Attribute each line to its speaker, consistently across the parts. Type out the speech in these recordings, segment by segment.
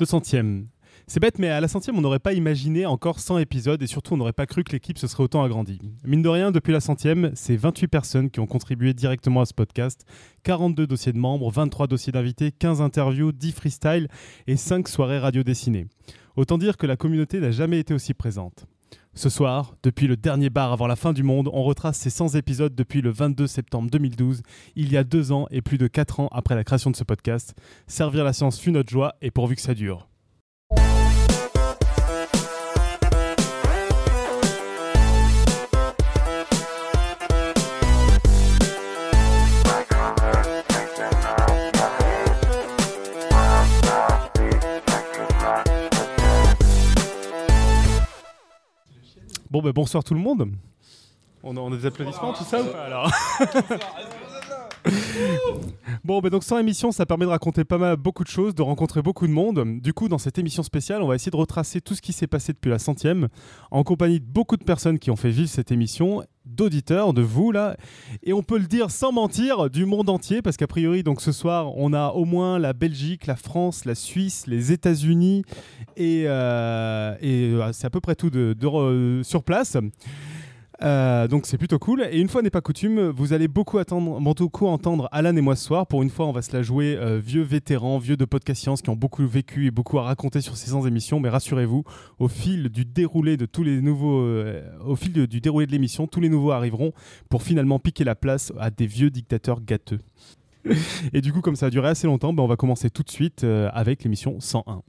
Speaker 1: 200e. C'est bête, mais à la centième, on n'aurait pas imaginé encore 100 épisodes et surtout, on n'aurait pas cru que l'équipe se serait autant agrandie. Mine de rien, depuis la centième, c'est 28 personnes qui ont contribué directement à ce podcast, 42 dossiers de membres, 23 dossiers d'invités, 15 interviews, 10 freestyles et 5 soirées radio dessinées. Autant dire que la communauté n'a jamais été aussi présente. Ce soir, depuis le dernier bar avant la fin du monde, on retrace ces 100 épisodes depuis le 22 septembre 2012, il y a deux ans et plus de 4 ans après la création de ce podcast. Servir la science fut notre joie et pourvu que ça dure. Bon, ben bonsoir tout le monde. On a, des applaudissements, tout ça Bon, ben donc sans émission, ça permet de raconter pas mal, beaucoup de choses, de rencontrer beaucoup de monde. Du coup, dans cette émission spéciale, on va essayer de retracer tout ce qui s'est passé depuis la centième, en compagnie de beaucoup de personnes qui ont fait vivre cette émission, d'auditeurs, de vous là, et on peut le dire sans mentir, du monde entier, parce qu'a priori, donc ce soir, on a au moins la Belgique, la France, la Suisse, les États-Unis, et, euh, euh, c'est à peu près tout de, re- sur place. Euh, donc c'est plutôt cool. Et une fois n'est pas coutume, vous allez beaucoup, attendre, beaucoup entendre Alan et moi ce soir. Pour une fois, on va se la jouer euh, vieux vétérans, vieux de podcast science qui ont beaucoup vécu et beaucoup à raconter sur ces 100 émissions. Mais rassurez-vous, au fil du déroulé de tous les nouveaux, euh, au fil du déroulé de l'émission, tous les nouveaux arriveront pour finalement piquer la place à des vieux dictateurs gâteux. et du coup, comme ça a duré assez longtemps, ben, on va commencer tout de suite avec l'émission 101.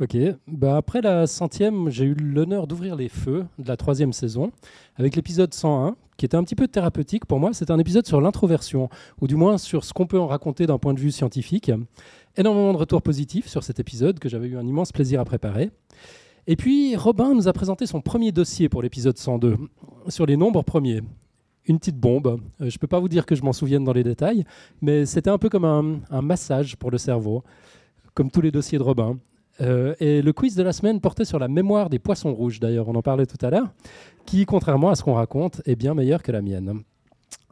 Speaker 2: Ok, bah après la centième, j'ai eu l'honneur d'ouvrir les feux de la troisième saison avec l'épisode 101, qui était un petit peu thérapeutique pour moi. C'était un épisode sur l'introversion, ou du moins sur ce qu'on peut en raconter d'un point de vue scientifique. Énormément de retours positifs sur cet épisode que j'avais eu un immense plaisir à préparer. Et puis Robin nous a présenté son premier dossier pour l'épisode 102 sur les nombres premiers. Une petite bombe. Euh, je ne peux pas vous dire que je m'en souvienne dans les détails, mais c'était un peu comme un massage pour le cerveau, comme tous les dossiers de Robin. Euh, et le quiz de la semaine portait sur la mémoire des poissons rouges, d'ailleurs, on en parlait tout à l'heure, qui, contrairement à ce qu'on raconte, est bien meilleure que la mienne.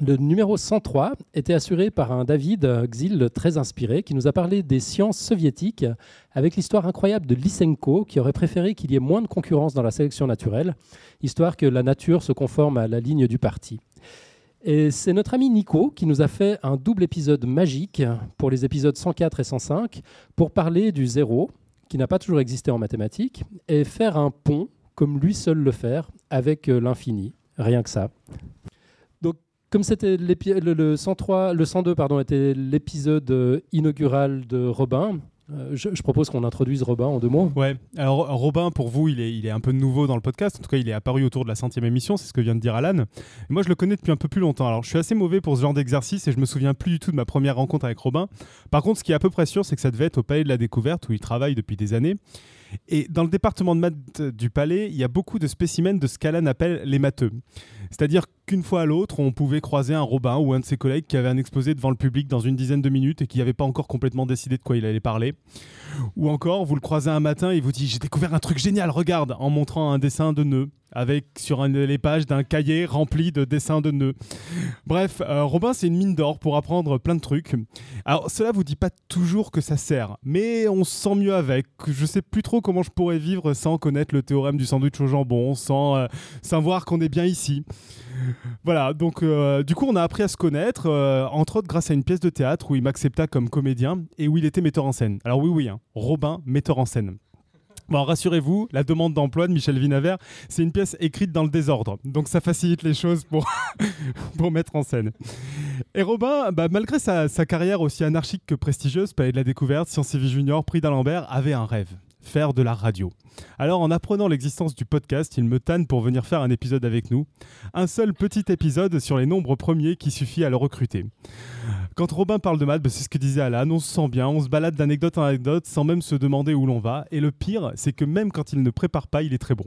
Speaker 2: Le numéro 103 était assuré par un David Xil très inspiré qui nous a parlé des sciences soviétiques avec l'histoire incroyable de Lysenko qui aurait préféré qu'il y ait moins de concurrence dans la sélection naturelle, histoire que la nature se conforme à la ligne du parti. Et c'est notre ami Nico qui nous a fait un double épisode magique pour les épisodes 104 et 105 pour parler du zéro, qui n'a pas toujours existé en mathématiques, et faire un pont, comme lui seul le faire, avec euh, l'infini. Rien que ça. Donc, comme c'était le 103, le 102 pardon, était l'épisode euh, inaugural de Robin, euh, je, propose qu'on introduise Robin en deux mots.
Speaker 1: Ouais, alors Robin, pour vous, il est, il est un peu nouveau dans le podcast. En tout cas, il est apparu autour de la centième émission, c'est ce que vient de dire Alan. Moi, je le connais depuis un peu plus longtemps. Alors, je suis assez mauvais pour ce genre d'exercice et je me souviens plus du tout de ma première rencontre avec Robin. Par contre, ce qui est à peu près sûr, c'est que ça devait être au Palais de la Découverte où il travaille depuis des années. Et dans le département de maths du Palais, il y a beaucoup de spécimens de ce qu'Alan appelle les matheux. C'est-à-dire qu'une fois à l'autre, on pouvait croiser un Robin ou un de ses collègues qui avait un exposé devant le public dans une dizaine de minutes et qui n'avait pas encore complètement décidé de quoi il allait parler. Ou encore, vous le croisez un matin et il vous dit J'ai découvert un truc génial, regarde en montrant un dessin de nœud avec sur un- les pages d'un cahier rempli de dessins de nœuds. Bref, euh, Robin, c'est une mine d'or pour apprendre plein de trucs. Alors, cela vous dit pas toujours que ça sert, mais on se sent mieux avec. Je sais plus trop comment je pourrais vivre sans connaître le théorème du sandwich au jambon, sans euh, savoir qu'on est bien ici. Voilà, donc euh, du coup, on a appris à se connaître, euh, entre autres grâce à une pièce de théâtre où il m'accepta comme comédien et où il était metteur en scène. Alors oui, oui, hein, Robin, metteur en scène. Bon, rassurez-vous, la demande d'emploi de Michel Vinaver, c'est une pièce écrite dans le désordre. Donc ça facilite les choses pour, pour mettre en scène. Et Robin, bah, malgré sa, carrière aussi anarchique que prestigieuse, Palais de la Découverte, Sciences et Junior, Prix d'Alembert, avait un rêve faire de la radio. Alors en apprenant l'existence du podcast, il me tanne pour venir faire un épisode avec nous. Un seul petit épisode sur les nombres premiers qui suffit à le recruter. Quand Robin parle de maths, c'est ce que disait Alan, on se sent bien, on se balade d'anecdote en anecdote sans même se demander où l'on va. Et le pire, c'est que même quand il ne prépare pas, il est très bon.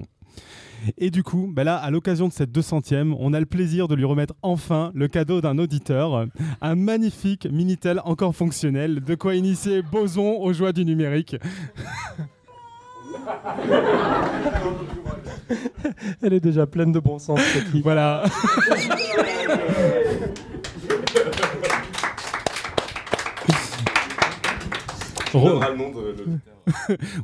Speaker 1: Et du coup, bah là, à l'occasion de cette 200e, on a le plaisir de lui remettre enfin le cadeau d'un auditeur, un magnifique Minitel encore fonctionnel, de quoi initier Boson aux joies du numérique.
Speaker 2: Elle est déjà pleine de bon sens, fille.
Speaker 1: Voilà.
Speaker 3: le nom de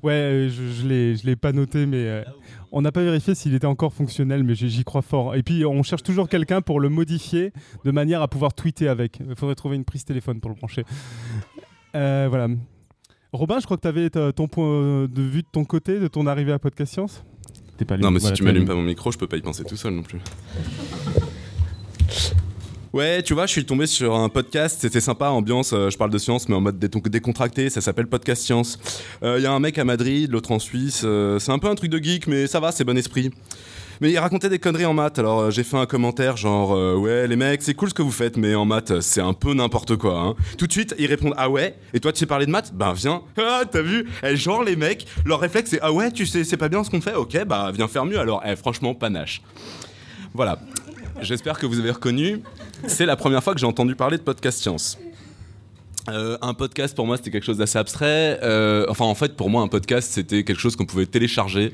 Speaker 1: ouais, je, je l'ai, je l'ai pas noté, mais euh, on n'a pas vérifié s'il était encore fonctionnel, mais j'y j'y crois fort. Et puis, on cherche toujours quelqu'un pour le modifier de manière à pouvoir tweeter avec. Il faudrait trouver une prise téléphone pour le brancher. Euh, voilà. Robin, je crois que tu avais ton point de vue de ton côté, de ton arrivée à Podcast Science. T'es pas allumé.
Speaker 3: Non, mais si tu m'allumes pas mon micro, je peux pas y penser tout seul non plus. Ouais, tu vois, je suis tombé sur un podcast, c'était sympa, ambiance, euh, je parle de science, mais en mode décontracté, ça s'appelle Podcast Science. Il y a un mec à Madrid, l'autre en Suisse, euh, c'est un peu un truc de geek, mais ça va, c'est bon esprit. Mais il racontait des conneries en maths, alors euh, j'ai fait un commentaire genre euh, ouais les mecs c'est cool ce que vous faites mais en maths c'est un peu n'importe quoi. Hein. Tout de suite ils répondent ah ouais? Et toi tu sais parler de maths? Ben viens ah t'as vu? Eh, genre les mecs leur réflexe c'est ah ouais tu sais c'est pas bien ce qu'on fait? Ok bah viens faire mieux alors eh, franchement panache. Voilà j'espère que vous avez reconnu c'est la première fois que j'ai entendu parler de podcast science. Euh, un podcast pour moi c'était quelque chose d'assez abstrait. Euh, enfin en fait pour moi un podcast c'était quelque chose qu'on pouvait télécharger,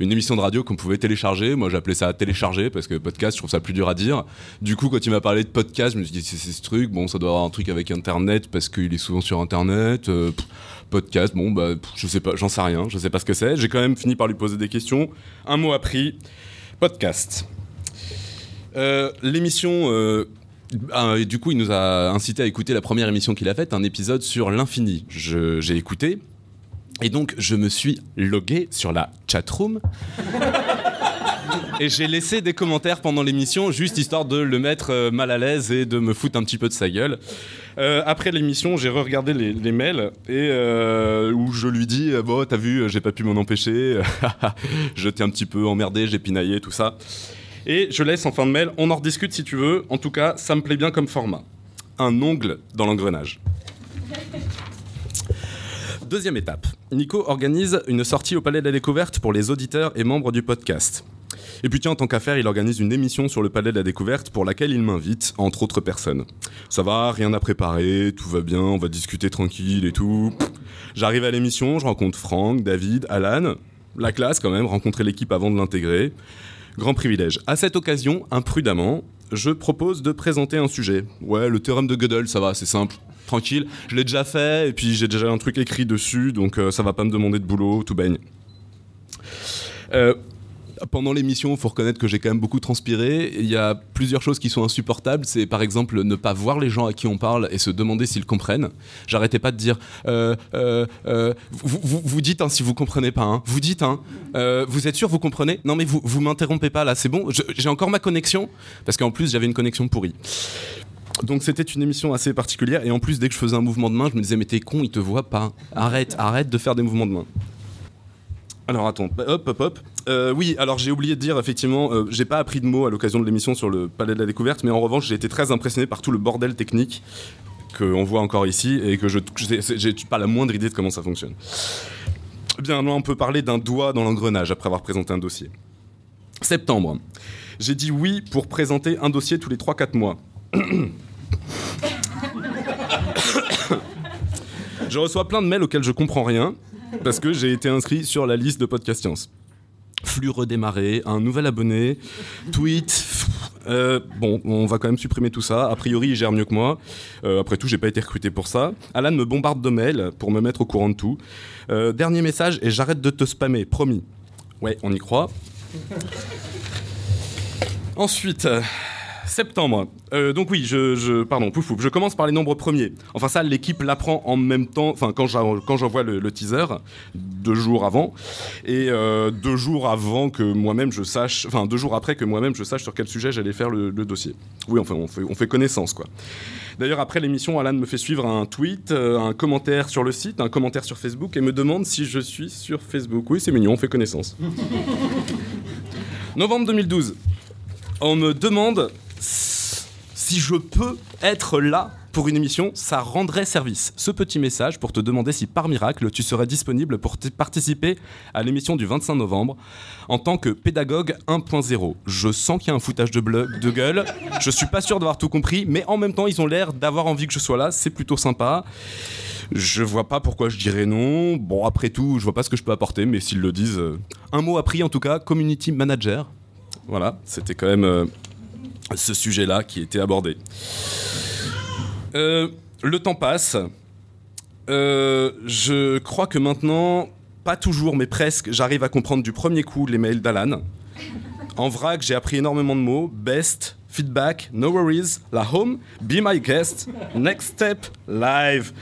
Speaker 3: une émission de radio qu'on pouvait télécharger. Moi j'appelais ça télécharger parce que podcast je trouve ça plus dur à dire. Du coup quand il m'a parlé de podcast je me suis dit c'est ce truc, bon ça doit avoir un truc avec internet parce qu'il est souvent sur internet. Euh, podcast bon bah je sais pas, j'en sais rien, je sais pas ce que c'est. J'ai quand même fini par lui poser des questions. Un mot appris, podcast. L'émission euh, du coup, il nous a incité à écouter la première émission qu'il a faite, un épisode sur l'infini. J'ai écouté. Et donc, je me suis logué sur la chatroom. et j'ai laissé des commentaires pendant l'émission, juste histoire de le mettre euh, mal à l'aise et de me foutre un petit peu de sa gueule. Euh, après l'émission, j'ai re-regardé les, mails et euh, où je lui dis Bon, t'as vu, j'ai pas pu m'en empêcher. je t'ai un petit peu emmerdé, j'ai pinaillé, tout ça. Et je laisse en fin de mail, on en rediscute si tu veux. En tout cas, ça me plaît bien comme format. Un ongle dans l'engrenage. Deuxième étape. Nico organise une sortie au Palais de la Découverte pour les auditeurs et membres du podcast. Et puis tiens, en tant qu'affaire, il organise une émission sur le Palais de la Découverte pour laquelle il m'invite, entre autres personnes. Ça va, rien à préparer, tout va bien, on va discuter tranquille et tout. J'arrive à l'émission, je rencontre Franck, David, Alan. La classe quand même, rencontrer l'équipe avant de l'intégrer. Grand privilège. À cette occasion, imprudemment, je propose de présenter un sujet. Ouais, le théorème de Gödel, ça va, c'est simple, tranquille. Je l'ai déjà fait, et puis j'ai déjà un truc écrit dessus, donc euh, ça va pas me demander de boulot, tout baigne. Euh, pendant l'émission, il faut reconnaître que j'ai quand même beaucoup transpiré. Il y a plusieurs choses qui sont insupportables. C'est par exemple ne pas voir les gens à qui on parle et se demander s'ils comprennent. J'arrêtais pas de dire euh, euh, euh, vous, dites hein, si vous comprenez pas. hein. Vous dites hein, vous êtes sûr vous comprenez? Non mais vous vous m'interrompez pas là, c'est bon. J'ai encore ma connexion parce qu'en plus j'avais une connexion pourrie. Donc c'était une émission assez particulière et en plus dès que je faisais un mouvement de main, je me disais mais t'es con, il te voit pas. Arrête, arrête de faire des mouvements de main. Alors attends, bah, hop, hop, hop. Euh, oui, alors j'ai oublié de dire, effectivement, euh, j'ai pas appris de mots à l'occasion de l'émission sur le Palais de la Découverte, mais en revanche, j'ai été très impressionné par tout le bordel technique qu'on voit encore ici et que je j'ai pas la moindre idée de comment ça fonctionne. Bien, là, on peut parler d'un doigt dans l'engrenage après avoir présenté un dossier. Septembre. J'ai dit oui pour présenter un dossier tous les 3-4 mois. je reçois plein de mails auxquels je comprends rien parce que j'ai été inscrit sur la liste de Podcast Science. Flux redémarré, un nouvel abonné, tweet. euh, bon, on va quand même supprimer tout ça. A priori, il gère mieux que moi. Euh, après tout, j'ai pas été recruté pour ça. Alan me bombarde de mails pour me mettre au courant de tout. Euh, dernier message et j'arrête de te spammer, promis. Ouais, on y croit. Ensuite, septembre. Euh, donc oui, je, je pardon, pouf, pouf, je commence par les nombres premiers. Enfin ça, l'équipe l'apprend en même temps. Enfin quand j'en- quand j'envoie le, le teaser deux jours avant et euh, deux jours avant que moi-même je sache, enfin deux jours après que moi-même je sache sur quel sujet j'allais faire le, le dossier. Oui, enfin on fait, on fait connaissance quoi. D'ailleurs après l'émission, Alan me fait suivre un tweet, euh, un commentaire sur le site, un commentaire sur Facebook et me demande si je suis sur Facebook. Oui, c'est mignon, on fait connaissance. Novembre 2012. On me demande si je peux être là pour une émission, ça rendrait service. Ce petit message pour te demander si par miracle tu serais disponible pour participer à l'émission du 25 novembre en tant que pédagogue 1.0. Je sens qu'il y a un foutage de, de gueule. Je suis pas sûr d'avoir tout compris, mais en même temps ils ont l'air d'avoir envie que je sois là. C'est plutôt sympa. Je vois pas pourquoi je dirais non. Bon, après tout, je vois pas ce que je peux apporter, mais s'ils le disent. euh, Un mot appris en tout cas, community manager. Voilà, c'était quand même euh, ce sujet-là qui était abordé. Euh, le temps passe. Euh, je crois que maintenant, pas toujours, mais presque, j'arrive à comprendre du premier coup les mails d'Alan. En vrac, j'ai appris énormément de mots. Best, feedback, no worries, la home, be my guest, next step, live.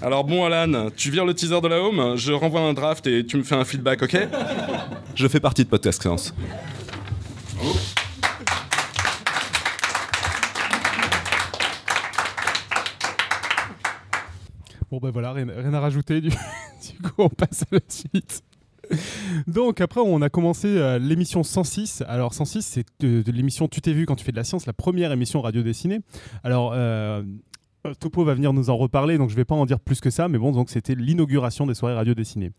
Speaker 3: Alors bon Alan, tu vires le teaser de la home, je renvoie un draft et tu me fais un feedback, ok? Je fais partie de Podcast Créance.
Speaker 1: Bon ben voilà, rien, à rajouter. Du, du coup, on passe à la suite. Donc après, on a commencé euh, l'émission 106. Alors 106, c'est de, l'émission Tu t'es vu quand tu fais de la science, la première émission radio dessinée. Alors euh, Topo va venir nous en reparler, donc je vais pas en dire plus que ça, mais bon, donc c'était l'inauguration des soirées radio dessinées.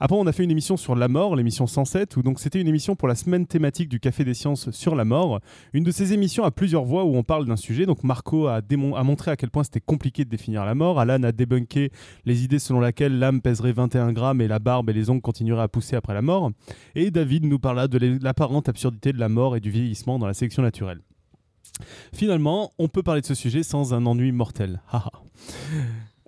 Speaker 1: Après, on a fait une émission sur la mort, l'émission 107, où donc c'était une émission pour la semaine thématique du Café des Sciences sur la mort. Une de ces émissions à plusieurs voix où on parle d'un sujet. Donc Marco a, montré à quel point c'était compliqué de définir la mort. Alan a débunké les idées selon lesquelles l'âme pèserait 21 grammes et la barbe et les ongles continueraient à pousser après la mort. Et David nous parla de l'apparente absurdité de la mort et du vieillissement dans la sélection naturelle. Finalement, on peut parler de ce sujet sans un ennui mortel.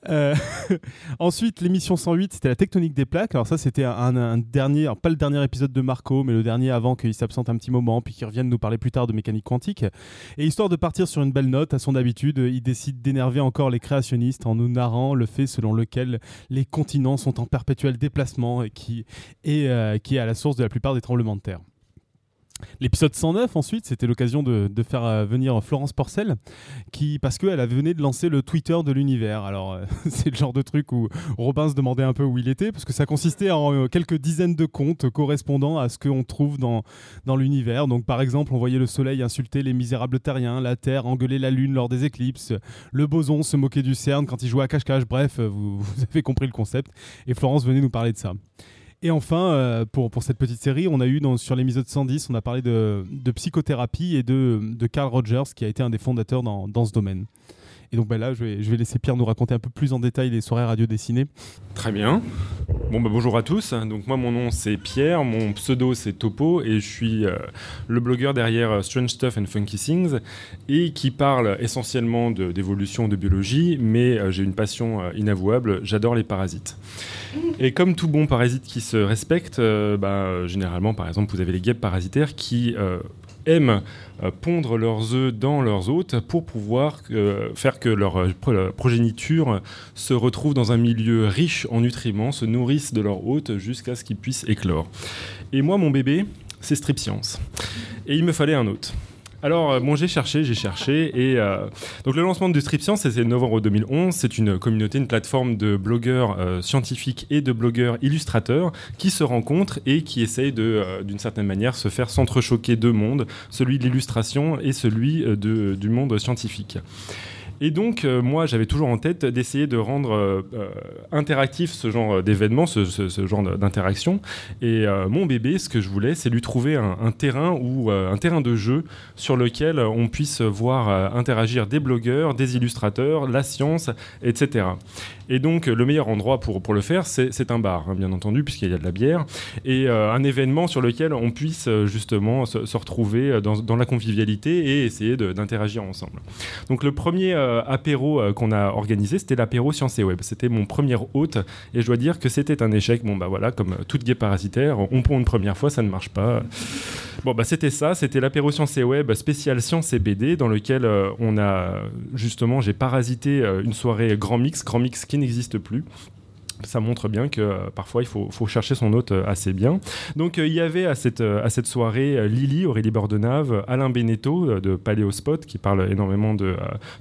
Speaker 1: Euh, Ensuite, l'émission 108, c'était la tectonique des plaques. Alors ça, c'était un, dernier, pas le dernier épisode de Marco, mais le dernier avant qu'il s'absente un petit moment, puis qu'il revienne nous parler plus tard de mécanique quantique. Et histoire de partir sur une belle note, à son habitude, il décide d'énerver encore les créationnistes en nous narrant le fait selon lequel les continents sont en perpétuel déplacement et qui, et, euh, qui est à la source de la plupart des tremblements de terre. L'épisode 109, ensuite, c'était l'occasion de, faire euh, venir Florence Porcel, qui, parce qu'elle venait de lancer le Twitter de l'univers. Alors, euh, c'est le genre de truc où Robin se demandait un peu où il était, parce que ça consistait en euh, quelques dizaines de comptes correspondant à ce qu'on trouve dans, dans l'univers. Donc, par exemple, on voyait le soleil insulter les misérables terriens, la Terre engueuler la Lune lors des éclipses, le boson se moquer du CERN quand il jouait à cache-cache. Bref, euh, vous avez compris le concept. Et Florence venait nous parler de ça. Et enfin, euh, pour, pour cette petite série, on a eu sur l'épisode 110, on a parlé de, de psychothérapie et de, de Carl Rogers, qui a été un des fondateurs dans, dans ce domaine. Et donc ben là, je vais, laisser Pierre nous raconter un peu plus en détail les soirées radio dessinées.
Speaker 4: Très bien. Bon, bah, bonjour à tous. Donc, moi, mon nom, c'est Pierre. Mon pseudo, c'est Topo. Et je suis euh, le blogueur derrière euh, Strange Stuff and Funky Things. Et qui parle essentiellement d'évolution, de, biologie. Mais euh, j'ai une passion inavouable. J'adore les parasites. Et comme tout bon parasite qui se respecte, bah, généralement, par exemple, vous avez les guêpes parasitaires qui aiment euh, pondre leurs œufs dans leurs hôtes pour pouvoir euh, faire que leur euh, progéniture se retrouvent dans un milieu riche en nutriments, se nourrissent de leur hôte jusqu'à ce qu'ils puissent éclore. Et moi, mon bébé, c'est Strip Science. Et il me fallait un hôte. Alors, euh, bon, j'ai cherché, j'ai cherché. Et euh, donc, le lancement de Strip Science, c'était novembre 2011. C'est une communauté, une plateforme de blogueurs euh, scientifiques et de blogueurs illustrateurs qui se rencontrent et qui essayent de, euh, d'une certaine manière, se faire s'entrechoquer deux mondes, celui de l'illustration et celui de- du monde scientifique. Et donc, euh, moi, j'avais toujours en tête d'essayer de rendre euh, euh, interactif ce genre d'événement, ce, genre d'interaction. Et mon bébé, ce que je voulais, c'est lui trouver un, un terrain ou un terrain de jeu sur lequel on puisse voir interagir des blogueurs, des illustrateurs, la science, etc. Et donc, le meilleur endroit pour, le faire, c'est un bar, hein, bien entendu, puisqu'il y a de la bière, et euh, un événement sur lequel on puisse euh, justement se, retrouver euh, dans, la convivialité et essayer d'interagir ensemble. Donc, le premier apéro qu'on a organisé, c'était l'apéro Science et Web. C'était mon premier hôte, et je dois dire que c'était un échec. Bon, bah voilà, comme toute guet parasitaire, on pond une première fois, ça ne marche pas. Bon, bah c'était ça, c'était l'apéro Science et Web spécial Science et BD, dans lequel on a justement, j'ai parasité une soirée grand mix, grand mix qui n'existe plus. Ça montre bien que euh, parfois il faut, chercher son hôte euh, assez bien. Donc euh, il y avait à cette, soirée Lily, Aurélie Bordenave, Alain Beneteau de Paléospot qui parle énormément de,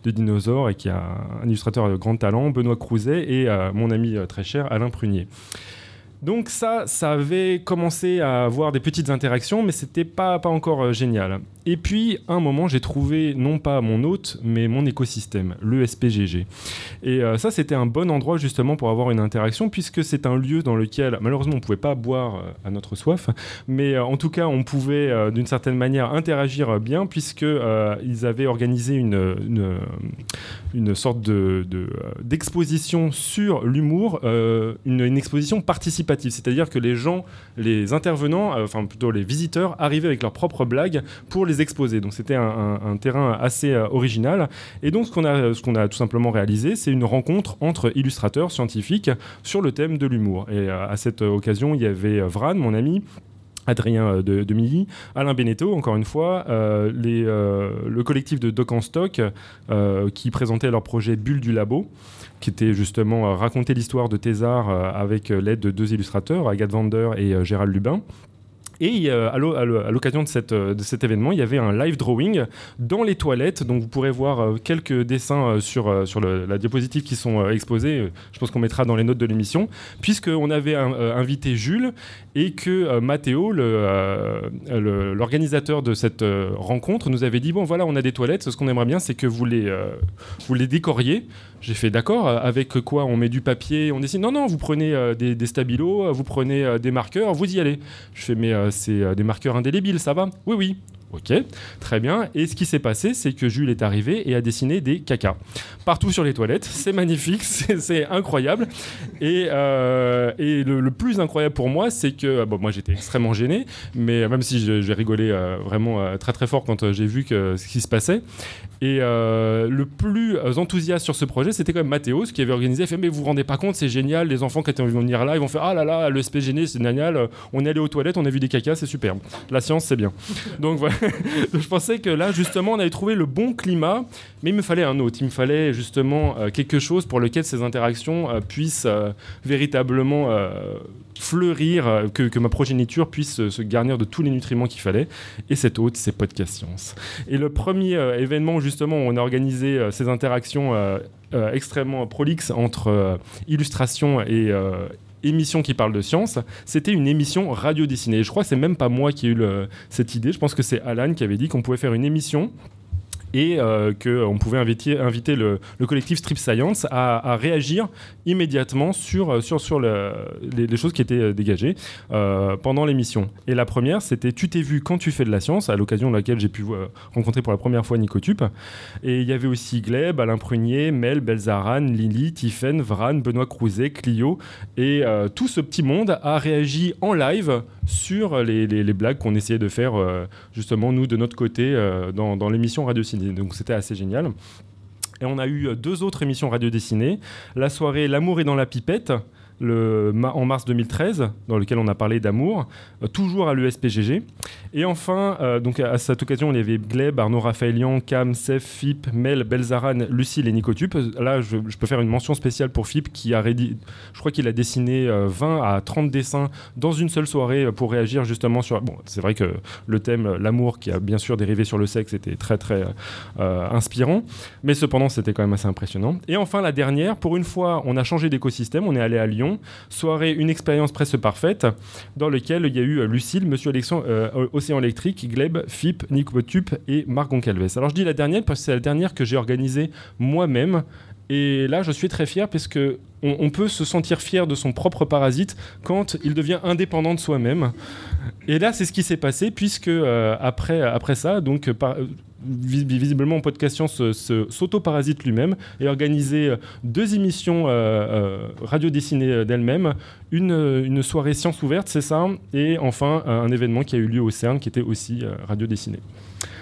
Speaker 4: dinosaures et qui a un illustrateur de grand talent, Benoît Crouzet et mon ami très cher Alain Prunier. Donc ça, ça avait commencé à avoir des petites interactions, mais c'était pas, encore génial. Et puis, à un moment, j'ai trouvé non pas mon hôte, mais mon écosystème, le SPGG. Et euh, ça, c'était un bon endroit justement pour avoir une interaction, puisque c'est un lieu dans lequel, malheureusement, on pouvait pas boire euh, à notre soif, mais euh, en tout cas, on pouvait d'une certaine manière interagir bien, puisque ils avaient organisé une, une, sorte de, de, d'exposition sur l'humour, une, une exposition participative, c'est-à-dire que les gens, les intervenants, enfin plutôt les visiteurs, arrivaient avec leurs propres blagues pour les exposer. Donc c'était un, terrain assez original. Et donc ce qu'on a, ce qu'on a tout simplement réalisé, c'est une rencontre entre illustrateurs scientifiques sur le thème de l'humour. Et à cette occasion, il y avait Vran, mon ami, Adrien de, Milly, Alain Beneteau, encore une fois, euh, euh, le collectif de Doc en Stock euh, qui présentait leur projet Bulle du Labo, qui était justement raconter l'histoire de Thésar avec l'aide de deux illustrateurs, Agathe Vander et Gérald Lubin. Et à l'occasion de, de, cet événement, il y avait un live drawing dans les toilettes. Donc vous pourrez voir quelques dessins sur, la diapositive qui sont exposés. Je pense qu'on mettra dans les notes de l'émission. Puisqu'on avait invité Jules et que euh, Mathéo, euh, l'organisateur de cette euh, rencontre, nous avait dit bon voilà, on a des toilettes, ce qu'on aimerait bien, c'est que vous les, vous les décoriez. J'ai fait d'accord, avec quoi? On met du papier, on dessine. Non, non, vous prenez des, des, stabilos, vous prenez des marqueurs, vous y allez. Je fais mais c'est des marqueurs indélébiles, ça va? Oui, oui. Ok, très bien. Et ce qui s'est passé, c'est que Jules est arrivé et a dessiné des cacas partout sur les toilettes. C'est magnifique, c'est incroyable. Et, euh, le, plus incroyable pour moi, c'est que bon, moi j'étais extrêmement gêné, mais même si j'ai rigolé euh, vraiment euh, très très fort quand j'ai vu ce qui se passait. Et le plus enthousiaste sur ce projet, c'était quand même Mathéo, ce qui avait organisé. Il fait mais vous vous rendez pas compte, c'est génial. Les enfants qui vont venir là, ils vont faire ah là là, le SPGN, c'est génial. On est allé aux toilettes, on a vu des cacas, c'est superbe. La science, c'est bien. Donc voilà. je pensais que là, justement, on avait trouvé le bon climat, mais il me fallait un autre. Il me fallait justement euh, quelque chose pour lequel ces interactions euh, puissent euh, véritablement fleurir, que, ma progéniture puisse se garnir de tous les nutriments qu'il fallait. Et cet autre, c'est Podcast Science. Et le premier événement, justement, où on a organisé ces interactions extrêmement prolixes entre illustration et émission qui parle de science, c'était une émission radio dessinée. je crois que c'est même pas moi qui ai eu cette idée. Je pense que c'est Alan qui avait dit qu'on pouvait faire une émission et euh, qu'on pouvait inviter, inviter le, collectif Strip Science à, réagir immédiatement sur, euh, sur, sur les, choses qui étaient euh, dégagées pendant l'émission. Et la première, c'était Tu t'es vu quand tu fais de la science, à l'occasion de laquelle j'ai pu rencontrer pour la première fois Nicotup. Et il y avait aussi Gleb, Alain Prunier, Mel, Belzaran, Lily, Tiffen, Vran, Benoît Crouzet, Clio. Et tout ce petit monde a réagi en live sur les, les, blagues qu'on essayait de faire justement nous de notre côté dans, dans l'émission Radio Ciné. Donc c'était assez génial. Et on a eu deux autres émissions radio dessinées. La soirée L'amour est dans la pipette, en mars 2013, dans lequel on a parlé d'amour, euh, toujours à l'ESPGG. Et enfin, euh, donc à cette occasion, il y avait Gleb, Arnaud Raphaëlian, Cam, Sef, Fip, Mel, Belzaran, Lucille et Nicotup. Là, je, peux faire une mention spéciale pour Fip qui a rédigé, je crois qu'il a dessiné 20 euh, à 30 dessins dans une seule soirée pour réagir justement sur. Bon, c'est vrai que le thème, l'amour, qui a bien sûr dérivé sur le sexe, était très très inspirant, mais cependant, c'était quand même assez impressionnant. Et enfin, la dernière, pour une fois, on a changé d'écosystème, on est allé à Lyon soirée Une expérience presque parfaite, dans lequel il y a eu euh, Lucille, Monsieur Alexandre, euh, Océan Électrique, Gleb, Fip, Nico Botup et Marc Goncalves. Alors je dis la dernière parce que c'est la dernière que j'ai organisée moi-même. Et là, je suis très fier parce que on, peut se sentir fier de son propre parasite quand il devient indépendant de soi-même. Et là, c'est ce qui s'est passé puisque euh, après, après ça, donc par, visiblement Podcast Science s'auto-parasite lui-même et organisé euh, deux émissions euh, euh, radio dessinées d'elle-même, une, une, soirée science ouverte, c'est ça, et enfin un événement qui a eu lieu au CERN qui était aussi radio dessinée.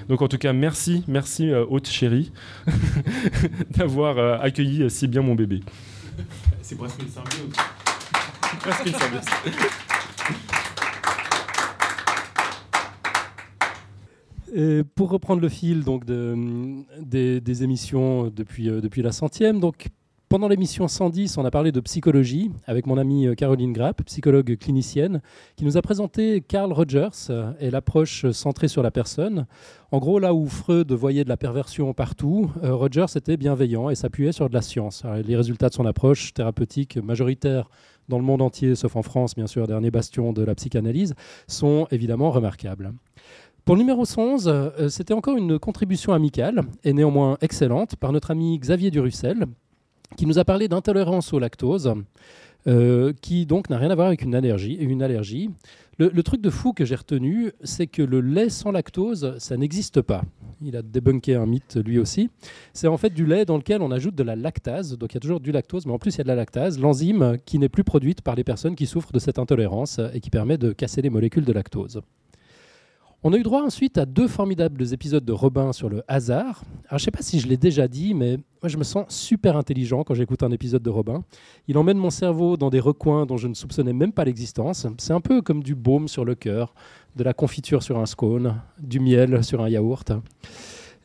Speaker 4: Donc en tout cas, merci, merci haute chérie d'avoir accueilli si bien mon bébé.
Speaker 1: C'est presque une symbiose.
Speaker 4: presque une symbiose.
Speaker 2: Pour reprendre le fil donc, des, émissions depuis, euh, depuis la centième, donc, pendant l'émission 110, on a parlé de psychologie avec mon amie euh, Caroline Grapp, psychologue clinicienne, qui nous a présenté Carl Rogers euh, et l'approche centrée sur la personne. En gros, là où Freud voyait de la perversion partout, Rogers était bienveillant et s'appuyait sur de la science. les résultats de son approche thérapeutique majoritaire dans le monde entier, sauf en France, bien sûr, dernier bastion de la psychanalyse, sont évidemment remarquables. Pour le numéro 11, euh, c'était encore une contribution amicale et néanmoins excellente par notre ami Xavier Durussel, qui nous a parlé d'intolérance au lactose, euh, qui donc n'a rien à voir avec une allergie. Une allergie. Le, truc de fou que j'ai retenu, c'est que le lait sans lactose, ça n'existe pas. Il a débunké un mythe lui aussi. C'est en fait du lait dans lequel on ajoute de la lactase. Donc il y a toujours du lactose, mais en plus il y a de la lactase, l'enzyme qui n'est plus produite par les personnes qui souffrent de cette intolérance et qui permet de casser les molécules de lactose. On a eu droit ensuite à deux formidables épisodes de Robin sur le hasard. Je sais pas si je l'ai déjà dit, mais moi je me sens super intelligent quand j'écoute un épisode de Robin. Il emmène mon cerveau dans des recoins dont je ne soupçonnais même pas l'existence. C'est un peu comme du baume sur le cœur, de la confiture sur un scone, du miel sur un yaourt.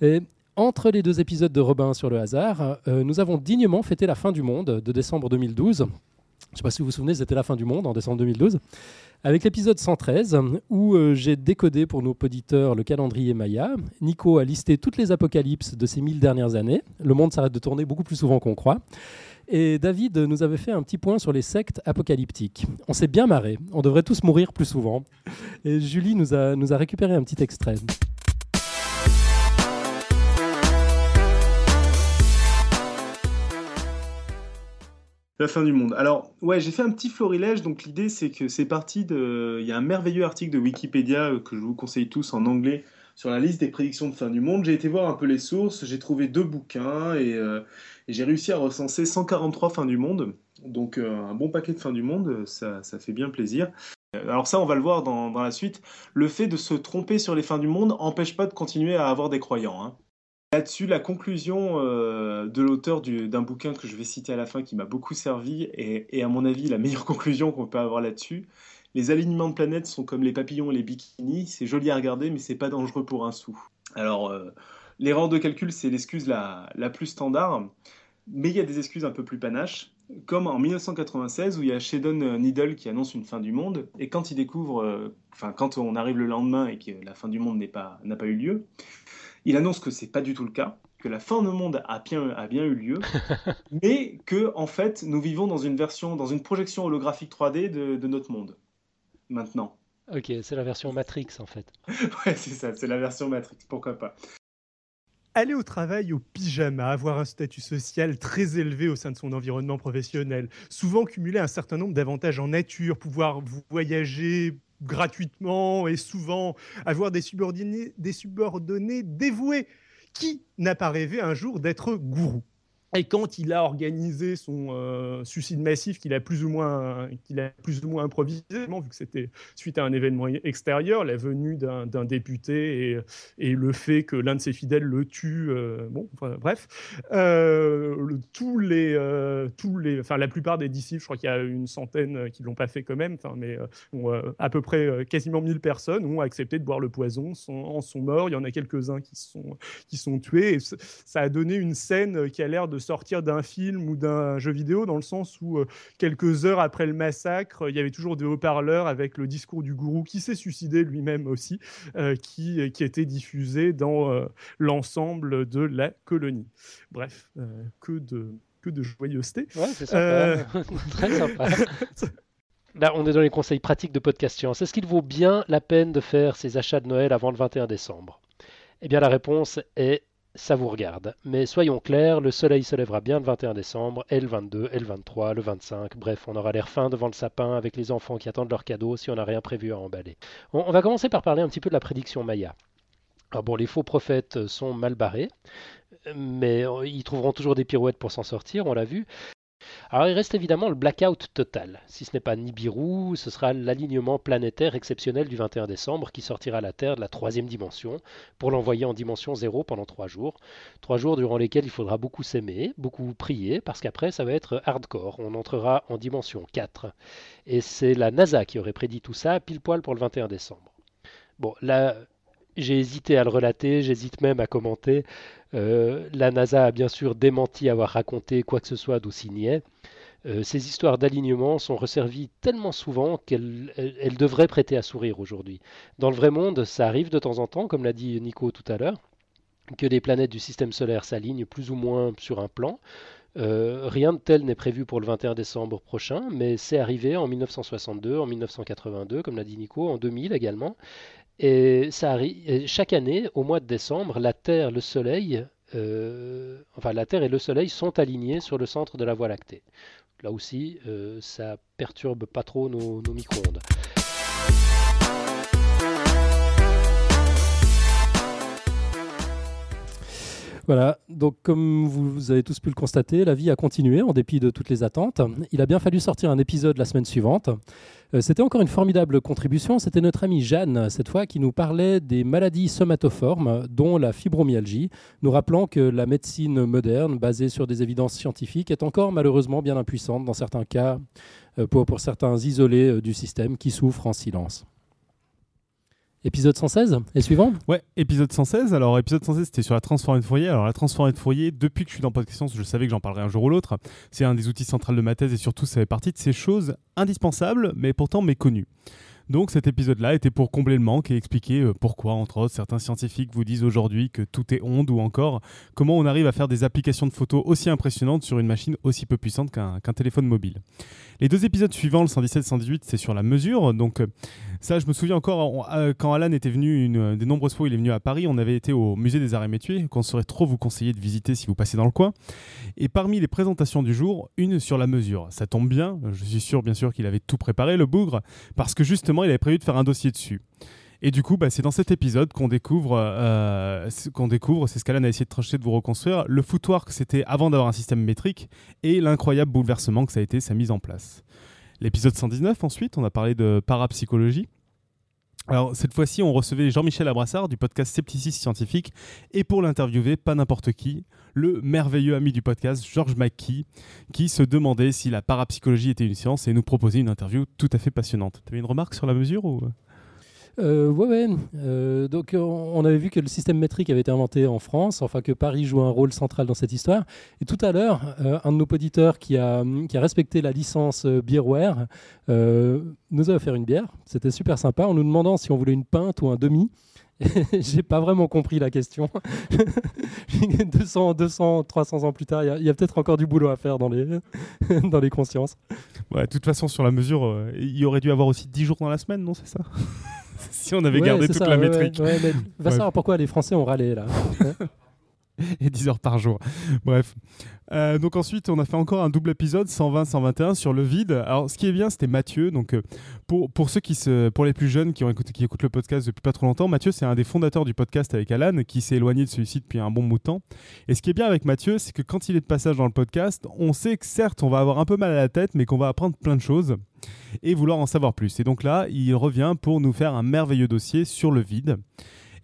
Speaker 2: Et entre les deux épisodes de Robin sur le hasard, euh, nous avons dignement fêté la fin du monde de décembre 2012. Je ne sais pas si vous vous souvenez, c'était la fin du monde en décembre 2012 avec l'épisode 113 où euh, j'ai décodé pour nos auditeurs le calendrier Maya. Nico a listé toutes les apocalypses de ces mille dernières années. Le monde s'arrête de tourner beaucoup plus souvent qu'on croit. Et David nous avait fait un petit point sur les sectes apocalyptiques. On s'est bien marré. On devrait tous mourir plus souvent. Et Julie nous a, nous a récupéré un petit extrait.
Speaker 5: La fin du monde. Alors, ouais, j'ai fait un petit florilège. Donc, l'idée, c'est que c'est parti de. Il y a un merveilleux article de Wikipédia euh, que je vous conseille tous en anglais sur la liste des prédictions de fin du monde. J'ai été voir un peu les sources. J'ai trouvé deux bouquins et, euh, j'ai réussi à recenser 143 fins du monde. Donc, euh, un bon paquet de fins du monde. Ça, ça fait bien plaisir. Alors ça, on va le voir dans, la suite. Le fait de se tromper sur les fins du monde empêche pas de continuer à avoir des croyants. Hein. Là-dessus, la conclusion euh, de l'auteur d'un bouquin que je vais citer à la fin qui m'a beaucoup servi et, à mon avis la meilleure conclusion qu'on peut avoir là-dessus. Les alignements de planètes sont comme les papillons et les bikinis, c'est joli à regarder mais c'est pas dangereux pour un sou. Alors euh, l'erreur de calcul c'est l'excuse la, la, plus standard, mais il y a des excuses un peu plus panaches, comme en 1996 où il y a Sheldon Needle qui annonce une fin du monde et quand il découvre, euh, enfin quand on arrive le lendemain et que la fin du monde n'a pas, pas eu lieu, il annonce que c'est pas du tout le cas, que la fin du monde a bien, a bien eu lieu, mais que en fait nous vivons dans une version, dans une projection holographique 3D de, de notre monde maintenant.
Speaker 2: Ok, c'est la version Matrix en fait.
Speaker 5: ouais, c'est ça, c'est la version Matrix, pourquoi pas.
Speaker 6: Aller au travail au pyjama, avoir un statut social très élevé au sein de son environnement professionnel, souvent cumuler un certain nombre d'avantages en nature, pouvoir voyager gratuitement et souvent avoir des subordonnés, des dévoués. Qui n'a pas rêvé un jour d'être gourou? Et quand il a organisé son euh, suicide massif qu'il a plus ou moins qu'il a plus ou moins improvisé, vu que c'était suite à un événement extérieur, la venue d'un député et, le fait que l'un de ses fidèles le tue, euh, bon, bref, euh, tous les, tous les, enfin la plupart des disciples, je crois qu'il y a une centaine qui l'ont pas fait quand même, mais à peu près quasiment 1000 personnes ont accepté de boire le poison, en sont morts, il y en a quelques-uns qui sont qui sont tués, et ça a donné une scène qui a l'air de sortir d'un film ou d'un jeu vidéo, dans le sens où euh, quelques heures après le massacre, il y avait toujours des haut-parleurs avec le discours du gourou qui s'est suicidé lui-même aussi, euh, qui, qui était diffusé dans euh, l'ensemble de la colonie. Bref, que de que de joyeuseté.
Speaker 2: Ouais, c'est sympa. Très sympa. Là, on est dans les conseils pratiques de podcast science. Est-ce qu'il vaut bien la peine de faire ses achats de Noël avant le 21 décembre? Eh bien, la réponse est ça vous regarde. Mais soyons clairs, le soleil se lèvera bien le 21 décembre, et le 22, et le 23, le 25. Bref, on aura l'air fin devant le sapin avec les enfants qui attendent leurs cadeaux si on n'a rien prévu à emballer. On, on va commencer par parler un petit peu de la prédiction Maya. Alors bon, les faux prophètes sont mal barrés, mais ils trouveront toujours des pirouettes pour s'en sortir, on l'a vu. Alors il reste évidemment le blackout total. Si ce n'est pas Nibiru, ce sera l'alignement planétaire exceptionnel du 21 décembre qui sortira la Terre de la troisième dimension pour l'envoyer en dimension zéro pendant trois jours. Trois jours durant lesquels il faudra beaucoup s'aimer, beaucoup prier, parce qu'après ça va être hardcore. On entrera en dimension 4. Et c'est la NASA qui aurait prédit tout ça pile poil pour le 21 décembre. Bon, là, j'ai hésité à le relater, j'hésite même à commenter. Euh, la NASA a bien sûr démenti avoir raconté quoi que ce soit d'aussi niais. Euh, ces histoires d'alignement sont resservies tellement souvent qu'elles elles devraient prêter à sourire aujourd'hui. Dans le vrai monde, ça arrive de temps en temps, comme l'a dit Nico tout à l'heure, que les planètes du système solaire s'alignent plus ou moins sur un plan. Euh, rien de tel n'est prévu pour le 21 décembre prochain, mais c'est arrivé en 1962, en 1982, comme l'a dit Nico, en 2000 également. Et ça arrive chaque année, au mois de décembre, la Terre, le Soleil, euh, la Terre et le Soleil sont alignés sur le centre de la Voie lactée. Là aussi, euh, ça perturbe pas trop nos micro-ondes. Voilà, donc comme vous avez tous pu le constater, la vie a continué en dépit de toutes les attentes. Il a bien fallu sortir un épisode la semaine suivante. Euh, c'était encore une formidable contribution. C'était notre amie Jeanne, cette fois, qui nous parlait des maladies somatoformes, dont la fibromyalgie, nous rappelant que la médecine moderne, basée sur des évidences scientifiques, est encore malheureusement bien impuissante dans certains cas, euh, pour, certains isolés euh, du système qui souffrent en silence. Épisode 116 et suivant
Speaker 1: Ouais, épisode 116. Alors, épisode 116, c'était sur la transformée de Fourier. Alors, la transformée de Fourier, depuis que je suis dans Podcast Science, je savais que j'en parlerais un jour ou l'autre. C'est un des outils centrales de ma thèse et surtout, ça fait partie de ces choses indispensables, mais pourtant méconnues. Donc cet épisode-là était pour combler le manque et expliquer euh, pourquoi, entre autres, certains scientifiques vous disent aujourd'hui que tout est onde ou encore comment on arrive à faire des applications de photos aussi impressionnantes sur une machine aussi peu puissante qu'un téléphone mobile. Les deux épisodes suivants, le 117 et 118, c'est sur la mesure. Donc ça, je me souviens encore, euh, quand Alan était venu, une des nombreuses fois il est venu à Paris, on avait été au musée des arts et métiers, qu'on saurait trop vous conseiller de visiter si vous passez dans le coin. Et parmi les présentations du jour, une sur la mesure. Ça tombe bien, je suis sûr bien sûr qu'il avait tout préparé, le bougre, parce que justement, il avait prévu de faire un dossier dessus. Et du coup, bah, c'est dans cet épisode qu'on découvre, euh, qu'on découvre, c'est ce qu'Alan a essayé de trancher de vous reconstruire, le foutoir que c'était avant d'avoir un système métrique et l'incroyable bouleversement que ça a été sa mise en place. L'épisode 119, ensuite, on a parlé de parapsychologie. Alors, cette fois-ci, on recevait Jean-Michel Abrassard du podcast Scepticisme Scientifique et pour l'interviewer, pas n'importe qui, le merveilleux ami du podcast, Georges McKee, qui se demandait si la parapsychologie était une science et nous proposait une interview tout à fait passionnante. Tu avais une remarque sur la mesure ou...
Speaker 2: Euh, ouais. Euh, donc, on avait vu que le système métrique avait été inventé en France, enfin que Paris joue un rôle central dans cette histoire. Et tout à l'heure, euh, un de nos auditeurs qui a, respecté la licence Beerware nous a offert une bière. C'était super sympa en nous demandant si on voulait une pinte ou un demi. J'ai pas vraiment compris la question. 200, 200, 300 ans plus tard, il y a, peut-être encore du boulot à faire dans les, dans les consciences.
Speaker 1: Ouais, de toute façon, sur la mesure, il y aurait dû avoir aussi 10 jours dans la semaine, non C'est ça? si on avait gardé toute la métrique.
Speaker 2: va savoir pourquoi les Français ont râlé là.
Speaker 1: et 10 heures par jour. Bref. Euh, donc ensuite, on a fait encore un double épisode 120-121 sur le vide. Alors, ce qui est bien, c'était Mathieu. Donc, euh, pour, pour ceux qui se, pour les plus jeunes qui ont écouté, qui écoutent le podcast depuis pas trop longtemps, Mathieu, c'est un des fondateurs du podcast avec Alan, qui s'est éloigné de celui-ci depuis un bon bout de temps. Et ce qui est bien avec Mathieu, c'est que quand il est de passage dans le podcast, on sait que certes, on va avoir un peu mal à la tête, mais qu'on va apprendre plein de choses et vouloir en savoir plus. Et donc là, il revient pour nous faire un merveilleux dossier sur le vide.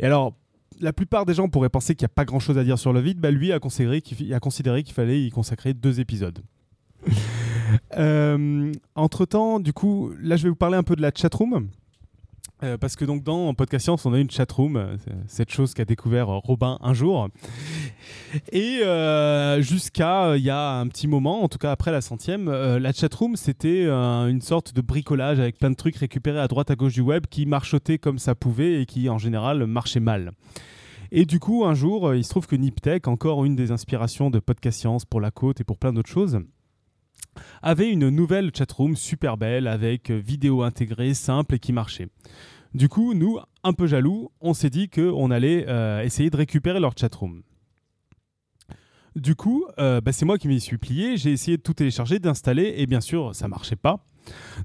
Speaker 1: Et alors, la plupart des gens pourraient penser qu'il n'y a pas grand chose à dire sur le vide, bah lui a considéré qu'il fallait y consacrer deux épisodes. Euh, entre temps, du coup, là je vais vous parler un peu de la chatroom. Euh, parce que donc dans Podcast Science, on a une chatroom, euh, cette chose qu'a découvert Robin un jour. Et jusqu'à il y a un petit moment, en tout cas après la centième, la chatroom c'était une sorte de bricolage avec plein de trucs récupérés à droite à gauche du web qui marchotaient comme ça pouvait et qui en général marchaient mal. Et du coup, un jour, il se trouve que Niptech, encore une des inspirations de Podcast Science pour la côte et pour plein d'autres choses, avait une nouvelle chatroom super belle avec vidéo intégrée, simple et qui marchait. Du coup, nous, un peu jaloux, on s'est dit qu'on allait euh, essayer de récupérer leur chatroom. Du coup, euh, bah, c'est moi qui m'y suis plié, j'ai essayé de tout télécharger, d'installer, et bien sûr, ça marchait pas.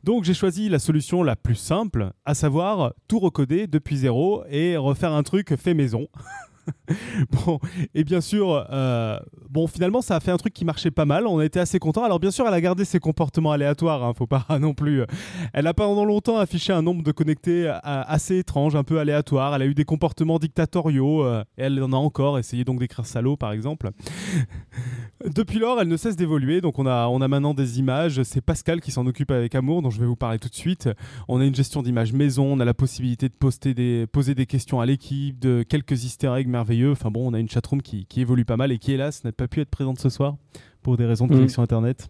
Speaker 1: Donc j'ai choisi la solution la plus simple, à savoir tout recoder depuis zéro et refaire un truc fait maison. bon, et bien sûr, euh, bon, finalement, ça a fait un truc qui marchait pas mal. On a été assez content. Alors, bien sûr, elle a gardé ses comportements aléatoires. Hein, faut pas non plus. Euh, elle a pendant longtemps affiché un nombre de connectés euh, assez étrange, un peu aléatoire. Elle a eu des comportements dictatoriaux. elle en a encore essayé donc d'écrire salaud, par exemple. Depuis lors, elle ne cesse d'évoluer. Donc, on a, on a maintenant des images. C'est Pascal qui s'en occupe avec amour, dont je vais vous parler tout de suite. On a une gestion d'images maison. On a la possibilité de poster des, poser des questions à l'équipe, de quelques easter eggs merveilleux. Enfin bon, on a une chatroom qui, qui évolue pas mal et qui, hélas, n'a pas pu être présente ce soir pour des raisons de mm. connexion Internet.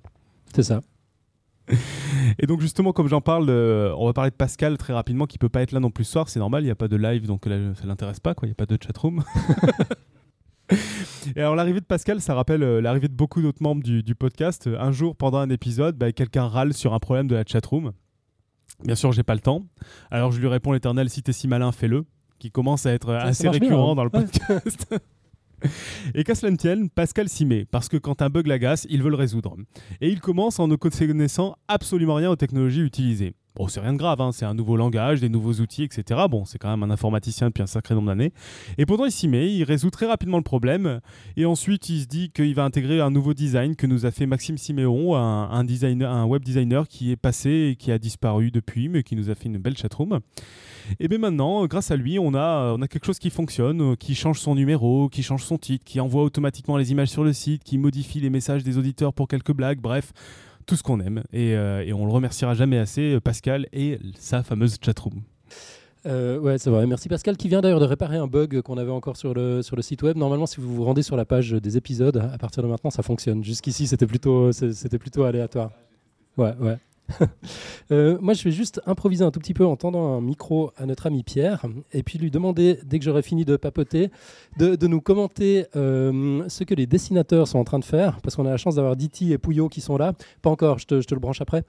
Speaker 2: C'est ça.
Speaker 1: Et donc justement, comme j'en parle, euh, on va parler de Pascal très rapidement, qui peut pas être là non plus ce soir. C'est normal, il n'y a pas de live, donc là, ça l'intéresse pas, quoi. Il n'y a pas de chatroom. Et alors l'arrivée de Pascal, ça rappelle euh, l'arrivée de beaucoup d'autres membres du, podcast. Un jour, pendant un épisode, bah, quelqu'un râle sur un problème de la chatroom. Bien sûr, j'ai pas le temps. Alors je lui réponds l'éternel, si t'es si malin, fais-le qui commence à être assez récurrent hein. dans le podcast. Et qu'à cela ne tienne, Pascal s'y met, parce que quand un bug l'agace, il veut le résoudre. Et il commence en ne connaissant absolument rien aux technologies utilisées. Bon, c'est rien de grave, hein, c'est un nouveau langage, des nouveaux outils, etc. Bon, c'est quand même un informaticien depuis un sacré nombre d'années. Et pourtant, il s'y met, il résout très rapidement le problème. Et ensuite, il se dit qu'il va intégrer un nouveau design que nous a fait Maxime Siméon, un, designer, un web designer qui est passé et qui a disparu depuis, mais qui nous a fait une belle chatroom. Et bien maintenant, grâce à lui, on a, on a quelque chose qui fonctionne, qui change son numéro, qui change son titre, qui envoie automatiquement les images sur le site, qui modifie les messages des auditeurs pour quelques blagues, bref tout ce qu'on aime. Et, euh, et, on le remerciera jamais assez, Pascal et sa fameuse chatroom.
Speaker 2: Euh, ouais, c'est vrai. Merci Pascal, qui vient d'ailleurs de réparer un bug qu'on avait encore sur le, sur le site web. Normalement, si vous vous rendez sur la page des épisodes, à partir de maintenant, ça fonctionne. Jusqu'ici, c'était plutôt, c'était plutôt aléatoire. Ouais, ouais. Euh, moi, je vais juste improviser un tout petit peu en tendant un micro à notre ami Pierre et puis lui demander, dès que j'aurai fini de papoter, de, nous commenter euh, ce que les dessinateurs sont en train de faire, parce qu'on a la chance d'avoir Diti et Pouillot qui sont là. Pas encore, je te, le branche après.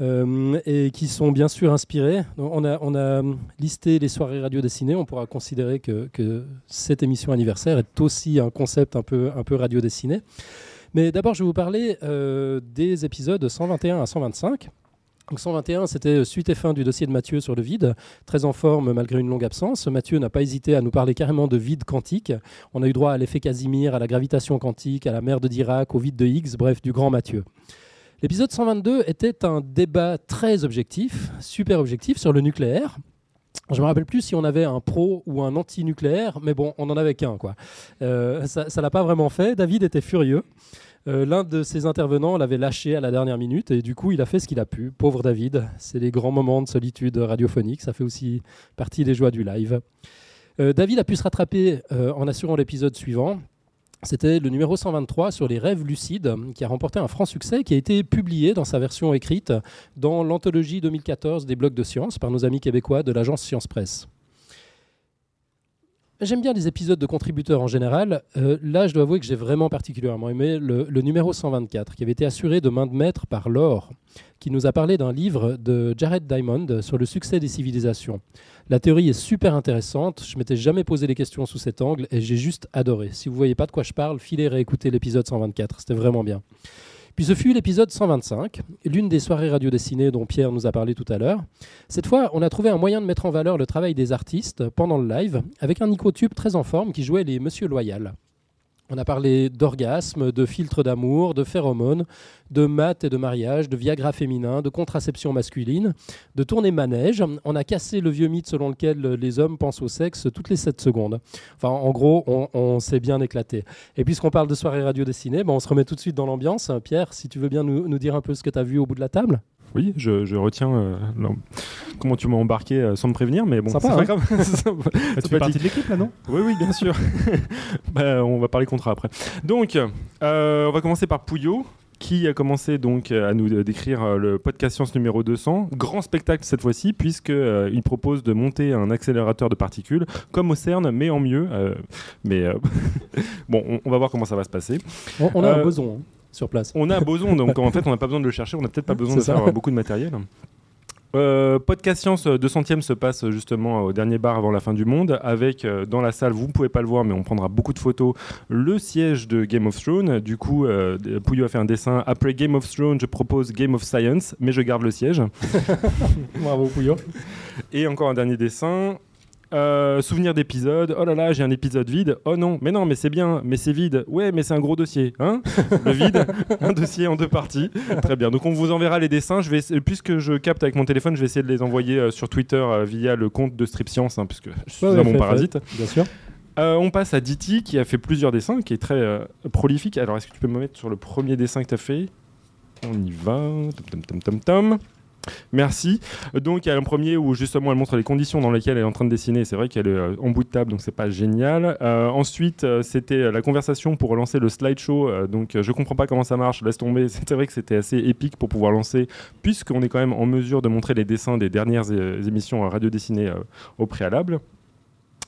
Speaker 2: Euh, et qui sont bien sûr inspirés. on, a, listé les soirées radio dessinées. On pourra considérer que, que, cette émission anniversaire est aussi un concept un peu, un peu radio dessiné. Mais d'abord, je vais vous parler euh, des épisodes 121 à 125. Donc 121, c'était suite et fin du dossier de Mathieu sur le vide, très en forme malgré une longue absence. Mathieu n'a pas hésité à nous parler carrément de vide quantique. On a eu droit à l'effet Casimir, à la gravitation quantique, à la mer de Dirac, au vide de Higgs, bref, du grand Mathieu. L'épisode 122 était un débat très objectif, super objectif, sur le nucléaire. Je me rappelle plus si on avait un pro ou un anti-nucléaire, mais bon, on en avait qu'un. quoi. Euh, ça ne l'a pas vraiment fait. David était furieux. Euh, l'un de ses intervenants l'avait lâché à la dernière minute et du coup il a fait ce qu'il a pu. Pauvre David, c'est les grands moments de solitude radiophonique, ça fait aussi partie des joies du live. Euh, David a pu se rattraper en assurant l'épisode suivant. C'était le numéro 123 sur les rêves lucides qui a remporté un franc succès qui a été publié dans sa version écrite dans l'anthologie 2014 des blogs de science par nos amis québécois de l'agence Science Presse. J'aime bien les épisodes de contributeurs en général. Euh, là, je dois avouer que j'ai vraiment particulièrement aimé le, numéro 124, qui avait été assuré de main de maître par Laure, qui nous a parlé d'un livre de Jared Diamond sur le succès des civilisations. La théorie est super intéressante. Je m'étais jamais posé les questions sous cet angle et j'ai juste adoré. Si vous voyez pas de quoi je parle, filez réécouter l'épisode 124. C'était vraiment bien. Puis ce fut l'épisode 125, l'une des soirées radio dessinées dont Pierre nous a parlé tout à l'heure. Cette fois, on a trouvé un moyen de mettre en valeur le travail des artistes pendant le live avec un microtube très en forme qui jouait les Monsieur Loyal. On a parlé d'orgasme, de filtre d'amour, de phéromones, de maths et de mariage, de Viagra féminin, de contraception masculine, de tournée manège. On a cassé le vieux mythe selon lequel les hommes pensent au sexe toutes les 7 secondes. Enfin, en gros, on, s'est bien éclaté. Et puisqu'on parle de soirée radio dessinée, ben on se remet tout de suite dans l'ambiance. Pierre, si tu veux bien nous, nous dire un peu ce que tu as vu au bout de la table
Speaker 4: oui, je, retiens euh, comment tu m'as embarqué euh, sans me prévenir, mais bon,
Speaker 1: c'est pas hein. grave. tu fais partie de l'équipe là, non?
Speaker 4: Oui, oui, bien sûr. Bah, on va parler contrat après. Donc, euh, on va commencer par Pouillot qui a commencé donc à nous décrire le podcast Science numéro 200. Grand spectacle cette fois-ci, puisqu'il il propose de monter un accélérateur de particules, comme au CERN, mais en mieux. mais bon, on, va voir comment ça va se passer.
Speaker 2: On, a un boson. Hein sur place.
Speaker 4: On a un boson, donc en fait, on n'a pas besoin de le chercher, on n'a peut-être pas besoin de faire beaucoup de matériel. Euh, Podcast Science 200e se passe justement au dernier bar avant la fin du monde avec euh, dans la salle, vous ne pouvez pas le voir mais on prendra beaucoup de photos, le siège de Game of Thrones. Du coup, euh, Pouillot a fait un dessin. Après Game of Thrones, je propose Game of Science, mais je garde le siège.
Speaker 2: Bravo Pouillot.
Speaker 4: Et encore un dernier dessin. Euh, souvenir d'épisode. Oh là là, j'ai un épisode vide. Oh non, mais non, mais c'est bien, mais c'est vide. Ouais, mais c'est un gros dossier. Hein Le vide, un dossier en deux parties. Très bien. Donc on vous enverra les dessins. Je vais, puisque je capte avec mon téléphone, je vais essayer de les envoyer euh, sur Twitter euh, via le compte de Strip Science, hein, puisque je suis mon parasite.
Speaker 2: bien sûr.
Speaker 4: on passe à Diti qui a fait plusieurs dessins, qui est très prolifique. Alors est-ce que tu peux me mettre sur le premier dessin que tu as fait? On y va. Tom, tom, tom, tom. Merci. Donc il y a un premier où justement elle montre les conditions dans lesquelles elle est en train de dessiner. C'est vrai qu'elle est euh, en bout de table, donc c'est pas génial. Euh, ensuite, euh, c'était la conversation pour lancer le slideshow. donc je comprends pas comment ça marche. Laisse tomber. C'est vrai que c'était assez épique pour pouvoir lancer, puisqu'on est quand même en mesure de montrer les dessins des dernières émissions radio dessinées au préalable.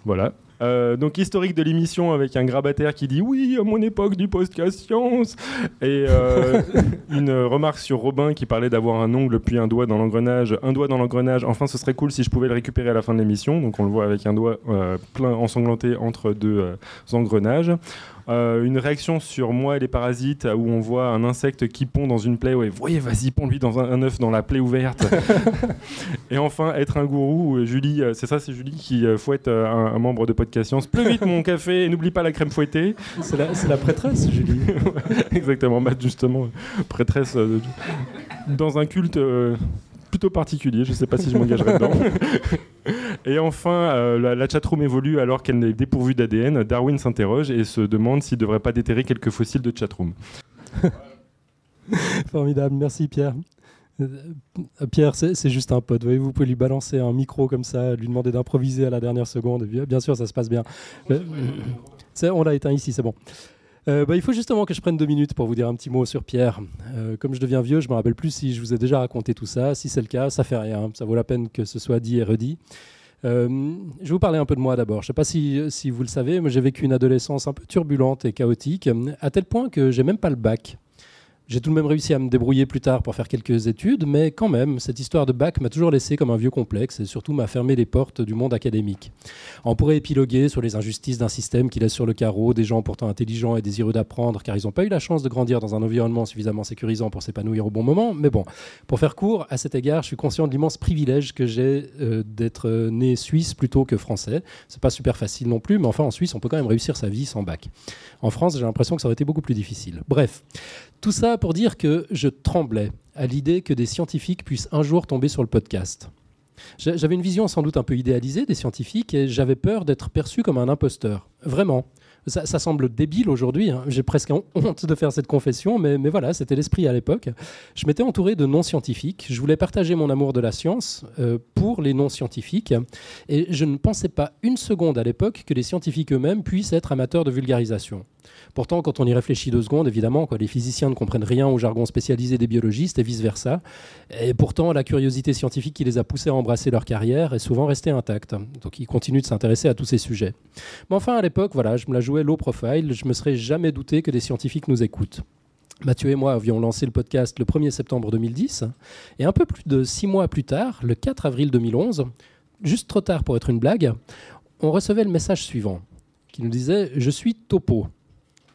Speaker 4: Voilà. Euh, donc historique de l'émission avec un grabataire qui dit oui à mon époque du podcast science et euh, une remarque sur Robin qui parlait d'avoir un ongle puis un doigt dans l'engrenage, un doigt dans l'engrenage. Enfin, ce serait cool si je pouvais le récupérer à la fin de l'émission. Donc on le voit avec un doigt euh, plein ensanglanté entre deux engrenages. Euh, une réaction sur moi et les parasites où on voit un insecte qui pond dans une plaie. Ouais, voyez, vas-y, pond-lui dans un, un œuf dans la plaie ouverte. et enfin, être un gourou. où Julie, euh, c'est ça, c'est Julie qui euh, fouette euh, un, un membre de Podcast Science. Plus vite mon café et n'oublie pas la crème fouettée.
Speaker 2: C'est la, prêtresse, Julie.
Speaker 4: Exactement, bah, justement, prêtresse euh, dans un culte euh, plutôt particulier. Je sais pas si je m'engagerai dedans. Et enfin, euh, la, la chatroom évolue alors qu'elle est dépourvue d'ADN. Darwin s'interroge et se demande s'il ne devrait pas déterrer quelques fossiles de chatroom.
Speaker 2: Formidable, merci Pierre. Euh, Pierre, c'est juste un pote. Voyez, vous pouvez lui balancer un micro comme ça, lui demander d'improviser à la dernière seconde. Bien, sûr, ça se passe bien. Euh, on l'a éteint ici, c'est bon. Euh, bah, il faut justement que je prenne deux minutes pour vous dire un petit mot sur Pierre. Euh, comme je deviens vieux, je me rappelle plus si je vous ai déjà raconté tout ça. Si c'est le cas, ça fait rien. Ça vaut la peine que ce soit dit et redit. Euh, je vais vous parler un peu de moi d'abord. Je ne sais pas si, si vous le savez, mais j'ai vécu une adolescence un peu turbulente et chaotique, à tel point que j'ai même pas le bac. J'ai tout de même réussi à me débrouiller plus tard pour faire quelques études, mais quand même, cette histoire de bac m'a toujours laissé comme un vieux complexe et surtout m'a fermé les portes du monde académique. On pourrait épiloguer sur les injustices d'un système qui laisse sur le carreau des gens pourtant intelligents et désireux d'apprendre car ils n'ont pas eu la chance de grandir dans un environnement suffisamment sécurisant pour s'épanouir au bon moment. Mais bon, pour faire court, à cet égard, je suis conscient de l'immense privilège que j'ai euh, d'être euh, né suisse plutôt que français. C'est pas super facile non plus, mais enfin en Suisse, on peut quand même réussir sa vie sans bac. En France, j'ai l'impression que ça aurait été beaucoup plus difficile. Bref, tout ça pour dire que je tremblais à l'idée que des scientifiques puissent un jour tomber sur le podcast. J'a- J'avais une vision sans doute un peu idéalisée des scientifiques et j'avais peur d'être perçu comme un imposteur. Vraiment. Ça, semble débile aujourd'hui, hein. j'ai presque honte de faire cette confession, mais, voilà, c'était l'esprit à l'époque. Je m'étais entouré de non-scientifiques, je voulais partager mon amour de la science euh, pour les non-scientifiques, et je ne pensais pas une seconde à l'époque que les scientifiques eux-mêmes puissent être amateurs de vulgarisation. Pourtant, quand on y réfléchit deux secondes, évidemment, les physiciens ne comprennent rien au jargon spécialisé des biologistes et vice-versa. Et pourtant, la curiosité scientifique qui les a poussés à embrasser leur carrière est souvent restée intacte. Donc, ils continuent de s'intéresser à tous ces sujets. Mais enfin, à l'époque, voilà, je me la jouais low profile. Je me serais jamais douté que des scientifiques nous écoutent. Mathieu et moi avions lancé le podcast le 1er septembre 2010. Et un peu plus de six mois plus tard, le 4 avril 2011, juste trop tard pour être une blague, on recevait le message suivant qui nous disait Je suis Topo,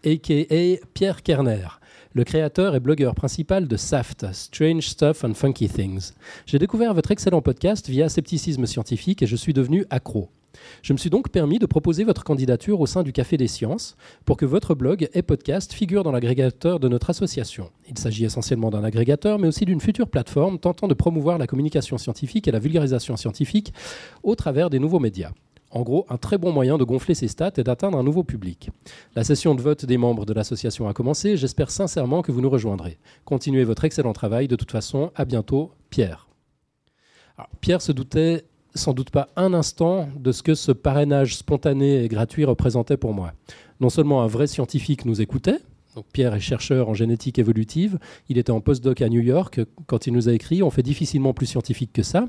Speaker 2: a.k.a. Pierre Kerner, le créateur et blogueur principal de SAFT, Strange Stuff and Funky Things. J'ai découvert votre excellent podcast via Scepticisme Scientifique et je suis devenu accro. Je me suis donc permis de proposer votre candidature au sein du Café des Sciences pour que votre blog et podcast figurent dans l'agrégateur de notre association. Il s'agit essentiellement d'un agrégateur, mais aussi d'une future plateforme tentant de promouvoir la communication scientifique et la vulgarisation scientifique au travers des nouveaux médias. En gros, un très bon moyen de gonfler ses stats et d'atteindre un nouveau public. La session de vote des membres de l'association a commencé. J'espère sincèrement que vous nous rejoindrez. Continuez votre excellent travail. De toute façon, à bientôt, Pierre. Pierre se doutait sans doute pas un instant de ce que ce parrainage spontané et gratuit représentait pour moi. Non seulement un vrai scientifique nous écoutait, Pierre est chercheur en génétique évolutive, il était en postdoc à New York quand il nous a écrit, on fait difficilement plus scientifique que ça.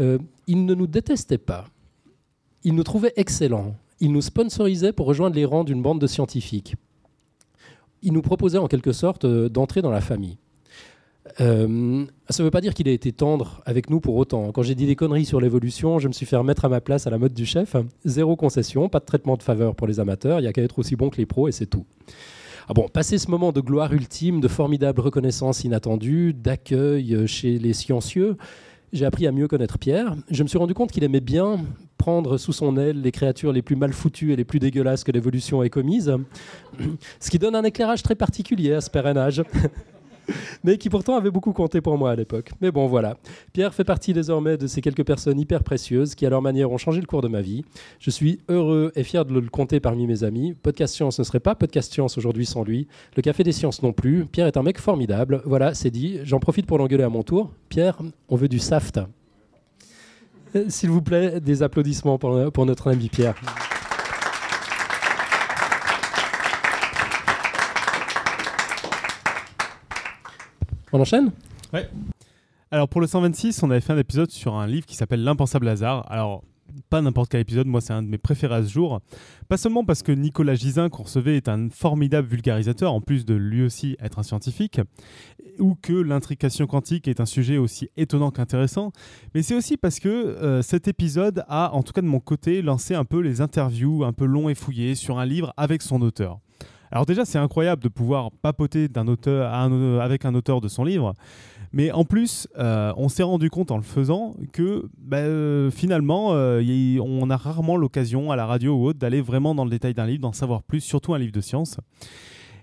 Speaker 2: Euh, il ne nous détestait pas, il nous trouvait excellents, il nous sponsorisait pour rejoindre les rangs d'une bande de scientifiques. Il nous proposait en quelque sorte euh, d'entrer dans la famille. Euh, ça ne veut pas dire qu'il a été tendre avec nous pour autant. Quand j'ai dit des conneries sur l'évolution, je me suis fait remettre à ma place à la mode du chef. Zéro concession, pas de traitement de faveur pour les amateurs, il n'y a qu'à être aussi bon que les pros et c'est tout. Ah bon, passé ce moment de gloire ultime, de formidable reconnaissance inattendue, d'accueil chez les sciencieux, j'ai appris à mieux connaître Pierre. Je me suis rendu compte qu'il aimait bien prendre sous son aile les créatures les plus mal foutues et les plus dégueulasses que l'évolution ait commises, ce qui donne un éclairage très particulier à ce parrainage mais qui pourtant avait beaucoup compté pour moi à l'époque. Mais bon, voilà. Pierre fait partie désormais de ces quelques personnes hyper précieuses qui, à leur manière, ont changé le cours de ma vie. Je suis heureux et fier de le compter parmi mes amis. Podcast Science ne serait pas Podcast Science aujourd'hui sans lui. Le Café des Sciences non plus. Pierre est un mec formidable. Voilà, c'est dit. J'en profite pour l'engueuler à mon tour. Pierre, on veut du SAFT. Euh, S'il vous plaît, des applaudissements pour, pour notre ami Pierre. On enchaîne?
Speaker 1: Alors pour le 126, on avait fait un épisode sur un livre qui s'appelle L'impensable hasard. Alors pas n'importe quel épisode, moi c'est un de mes préférés à ce jour. Pas seulement parce que Nicolas Gisin qu'on recevait est un formidable vulgarisateur, en plus de lui aussi être un scientifique, ou que l'intrication quantique est un sujet aussi étonnant qu'intéressant, mais c'est aussi parce que euh, cet épisode a, en tout cas de mon côté, lancé un peu les interviews un peu longs et fouillés sur un livre avec son auteur. Alors déjà, c'est incroyable de pouvoir papoter d'un auteur avec un auteur de son livre, mais en plus, euh, on s'est rendu compte en le faisant que bah, euh, finalement, euh, on a rarement l'occasion à la radio ou autre d'aller vraiment dans le détail d'un livre, d'en savoir plus, surtout un livre de science.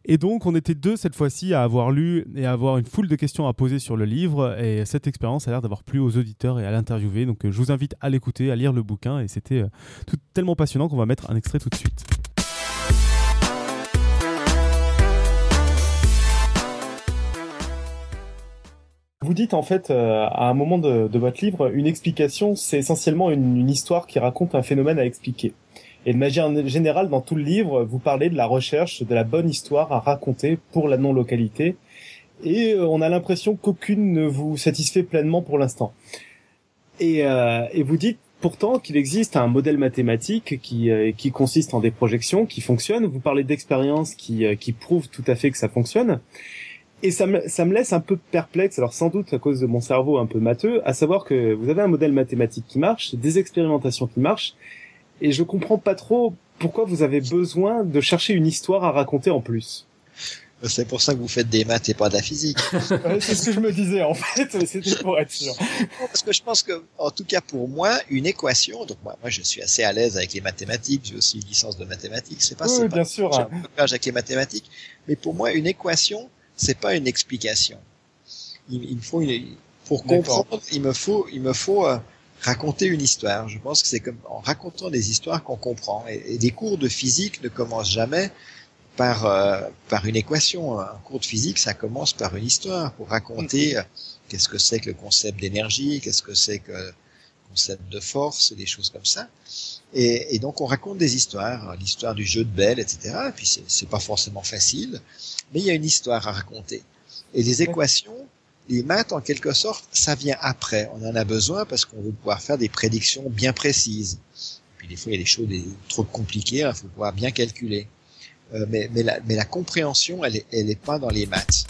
Speaker 1: Et donc, on était deux cette fois-ci à avoir lu et à avoir une foule de questions à poser sur le livre. Et cette expérience a l'air d'avoir plu aux auditeurs et à l'interviewer. Donc, je vous invite à l'écouter, à lire le bouquin. Et c'était tellement passionnant qu'on va mettre un extrait tout de suite.
Speaker 5: Vous dites en fait euh, à un moment de, votre livre, une explication, c'est essentiellement une, histoire qui raconte un phénomène à expliquer. Et de manière générale, dans tout le livre, vous parlez de la recherche de la bonne histoire à raconter pour la non-localité. Et euh, on a l'impression qu'aucune ne vous satisfait pleinement pour l'instant. Et, euh, et, vous dites pourtant qu'il existe un modèle mathématique qui, qui consiste en des projections qui fonctionnent. Vous parlez d'expériences qui, qui prouvent tout à fait que ça fonctionne. Et ça me, ça me laisse un peu perplexe, alors sans doute à cause de mon cerveau un peu matheux, à savoir que vous avez un modèle mathématique qui marche, des expérimentations qui marchent, et je comprends pas trop pourquoi vous avez besoin de chercher une histoire à raconter en plus.
Speaker 7: C'est pour ça que vous faites des maths et pas de la physique.
Speaker 5: c'est ce que je me disais en fait, c'était pour être sûr.
Speaker 7: Parce que je pense que, en tout cas pour moi, une équation. Donc moi, moi je suis assez à l'aise avec les mathématiques. J'ai aussi une licence de mathématiques. C'est pas.
Speaker 5: Oui,
Speaker 7: bien
Speaker 5: sûr.
Speaker 7: J'ai un avec les mathématiques. Mais pour moi, une équation, c'est pas une explication. Il, faut une, pour comprendre, il me faut, il me faut euh, raconter une histoire. Je pense que c'est comme en racontant des histoires qu'on comprend. Et, des cours de physique ne commencent jamais par euh, par une équation. Un cours de physique, ça commence par une histoire pour raconter mm-hmm. euh, qu'est-ce que c'est que le concept d'énergie, qu'est-ce que c'est que le concept de force, des choses comme ça. Et, et donc on raconte des histoires, l'histoire du jeu de Belle, etc. Et puis c'est pas forcément facile mais il y a une histoire à raconter. Et les équations, les maths, en quelque sorte, ça vient après. On en a besoin parce qu'on veut pouvoir faire des prédictions bien précises. Puis des fois, il y a des choses trop compliquées, il faut pouvoir bien calculer. Euh, mais, mais, la, mais la compréhension, elle n'est elle est pas dans les maths.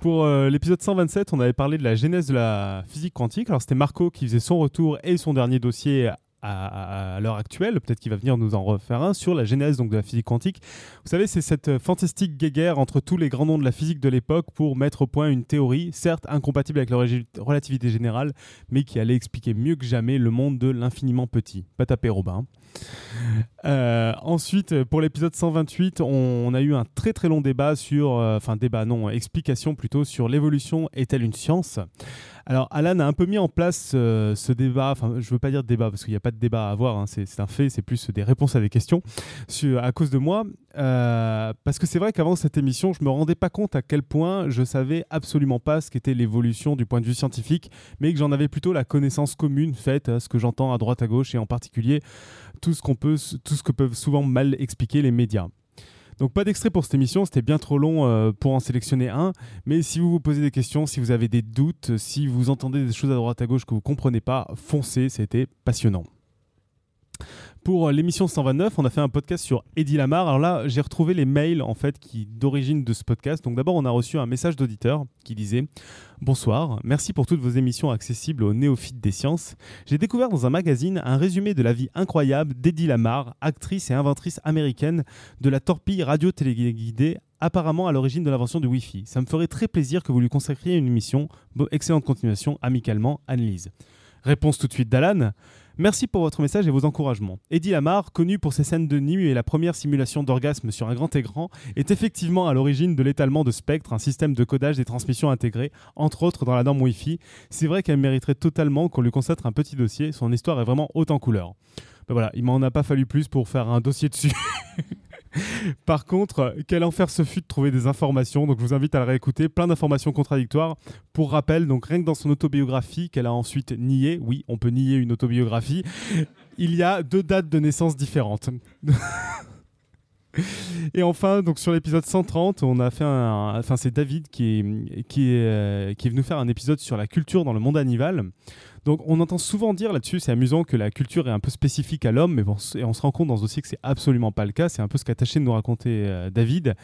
Speaker 1: Pour euh, l'épisode 127, on avait parlé de la genèse de la physique quantique. Alors c'était Marco qui faisait son retour et son dernier dossier à, l'heure actuelle, peut-être qu'il va venir nous en refaire un, sur la genèse donc, de la physique quantique. Vous savez, c'est cette fantastique guéguerre entre tous les grands noms de la physique de l'époque pour mettre au point une théorie, certes incompatible avec la relativité générale, mais qui allait expliquer mieux que jamais le monde de l'infiniment petit. Pas taper Robin. Euh, ensuite, pour l'épisode 128, on, a eu un très très long débat sur, euh, enfin débat non, explication plutôt sur l'évolution est-elle une science? Alors, Alan a un peu mis en place euh, ce débat, enfin, je ne veux pas dire débat parce qu'il n'y a pas de débat à avoir, hein, c'est un fait, c'est plus des réponses à des questions à cause de moi. Euh, parce que c'est vrai qu'avant cette émission, je ne me rendais pas compte à quel point je savais absolument pas ce qu'était l'évolution du point de vue scientifique, mais que j'en avais plutôt la connaissance commune faite à ce que j'entends à droite à gauche et en particulier tout ce, peut, tout ce que peuvent souvent mal expliquer les médias. Donc pas d'extrait pour cette émission, c'était bien trop long euh, pour en sélectionner un. Mais si vous vous posez des questions, si vous avez des doutes, si vous entendez des choses à droite à gauche que vous comprenez pas, foncez, c'était passionnant. Pour euh, l'émission 129, on a fait un podcast sur Eddie Lamar. Alors là, j'ai retrouvé les mails en fait qui d'origine de ce podcast. Donc d'abord, on a reçu un message d'auditeur qui disait Bonsoir, merci pour toutes vos émissions accessibles aux néophytes des sciences. J'ai découvert dans un magazine un résumé de la vie incroyable d'Eddie Lamar, actrice et inventrice américaine de la torpille radio-téléguidée apparemment à l'origine de l'invention du Wi-Fi. Ça me ferait très plaisir que vous lui consacriez une émission. excellente continuation, amicalement, Annelise. Réponse tout de suite d'Alan. Merci pour votre message et vos encouragements. Eddie Lamar, connu pour ses scènes de nuit et la première simulation d'orgasme sur un grand écran, est effectivement à l'origine de l'étalement de spectre, un système de codage des transmissions intégré, entre autres dans la norme Wi-Fi. C'est vrai qu'elle mériterait totalement qu'on lui consacre un petit dossier, son histoire est vraiment haute en couleur. Ben voilà, il m'en a pas fallu plus pour faire un dossier dessus. Par contre, quel enfer ce fut de trouver des informations. Donc je vous invite à le réécouter. Plein d'informations contradictoires. Pour rappel, donc rien que dans son autobiographie, qu'elle a ensuite nié, oui, on peut nier une autobiographie, il y a deux dates de naissance différentes. Et enfin, donc sur l'épisode 130, on a fait un, enfin c'est David qui est, qui, est, euh, qui est venu faire un épisode sur la culture dans le monde animal. Donc on entend souvent dire là-dessus, c'est amusant que la culture est un peu spécifique à l'homme, mais bon, et on se rend compte dans ce dossier que c'est absolument pas le cas. C'est un peu ce qu'a tâché de nous raconter euh, David.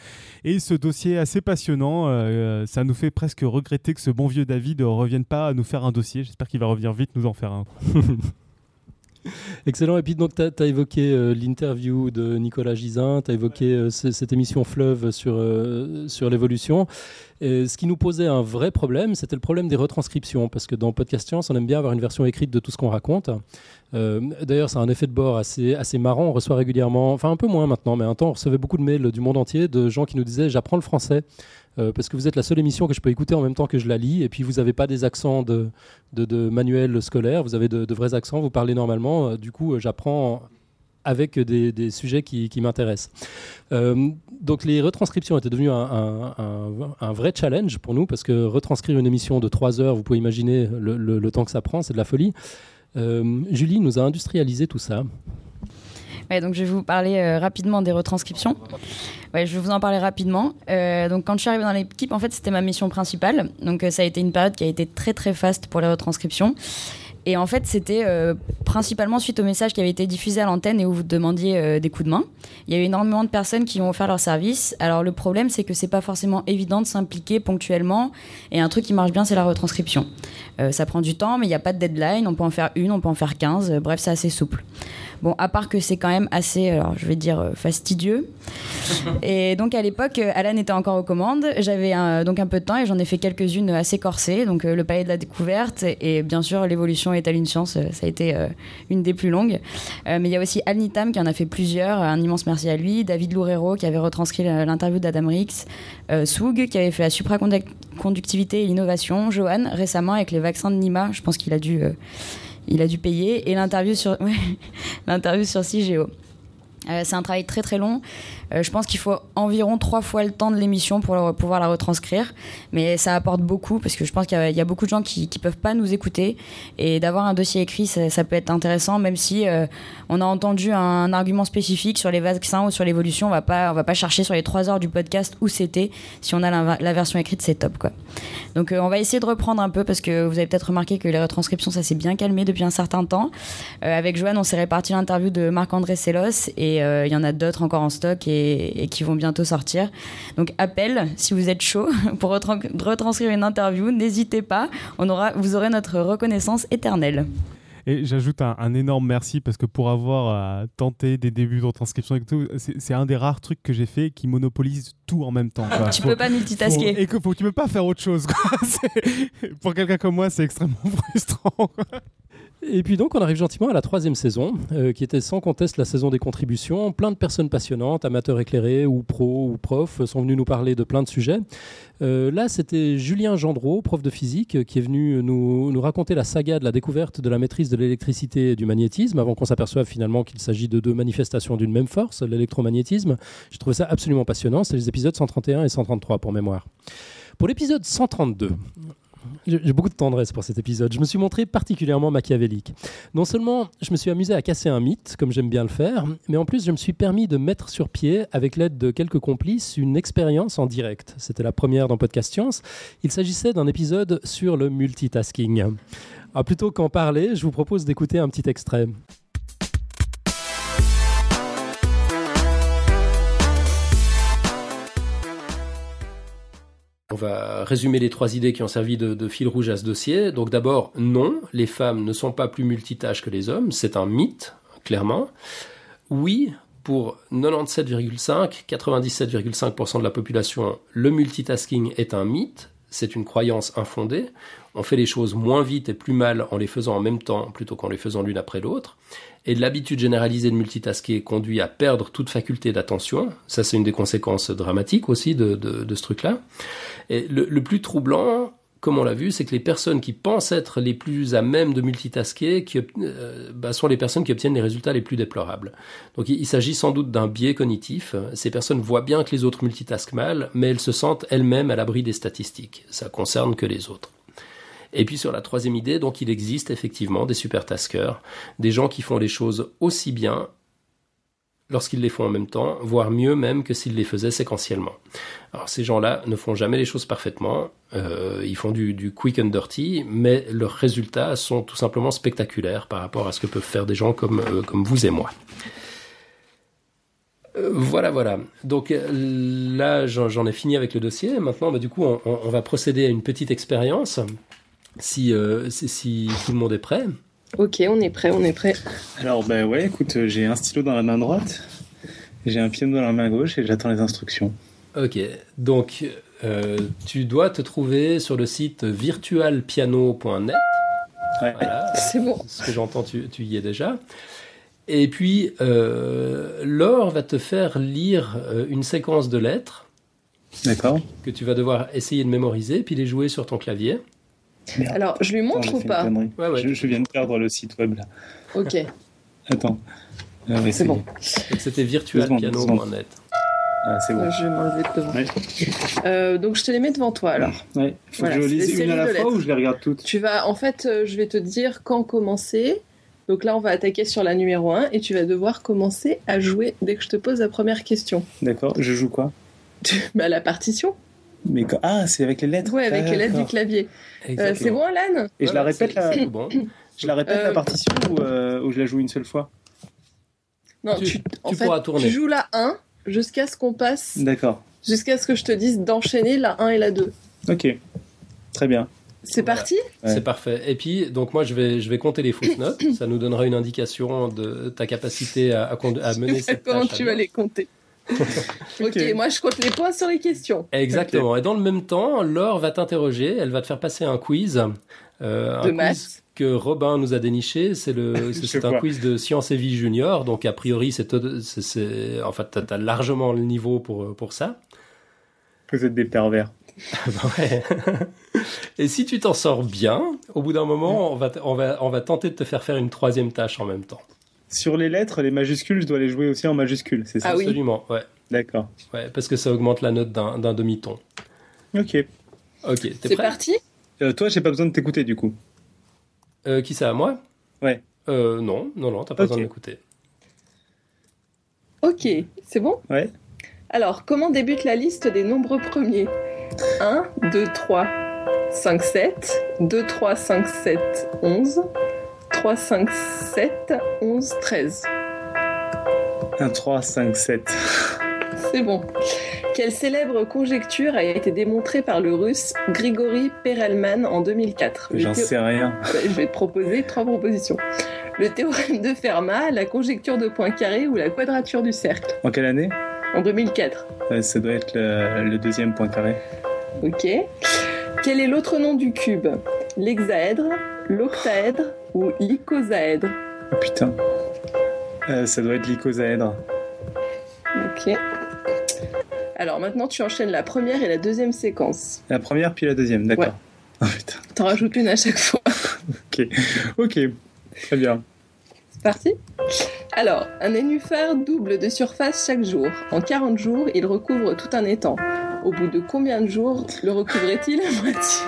Speaker 1: Et ce dossier assez passionnant, euh, ça nous fait presque regretter que ce bon vieux David ne revienne pas à nous faire un dossier. J'espère qu'il va revenir vite nous en faire un.
Speaker 2: Excellent. Et puis, donc, tu as, évoqué euh, l'interview de Nicolas Gisin, tu as évoqué euh, cette émission Fleuve sur, euh, sur l'évolution. ce qui nous posait un vrai problème, c'était le problème des retranscriptions. Parce que dans Podcast Science, on aime bien avoir une version écrite de tout ce qu'on raconte. D'ailleurs, c'est un effet de bord assez, assez marrant. On reçoit régulièrement, enfin un peu moins maintenant, mais un temps, on recevait beaucoup de mails du monde entier de gens qui nous disaient J'apprends le français. Euh, parce que vous êtes la seule émission que je peux écouter en même temps que je la lis, et puis vous n'avez pas des accents de, de, manuel scolaire, vous avez de, vrais accents, vous parlez normalement, euh, du coup euh, j'apprends avec des, sujets qui, m'intéressent. donc les retranscriptions étaient devenues un, vrai challenge pour nous, parce que retranscrire une émission de 3 heures, vous pouvez imaginer le temps que ça prend, c'est de la folie. Julie nous a industrialisé tout ça
Speaker 8: donc je vais vous parler euh, rapidement des retranscriptions. Ouais, je vais vous en parler rapidement. Euh, donc quand je suis arrivée dans l'équipe, en fait, c'était ma mission principale. Donc euh, ça a été une période qui a été très très faste pour les retranscriptions. Et en fait, c'était principalement suite au message qui avait été diffusé à l'antenne et où vous demandiez des coups de main. Il y a eu énormément de personnes qui ont offert leur service. Alors le problème, c'est que c'est pas forcément évident de s'impliquer ponctuellement. Et un truc qui marche bien, c'est la retranscription. ça prend du temps, mais il n'y a pas de deadline. On peut en faire une, on peut en faire 15. bref, c'est assez souple. Bon, à part que c'est quand même assez, alors je vais dire euh, fastidieux. et donc à l'époque, euh, Alan était encore aux commandes. J'avais donc un peu de temps et j'en ai fait quelques-unes assez corsées. Donc euh, le palais de la découverte et bien sûr l'évolution à une chance. Ça a été une des plus longues. mais il y a aussi Al Nitam qui en a fait plusieurs. Un immense merci à lui. David Loureiro qui avait retranscrit l'interview d'Adam Rix. Soug qui avait fait la supraconductivité et l'innovation. Johan récemment avec les vaccins de Nima. Je pense qu'il a dû a dû payer. Et l'interview sur, l'interview sur CIGEO. Euh, c'est un travail très très long. Euh, je pense qu'il faut environ trois fois le temps de l'émission pour pouvoir la retranscrire. Mais ça apporte beaucoup parce que je pense qu'il y, a beaucoup de gens qui ne peuvent pas nous écouter. Et d'avoir un dossier écrit, ça, peut être intéressant, même si euh, on a entendu un, argument spécifique sur les vaccins ou sur l'évolution. On on va pas chercher sur les trois heures du podcast où c'était. Si on a la, version écrite, c'est top. Donc on va essayer de reprendre un peu parce que vous avez peut-être remarqué que les retranscriptions, ça s'est bien calmé depuis un certain temps. avec Joanne, on s'est réparti l'interview de Marc-André Sellos et il y en a d'autres encore en stock et, qui vont bientôt sortir. Donc appel, si vous êtes chaud pour retranscrire une interview, n'hésitez pas, on aura, vous aurez notre reconnaissance éternelle.
Speaker 1: Et j'ajoute un, énorme merci parce que pour avoir euh, tenté des débuts de retranscription et tout, c'est un des rares trucs que j'ai fait qui monopolise tout en même temps.
Speaker 8: Tu peux pas multitasker.
Speaker 1: et que faut, tu peux pas faire autre chose. pour quelqu'un comme moi, c'est extrêmement frustrant.
Speaker 2: Et puis donc on arrive gentiment à la troisième saison, euh, qui était sans conteste la saison des contributions. Plein de personnes passionnantes, amateurs éclairés ou pros ou profs, sont venus nous parler de plein de sujets. Euh, là, c'était Julien Gendreau, prof de physique, qui est venu nous, nous, raconter la saga de la découverte de la maîtrise de l'électricité et du magnétisme, avant qu'on s'aperçoive finalement qu'il s'agit de deux manifestations d'une même force, l'électromagnétisme. J'ai trouvé ça absolument passionnant. C'est les épisodes 131 et 133 pour mémoire. Pour l'épisode 132, j'ai beaucoup de tendresse pour cet épisode. Je me suis montré particulièrement machiavélique. Non seulement je me suis amusé à casser un mythe, comme j'aime bien le faire, mais en plus je me suis permis de mettre sur pied, avec l'aide de quelques complices, une expérience en direct. C'était la première dans Podcast Science. Il s'agissait d'un épisode sur le multitasking. Ah, plutôt qu'en parler, je vous propose d'écouter un petit extrait. On va résumer les trois idées qui ont servi de, fil rouge à ce dossier. Donc d'abord, non, les femmes ne sont pas plus multitâches que les hommes, c'est un mythe, clairement. Oui, pour 97,5, 97,5% de la population, le multitasking est un mythe, c'est une croyance infondée. On fait les choses moins vite et plus mal en les faisant en même temps plutôt qu'en les faisant l'une après l'autre et l'habitude généralisée de multitasker conduit à perdre toute faculté d'attention. Ça, c'est une des conséquences dramatiques aussi de, ce truc-là. Et le, plus troublant, comme on l'a vu, c'est que les personnes qui pensent être les plus à même de multitasker qui, euh, bah, sont les personnes qui obtiennent les résultats les plus déplorables. Donc il, il s'agit sans doute d'un biais cognitif. Ces personnes voient bien que les autres multitaskent mal, mais elles se sentent elles-mêmes à l'abri des statistiques. Ça concerne que les autres. Et puis sur la troisième idée, donc il existe effectivement des supertaskers, des gens qui font les choses aussi bien lorsqu'ils les font en même temps, voire mieux même que s'ils les faisaient séquentiellement. Alors ces gens-là ne font jamais les choses parfaitement, euh, ils font du, quick and dirty, mais leurs résultats sont tout simplement spectaculaires par rapport à ce que peuvent faire des gens comme, euh, comme vous et moi. Euh, voilà, voilà. Donc là, j'en ai fini avec le dossier. Maintenant, bah, du coup, on, va procéder à une petite expérience si, euh, si, tout le monde est prêt.
Speaker 9: Ok, on est prêt, on est prêt.
Speaker 10: Alors, ben ouais, écoute, euh, j'ai un stylo dans la main droite, j'ai un piano dans la main gauche et j'attends les instructions.
Speaker 2: Ok, donc euh, tu dois te trouver sur le site virtualpiano.net.
Speaker 10: Ouais.
Speaker 2: Voilà,
Speaker 9: C'est bon.
Speaker 2: ce que j'entends, tu, tu y es déjà. Et puis, euh, Laure va te faire lire une séquence de lettres
Speaker 10: D'accord.
Speaker 2: que tu vas devoir essayer de mémoriser, puis les jouer sur ton clavier.
Speaker 9: Alors, je lui montre ou pas.
Speaker 2: Ouais, ouais.
Speaker 10: je, je viens de perdre le site web là.
Speaker 9: Ok,
Speaker 10: Attends. Ah
Speaker 9: c'est bon.
Speaker 2: Donc, C'était virtualpiano.net.
Speaker 10: Ah, c'est bon.
Speaker 9: Je vais m'enlever de devant.
Speaker 10: Ouais.
Speaker 9: Euh, donc, je te les mets devant toi alors.
Speaker 10: Ouais. Faut
Speaker 9: Voilà,
Speaker 10: que je lise une à la fois
Speaker 9: lettres.
Speaker 10: ou je les regarde toutes
Speaker 9: Tu vas, en fait, euh, je vais te dire quand commencer. Donc là, on va attaquer sur la numéro 1 et tu vas devoir commencer à jouer dès que je te pose la première question.
Speaker 10: D'accord. Je joue quoi?
Speaker 9: Bah, la partition.
Speaker 10: Mais quand- Ah, c'est avec les lettres
Speaker 9: Ouais, avec les lettres du clavier. Euh, c'est bon, Alan?
Speaker 10: Et je la répète
Speaker 2: bon.
Speaker 10: Je la répète
Speaker 9: Euh,
Speaker 10: la partition ou, euh, ou je la joue une seule fois?
Speaker 9: Non,
Speaker 2: Tu-
Speaker 9: tu, en
Speaker 2: tu
Speaker 9: fait,
Speaker 2: pourras tourner.
Speaker 9: tu joues la 1 jusqu'à ce qu'on passe,
Speaker 10: D'accord.
Speaker 9: jusqu'à ce que je te dise d'enchaîner la 1 et la 2.
Speaker 10: Ok. Très bien.
Speaker 9: C'est
Speaker 2: Voilà.
Speaker 9: parti?
Speaker 10: Ouais.
Speaker 2: C'est parfait. Et puis, donc moi, je vais, je vais compter les fausses notes. Ça nous donnera une indication de ta capacité à, à, à mener cette
Speaker 9: Comment
Speaker 2: tâche.
Speaker 9: tu vas les compter ok,
Speaker 10: Ok.
Speaker 9: moi je compte les points sur les questions.
Speaker 2: Exactement. Et dans le même temps, Laure va t'interroger. Elle va te faire passer un quiz. Euh, un
Speaker 9: De
Speaker 2: quiz
Speaker 9: maths.
Speaker 2: que Robin nous a déniché. C'est le, c'est un
Speaker 10: vois.
Speaker 2: quiz de sciences et vie junior. Donc a priori, c'est, c'est, c'est- en fait, t'as, t'as largement le niveau pour pour ça.
Speaker 10: Vous êtes des pervers.
Speaker 2: Ouais. Et si tu t'en sors bien, au bout d'un moment, on va, t- on va, on va tenter de te faire faire une troisième tâche en même temps.
Speaker 10: Sur les lettres, les majuscules, je dois les jouer aussi en majuscules, c'est ça
Speaker 9: Ah oui.
Speaker 2: Absolument, ouais.
Speaker 10: D'accord.
Speaker 2: ouais. Parce que ça augmente la note d'un, demi-ton.
Speaker 10: Ok.
Speaker 2: Ok, t'es
Speaker 9: C'est
Speaker 2: prêt
Speaker 9: parti
Speaker 10: Euh, toi, j'ai pas besoin de t'écouter du coup.
Speaker 2: Euh, Qui ça, à moi?
Speaker 10: Ouais.
Speaker 2: Euh, non, non, non, t'as pas
Speaker 10: Ok.
Speaker 2: besoin de m'écouter.
Speaker 9: Ok, c'est bon?
Speaker 10: Ouais.
Speaker 9: Alors, comment débute la liste des nombreux premiers? 1, 2, 3, 5, 7, 2, 3, 5, 7, 11, 3, 5, 7, 11, 13.
Speaker 10: 1, 3, 5, 7.
Speaker 9: C'est bon. Quelle célèbre conjecture a été démontrée par le russe Grigory Perelman en 2004 Le
Speaker 10: J'en sais rien.
Speaker 9: Je vais te proposer trois propositions. Le théorème de Fermat, la conjecture de Poincaré ou la quadrature du cercle?
Speaker 10: En quelle année?
Speaker 9: En 2004.
Speaker 10: Euh, Ça doit être le, le deuxième point carré.
Speaker 9: Ok. Quel est l'autre nom du cube? L'hexaèdre, l'octaèdre ou l'icosaèdre
Speaker 10: Oh putain. Euh, ça doit être l'icosaèdre.
Speaker 9: Ok. Alors maintenant, tu enchaînes la première et la deuxième séquence.
Speaker 10: La première puis la deuxième, d'accord. Oh putain.
Speaker 9: T'en rajoutes une à chaque fois.
Speaker 10: Ok. Très bien.
Speaker 9: C'est parti Alors, un nénuphar double de surface chaque jour. En 40 jours, il recouvre tout un étang. Au bout de combien de jours le recouvrait-il à moitié?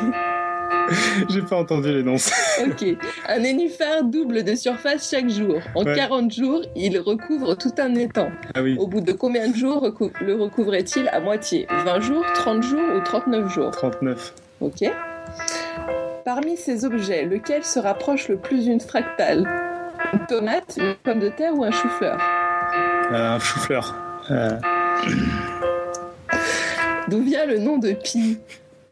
Speaker 10: J'ai pas entendu l'énonce.
Speaker 9: Ok. Un nénuphar double de surface chaque jour. En
Speaker 10: Ouais.
Speaker 9: 40 jours, il recouvre tout un étang.
Speaker 10: Ah oui.
Speaker 9: Au bout de combien de jours recou- le recouvrait-il à moitié? 20 jours, 30 jours ou 39 jours?
Speaker 10: 39.
Speaker 9: Ok. Parmi ces objets, lequel se rapproche le plus d'une fractale? Une tomate, une pomme de terre ou un chou-fleur?
Speaker 10: Euh, un chou-fleur. Euh,
Speaker 9: D'où vient le nom de pi?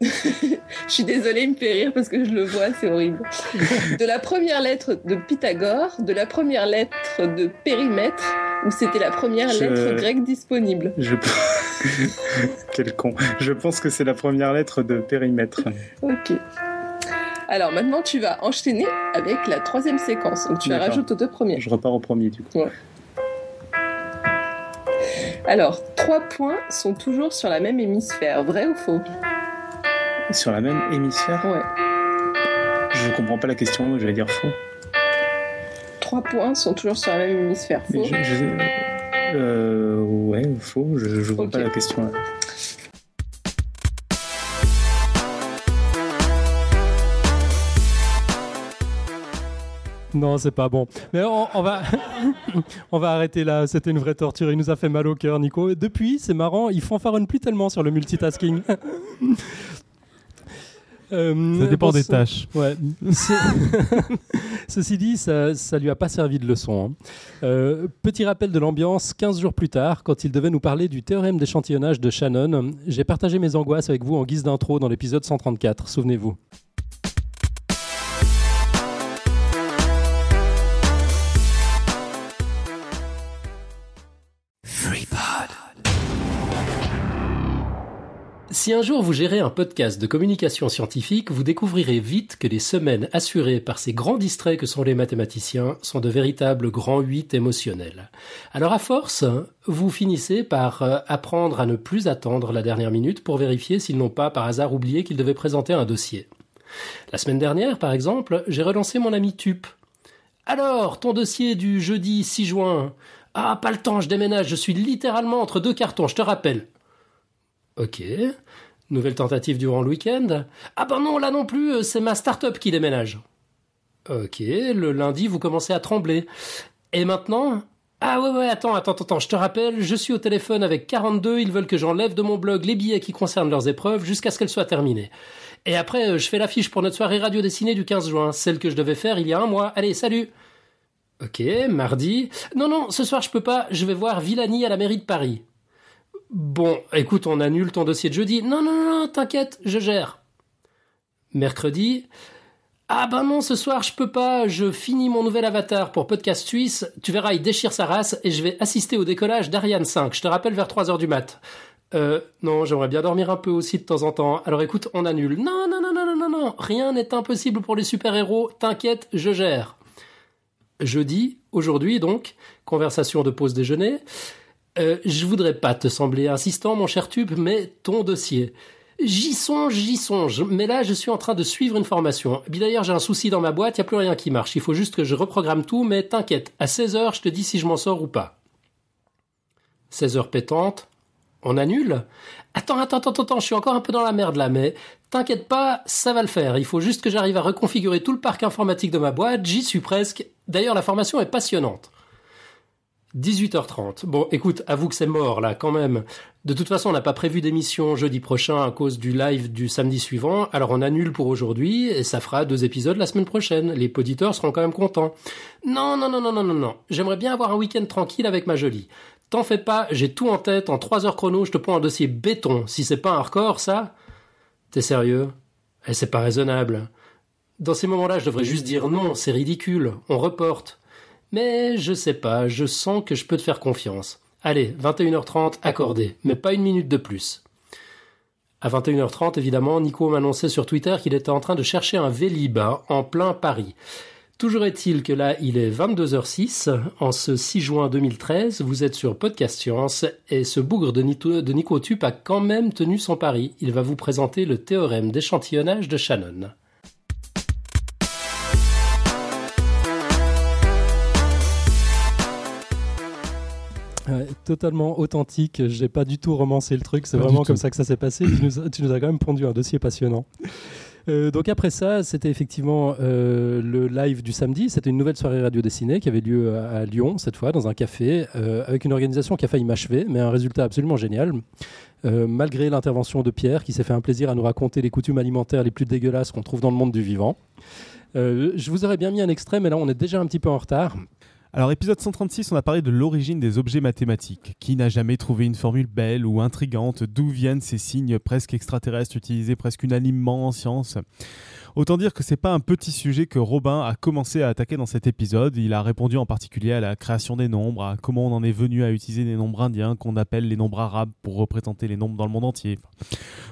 Speaker 9: Je suis désolée, il me fait rire parce que je le vois, c'est horrible. De la première lettre de Pythagore, de la première lettre de périmètre, ou c'était la première
Speaker 10: Je-
Speaker 9: lettre grecque disponible
Speaker 10: je... Quel con. Je pense que c'est la première lettre de périmètre.
Speaker 9: Ok. Alors maintenant, tu vas enchaîner avec la troisième séquence. Donc tu la rajoutes aux deux premières.
Speaker 10: Je repars au premier du coup.
Speaker 9: Alors, trois points sont toujours sur la même hémisphère, vrai ou faux?
Speaker 10: Sur la même hémisphère?
Speaker 9: Ouais.
Speaker 10: Je comprends pas la question, je vais dire faux.
Speaker 9: Trois points sont toujours sur la même hémisphère, faux
Speaker 10: je, je- Euh, ouais, faux, je, je vois
Speaker 9: Ok.
Speaker 10: pas la question là.
Speaker 2: Non, c'est pas bon. Mais on, on va, on va arrêter là. C'était une vraie torture. Il nous a fait mal au cœur, Nico. Et depuis, c'est marrant, il fanfaronne plus tellement sur le multitasking. Euh,
Speaker 1: ça dépend des tâches.
Speaker 2: Ceci dit, ça ne lui a pas servi de leçon. Hein. Euh, petit rappel de l'ambiance, 15 jours plus tard, quand il devait nous parler du théorème d'échantillonnage de Shannon, j'ai partagé mes angoisses avec vous en guise d'intro dans l'épisode 134, souvenez-vous. Free Si un jour vous gérez un podcast de communication scientifique, vous découvrirez vite que les semaines assurées par ces grands distraits que sont les mathématiciens sont de véritables grands huit émotionnels. Alors à force, vous finissez par euh, apprendre à ne plus attendre la dernière minute pour vérifier s'ils n'ont pas par hasard oublié qu'ils devaient présenter un dossier. La semaine dernière, par exemple, j'ai relancé mon ami Tup. Alors, ton dossier du jeudi 6 juin. Ah, pas le temps, je déménage, je suis littéralement entre deux cartons, je te rappelle. Ok. Nouvelle tentative durant le week-end. Ah ben non, là non plus, euh, c'est ma start-up qui déménage. Ok, le lundi, vous commencez à trembler. Et maintenant? Ah ouais, ouais, attends, attends, attends, je te rappelle, je suis au téléphone avec 42, ils veulent que j'enlève de mon blog les billets qui concernent leurs épreuves jusqu'à ce qu'elles soient terminées. Et après, euh, je fais l'affiche pour notre soirée radio dessinée du 15 juin, celle que je devais faire il y a un mois. Allez, salut Ok, mardi. Non, non, ce soir je peux pas, je vais voir Villani à la mairie de Paris. Bon, écoute, on annule ton dossier de jeudi. Non, non, non, t'inquiète, je gère. Mercredi. Ah ben non, ce soir je peux pas, je finis mon nouvel avatar pour Podcast Suisse, tu verras, il déchire sa race et je vais assister au décollage d'Ariane 5, je te rappelle vers 3h du mat. Euh, non, j'aimerais bien dormir un peu aussi de temps en temps, alors écoute, on annule. Non, non, non, non, non, non, non, rien n'est impossible pour les super-héros, t'inquiète, je gère. Jeudi, aujourd'hui donc, conversation de pause déjeuner. Euh, je voudrais pas te sembler insistant, mon cher tube, mais ton dossier. J'y songe, j'y songe, mais là je suis en train de suivre une formation. Et puis d'ailleurs j'ai un souci dans ma boîte, il n'y a plus rien qui marche. Il faut juste que je reprogramme tout, mais t'inquiète, à 16h je te dis si je m'en sors ou pas. 16h pétante, on annule Attends, attends, attends, attends, je suis encore un peu dans la merde là, mais t'inquiète pas, ça va le faire. Il faut juste que j'arrive à reconfigurer tout le parc informatique de ma boîte, j'y suis presque. D'ailleurs la formation est passionnante. 18h30. Bon, écoute, avoue que c'est mort là, quand même. De toute façon, on n'a pas prévu d'émission jeudi prochain à cause du live du samedi suivant, alors on annule pour aujourd'hui et ça fera deux épisodes la semaine prochaine. Les auditeurs seront quand même contents. Non, non, non, non, non, non, non. J'aimerais bien avoir un week-end tranquille avec ma jolie. T'en fais pas, j'ai tout en tête, en trois heures chrono, je te prends un dossier béton. Si c'est pas un record, ça T'es sérieux? Eh, c'est pas raisonnable. Dans ces moments-là, je devrais juste dire non, c'est ridicule, on reporte. Mais je sais pas, je sens que je peux te faire confiance. Allez, 21h30, accordé, mais pas une minute de plus. À 21h30, évidemment, Nico m'annonçait sur Twitter qu'il était en train de chercher un Vélib en plein Paris. Toujours est-il que là, il est 22h06, en ce 6 juin 2013, vous êtes sur Podcast Science, et ce bougre de, Nico, de Nico Tup a quand même tenu son pari. Il va vous présenter le théorème d'échantillonnage de Shannon. Totalement authentique. J'ai pas du tout romancé le truc. C'est vraiment comme ça que ça s'est passé. Tu nous, tu nous, as quand même pondu un dossier passionnant. Euh, donc après ça, c'était effectivement euh, le live du samedi. C'était une nouvelle soirée radio dessinée qui avait lieu à, à Lyon cette fois dans un café euh, avec une organisation qui a failli m'achever, mais un résultat absolument génial. Malgré l'intervention de Pierre qui s'est fait un plaisir à nous raconter les coutumes alimentaires les plus dégueulasses qu'on trouve dans le monde du vivant. Je vous aurais bien mis un extrait, mais là on est déjà un petit peu en retard.
Speaker 1: Alors, épisode 136, on a parlé de l'origine des objets mathématiques. Qui n'a jamais trouvé une formule belle ou intrigante? D'où viennent ces signes presque extraterrestres utilisés presque unanimement en science? Autant dire que c'est pas un petit sujet que Robin a commencé à attaquer dans cet épisode. Il a répondu en particulier à la création des nombres, à comment on en est venu à utiliser des nombres indiens qu'on appelle les nombres arabes pour représenter les nombres dans le monde entier.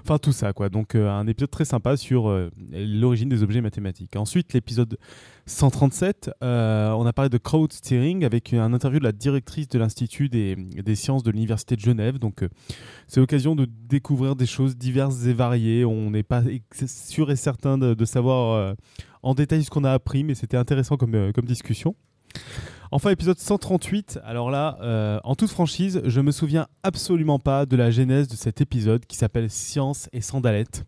Speaker 1: Enfin, tout ça, quoi. Donc, euh, un épisode très sympa sur euh, l'origine des objets mathématiques. Ensuite, l'épisode 137, euh, on a parlé de crowd steering avec un interview de la directrice de l'Institut des, sciences de l'Université de Genève. Donc, euh, c'est l'occasion de découvrir des choses diverses et variées. On n'est pas sûr et certain de, savoir euh, en détail ce qu'on a appris, mais c'était intéressant comme discussion. Enfin, épisode 138. Alors là, euh, en toute franchise, je me souviens absolument pas de la genèse de cet épisode qui s'appelle Science et Sandalette.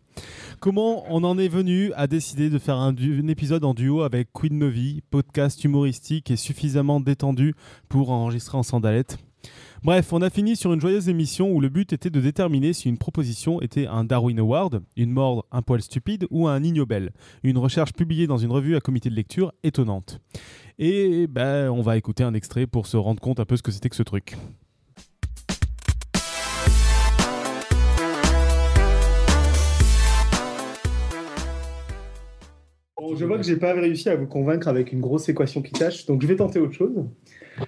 Speaker 1: Comment on en est venu à décider de faire un, épisode en duo avec Queen Novi, podcast humoristique et suffisamment détendu pour enregistrer en sandalette? Bref, on a fini sur une joyeuse émission où le but était de déterminer si une proposition était un Darwin Award, une mort un poil stupide ou un Ig Nobel. Une recherche publiée dans une revue à comité de lecture étonnante. Et ben, on va écouter un extrait pour se rendre compte un peu ce que c'était que ce truc.
Speaker 11: Bon, je vois que j'ai pas réussi à vous convaincre avec une grosse équation qui tâche, donc je vais tenter autre chose.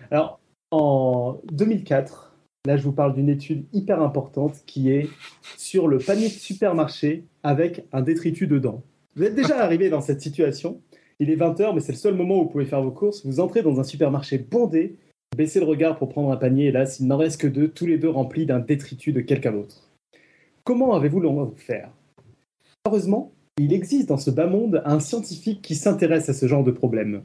Speaker 11: Alors, en 2004,
Speaker 5: Là, je vous parle d'une étude hyper importante qui est sur le panier de supermarché avec un détritus dedans. Vous êtes déjà arrivé dans cette situation. Il est 20h, mais c'est le seul moment où vous pouvez faire vos courses. Vous entrez dans un supermarché bondé, baissez le regard pour prendre un panier, et là, s'il n'en reste que deux, tous les deux remplis d'un détritus de quelqu'un d'autre. Comment avez-vous l'envie de faire? Heureusement, il existe dans ce bas monde un scientifique qui s'intéresse à ce genre de problème.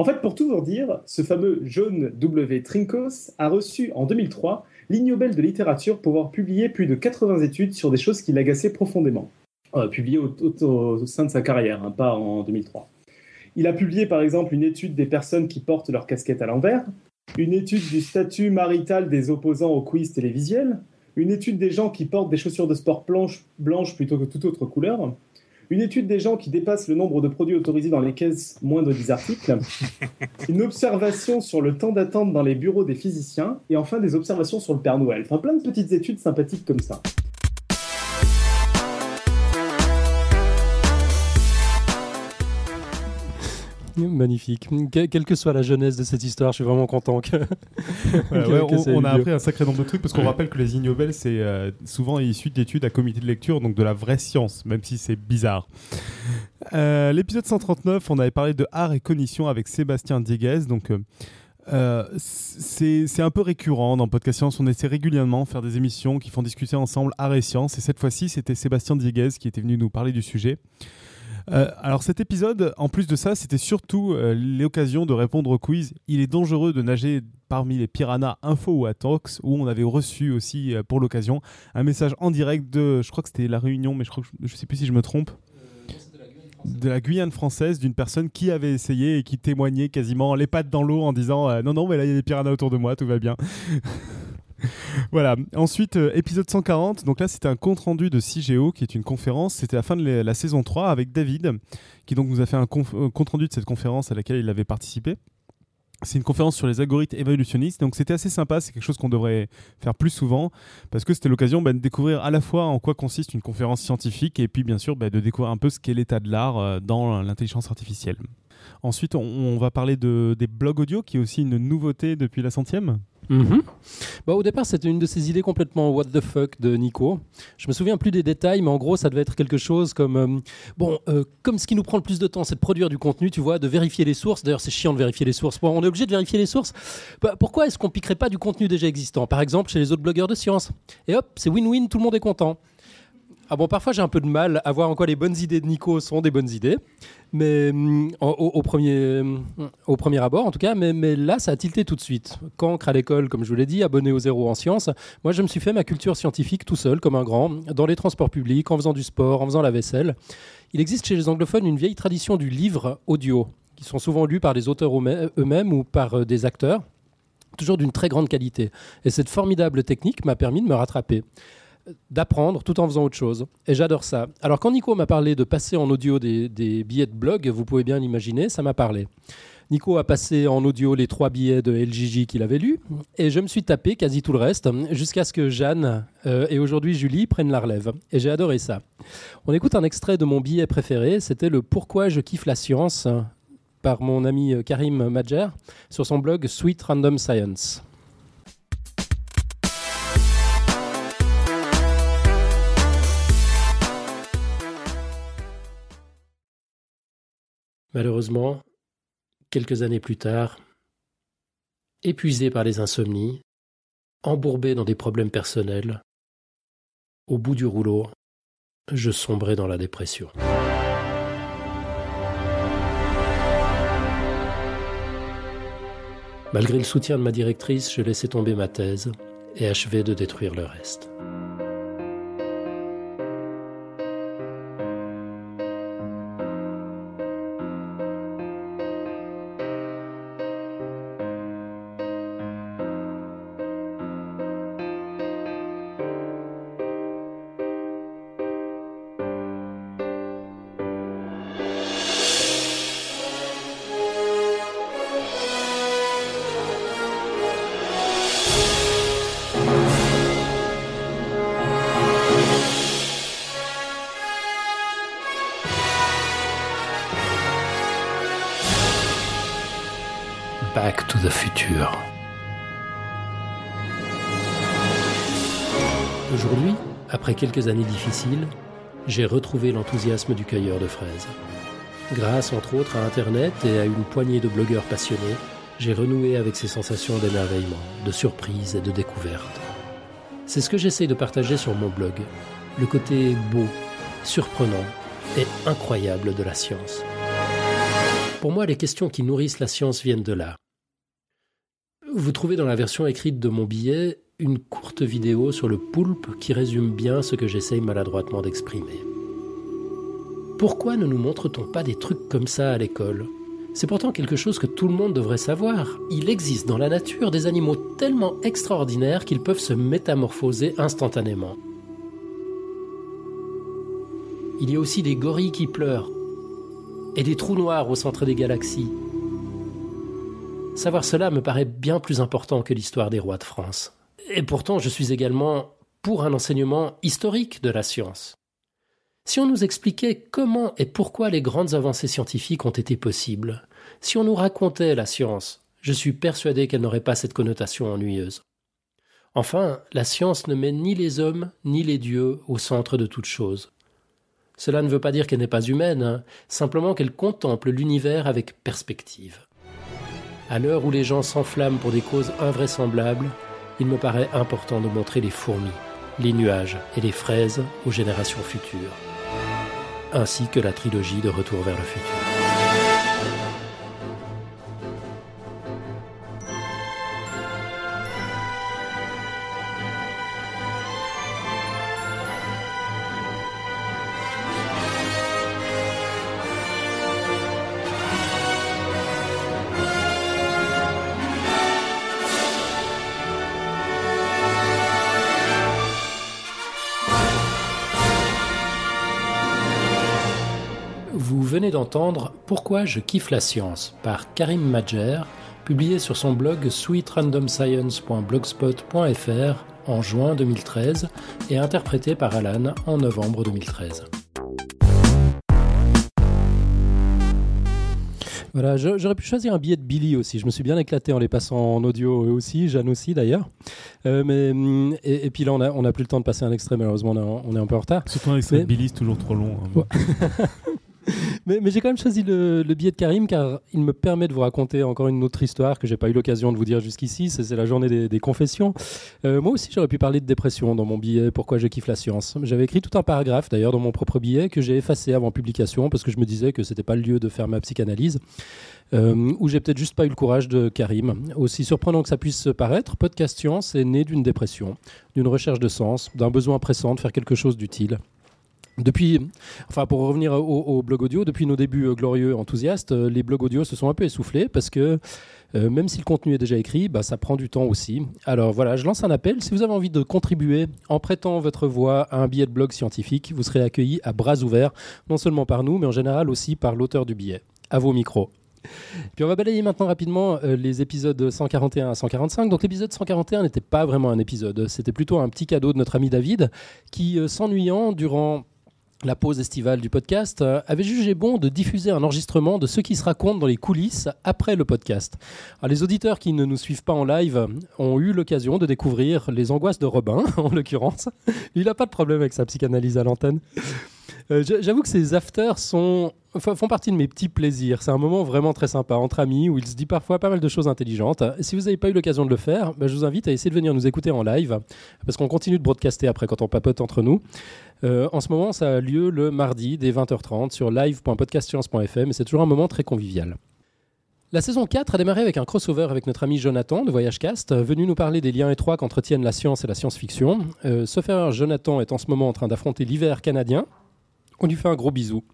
Speaker 5: En fait, pour tout vous dire, ce fameux John W. Trinkos a reçu en 2003 l'Ignobel de littérature pour avoir publié plus de 80 études sur des choses qui l'agaçaient profondément. Euh, publié au, sein de sa carrière, hein, pas en 2003. Il a publié par exemple une étude des personnes qui portent leur casquette à l'envers, une étude du statut marital des opposants au quiz télévisuel, une étude des gens qui portent des chaussures de sport blanches plutôt que toute autre couleur, une étude des gens qui dépassent le nombre de produits autorisés dans les caisses moins de 10 articles, une observation sur le temps d'attente dans les bureaux des physiciens, et enfin des observations sur le Père Noël. Enfin, plein de petites études sympathiques comme ça.
Speaker 2: Magnifique. Que- quelle que soit la jeunesse de cette histoire, je suis vraiment content que.
Speaker 1: Voilà,
Speaker 2: que-
Speaker 1: ouais,
Speaker 2: que
Speaker 1: on, a appris un sacré nombre de trucs parce qu'on rappelle que les Ignobel, c'est euh, souvent issu d'études à comité de lecture, donc de la vraie science, même si c'est bizarre. Euh, L'épisode 139, on avait parlé de art et cognition avec Sébastien Dieguez. Donc, euh, euh, c'est c'est un peu récurrent dans Podcast Science. On essaie régulièrement de faire des émissions qui font discuter ensemble art et science. Et cette fois-ci, c'était Sébastien Dieguez qui était venu nous parler du sujet. Euh, alors cet épisode, en plus de ça, c'était surtout euh, l'occasion de répondre au quiz. Il est dangereux de nager parmi les piranhas info ou atox, où on avait reçu aussi euh, pour l'occasion un message en direct de, je crois que c'était la Réunion, mais je crois que je, sais plus si je me trompe, de la Guyane française, d'une personne qui avait essayé et qui témoignait quasiment les pattes dans l'eau en disant non non mais là il y a des piranhas autour de moi, tout va bien. Voilà. Ensuite, euh, épisode 140. Donc là, c'était un compte rendu de CIGEO, qui est une conférence. C'était la fin de la, saison 3 avec David, qui donc nous a fait un euh, compte rendu de cette conférence à laquelle il avait participé. C'est une conférence sur les algorithmes évolutionnistes, donc c'était assez sympa, c'est quelque chose qu'on devrait faire plus souvent, parce que c'était l'occasion bah, de découvrir à la fois en quoi consiste une conférence scientifique, et puis bien sûr bah, de découvrir un peu ce qu'est l'état de l'art euh, dans l'intelligence artificielle. Ensuite, on, on va parler de, des blogs audio, qui est aussi une nouveauté depuis la centième.
Speaker 2: Mhm. Bah, au départ, c'était une de ces idées complètement what the fuck de Nico. Je me souviens plus des détails, mais en gros, ça devait être quelque chose comme euh, bon, euh, comme ce qui nous prend le plus de temps, c'est de produire du contenu, tu vois, de vérifier les sources. D'ailleurs, c'est chiant de vérifier les sources. On est obligé de vérifier les sources. Bah, pourquoi est-ce qu'on piquerait pas du contenu déjà existant, par exemple chez les autres blogueurs de science Et hop, c'est win-win, tout le monde est content. Ah bon, parfois j'ai un peu de mal à voir en quoi les bonnes idées de Nico sont des bonnes idées, mais hum, au, premier, hum, au premier abord en tout cas, mais, là ça a tilté tout de suite. Cancre à l'école, comme je vous l'ai dit, abonné au zéro en sciences, moi je me suis fait ma culture scientifique tout seul, comme un grand, dans les transports publics, en faisant du sport, en faisant la vaisselle. Il existe chez les anglophones une vieille tradition du livre audio, qui sont souvent lus par les auteurs eux-mêmes eux-mêmes ou par euh, des acteurs, toujours d'une très grande qualité. Et cette formidable technique m'a permis de me rattraper d'apprendre tout en faisant autre chose. Et j'adore ça. Alors quand Nico m'a parlé de passer en audio des, billets de blog, vous pouvez bien l'imaginer, ça m'a parlé. Nico a passé en audio les trois billets de LJJ qu'il avait lus, et je me suis tapé quasi tout le reste, jusqu'à ce que Jeanne euh, et aujourd'hui Julie prennent la relève. Et j'ai adoré ça. On écoute un extrait de mon billet préféré, c'était le Pourquoi je kiffe la science par mon ami euh, Karim Madjer sur son blog Sweet Random Science. Malheureusement, quelques années plus tard, épuisé par les insomnies, embourbé dans des problèmes personnels, au bout du rouleau, je sombrais dans la dépression. Malgré le soutien de ma directrice, je laissais tomber ma thèse et achevais de détruire le reste. Quelques années difficiles, j'ai retrouvé l'enthousiasme du cueilleur de fraises. Grâce entre autres à Internet et à une poignée de blogueurs passionnés, j'ai renoué avec ces sensations d'émerveillement, de surprise et de découverte. C'est ce que j'essaie de partager sur mon blog, le côté beau, surprenant et incroyable de la science. Pour moi, les questions qui nourrissent la science viennent de là. Vous trouvez dans la version écrite de mon billet une courte vidéo sur le poulpe qui résume bien ce que j'essaye maladroitement d'exprimer. Pourquoi ne nous montre-t-on pas des trucs comme ça à l'école? C'est pourtant quelque chose que tout le monde devrait savoir. Il existe dans la nature des animaux tellement extraordinaires qu'ils peuvent se métamorphoser instantanément. Il y a aussi des gorilles qui pleurent et des trous noirs au centre des galaxies. Savoir cela me paraît bien plus important que l'histoire des rois de France. Et pourtant, je suis également pour un enseignement historique de la science. Si on nous expliquait comment et pourquoi les grandes avancées scientifiques ont été possibles, si on nous racontait la science, je suis persuadé qu'elle n'aurait pas cette connotation ennuyeuse. Enfin, la science ne met ni les hommes ni les dieux au centre de toute chose. Cela ne veut pas dire qu'elle n'est pas humaine, hein, simplement qu'elle contemple l'univers avec perspective. À l'heure où les gens s'enflamment pour des causes invraisemblables, il me paraît important de montrer les fourmis, les nuages et les fraises aux générations futures, ainsi que la trilogie de Retour vers le futur. D'entendre Pourquoi je kiffe la science par Karim Majer, publié sur son blog sweetrandomscience.blogspot.fr en juin 2013 et interprété par Alan en novembre 2013. Voilà, j'aurais pu choisir un billet de Billy aussi. Je me suis bien éclaté en les passant en audio aussi, Jeanne aussi d'ailleurs. Euh, mais et, puis là, on a, on a plus le temps de passer un extrait. Malheureusement, on, est un peu en retard.
Speaker 1: Surtout un extrait de Billy, c'est toujours trop long. Hein.
Speaker 2: mais, j'ai quand même choisi le, billet de Karim car il me permet de vous raconter encore une autre histoire que j'ai pas eu l'occasion de vous dire jusqu'ici. C'est la journée des, confessions. Euh, moi aussi, j'aurais pu parler de dépression dans mon billet. Pourquoi je kiffe la science? J'avais écrit tout un paragraphe d'ailleurs dans mon propre billet que j'ai effacé avant publication parce que je me disais que c'était pas le lieu de faire ma psychanalyse. Euh, où j'ai peut-être juste pas eu le courage de Karim. Aussi surprenant que ça puisse paraître, Podcast Science est né d'une dépression, d'une recherche de sens, d'un besoin pressant de faire quelque chose d'utile. Depuis, enfin pour revenir au, blog audio, depuis nos débuts euh, glorieux, enthousiastes, euh, les blogs audio se sont un peu essoufflés parce que euh, même si le contenu est déjà écrit, bah, ça prend du temps aussi. Alors voilà, je lance un appel. Si vous avez envie de contribuer en prêtant votre voix à un billet de blog scientifique, vous serez accueilli à bras ouverts, non seulement par nous, mais en général aussi par l'auteur du billet. À vos micros. Puis on va balayer maintenant rapidement les épisodes 141 à 145. Donc l'épisode 141 n'était pas vraiment un épisode, c'était plutôt un petit cadeau de notre ami David qui, s'ennuyant durant la pause estivale du podcast, euh, avait jugé bon de diffuser un enregistrement de ce qui se raconte dans les coulisses après le podcast. les auditeurs qui ne nous suivent pas en live ont eu l'occasion de découvrir les angoisses de Robin, en l'occurrence. Il n'a pas de problème avec sa psychanalyse à l'antenne. Euh, j'avoue que ces afters font partie de mes petits plaisirs. C'est un moment vraiment très sympa entre amis où il se dit parfois pas mal de choses intelligentes. Si vous n'avez pas eu l'occasion de le faire, bah, je vous invite à essayer de venir nous écouter en live parce qu'on continue de broadcaster après quand on papote entre nous. Euh, en ce moment, ça a lieu le mardi dès 20h30 sur live.podcastscience.fm et c'est toujours un moment très convivial. La saison 4 a démarré avec un crossover avec notre ami Jonathan de VoyageCast, venu nous parler des liens étroits qu'entretiennent la science et la science-fiction. Euh, sauf erreur, Jonathan est en ce moment en train d'affronter l'hiver canadien, on lui fait un gros bisou.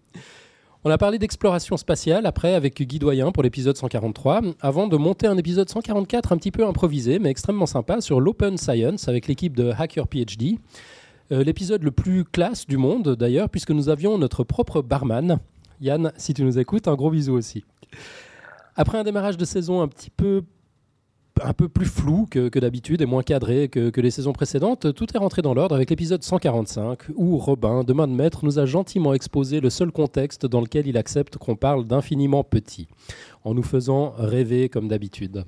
Speaker 2: On a parlé d'exploration spatiale après avec Guy Doyen pour l'épisode 143, avant de monter un épisode 144 un petit peu improvisé mais extrêmement sympa sur l'Open Science avec l'équipe de Hacker PhD. Euh, l'épisode le plus classe du monde d'ailleurs puisque nous avions notre propre barman. Yann, si tu nous écoutes, un gros bisou aussi. Après un démarrage de saison un petit peu un peu plus flou que, d'habitude et moins cadré que, les saisons précédentes, tout est rentré dans l'ordre avec l'épisode 145 où Robin, de main de maître, nous a gentiment exposé le seul contexte dans lequel il accepte qu'on parle d'infiniment petit, en nous faisant rêver comme d'habitude.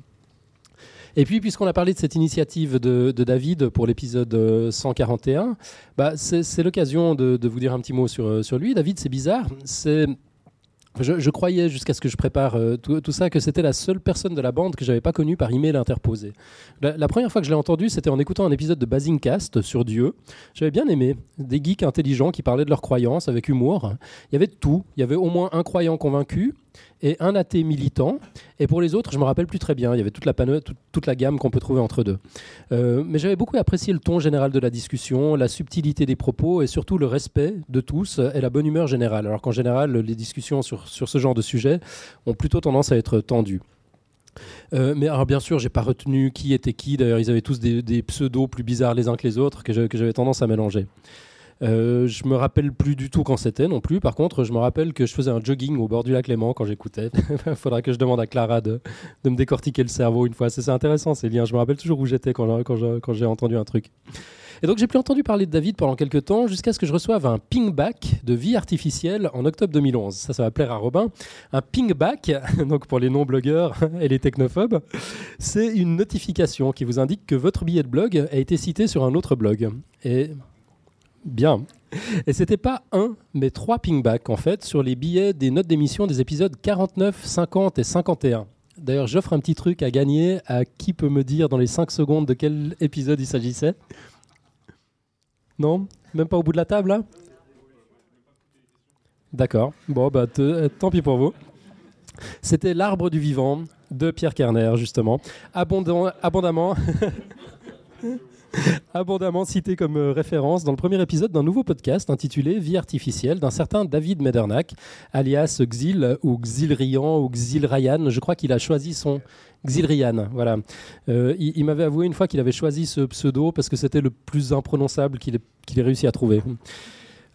Speaker 2: Et puis, puisqu'on a parlé de cette initiative de, David pour l'épisode 141, bah, c'est l'occasion de, vous dire un petit mot sur, sur lui. David, c'est bizarre. C'est je, croyais jusqu'à ce que je prépare euh, tout, ça que c'était la seule personne de la bande que j'avais pas connue par email interposé. La, première fois que je l'ai entendu, c'était en écoutant un épisode de Basingcast sur Dieu. J'avais bien aimé des geeks intelligents qui parlaient de leurs croyances avec humour. Il y avait tout. Il y avait au moins un croyant convaincu et un athée militant. Et pour les autres, je me rappelle plus très bien. Il y avait toute la, gamme qu'on peut trouver entre deux. Euh, mais j'avais beaucoup apprécié le ton général de la discussion, la subtilité des propos et surtout le respect de tous et la bonne humeur générale. Alors qu'en général, les discussions sur, ce genre de sujet ont plutôt tendance à être tendues. Euh, mais alors bien sûr, j'ai pas retenu qui était qui. D'ailleurs, ils avaient tous des, pseudos plus bizarres les uns que les autres que j'avais tendance à mélanger. Euh, je me rappelle plus du tout quand c'était non plus. Par contre, je me rappelle que je faisais un jogging au bord du lac Léman quand j'écoutais. Il faudra que je demande à Clara de, me décortiquer le cerveau une fois. C'est intéressant ces liens. Je me rappelle toujours où j'étais quand, quand j'ai entendu un truc. Et donc j'ai plus entendu parler de David pendant quelques temps jusqu'à ce que je reçoive un pingback de vie artificielle en octobre 2011. Ça, ça va plaire à Robin. Un pingback, donc pour les non-blogueurs et les technophobes, c'est une notification qui vous indique que votre billet de blog a été cité sur un autre blog. Et Bien. Et c'était pas un, mais trois pingbacks en fait sur les billets des notes d'émission des épisodes 49, 50 et 51. D'ailleurs, j'offre un petit truc à gagner à qui peut me dire dans les 5 secondes de quel épisode il s'agissait Non? Même pas au bout de la table là? D'accord. Bon, bah euh, tant pis pour vous. C'était L'arbre du vivant de Pierre Kerner, justement. abondamment. abondamment cité comme euh, référence dans le premier épisode d'un nouveau podcast intitulé Vie artificielle d'un certain David Medernack, alias Xil ou Xilrian ou Xilrayan. Je crois qu'il a choisi son Xilrian. Voilà. Euh, il, m'avait avoué une fois qu'il avait choisi ce pseudo parce que c'était le plus imprononçable qu'il ait, réussi à trouver.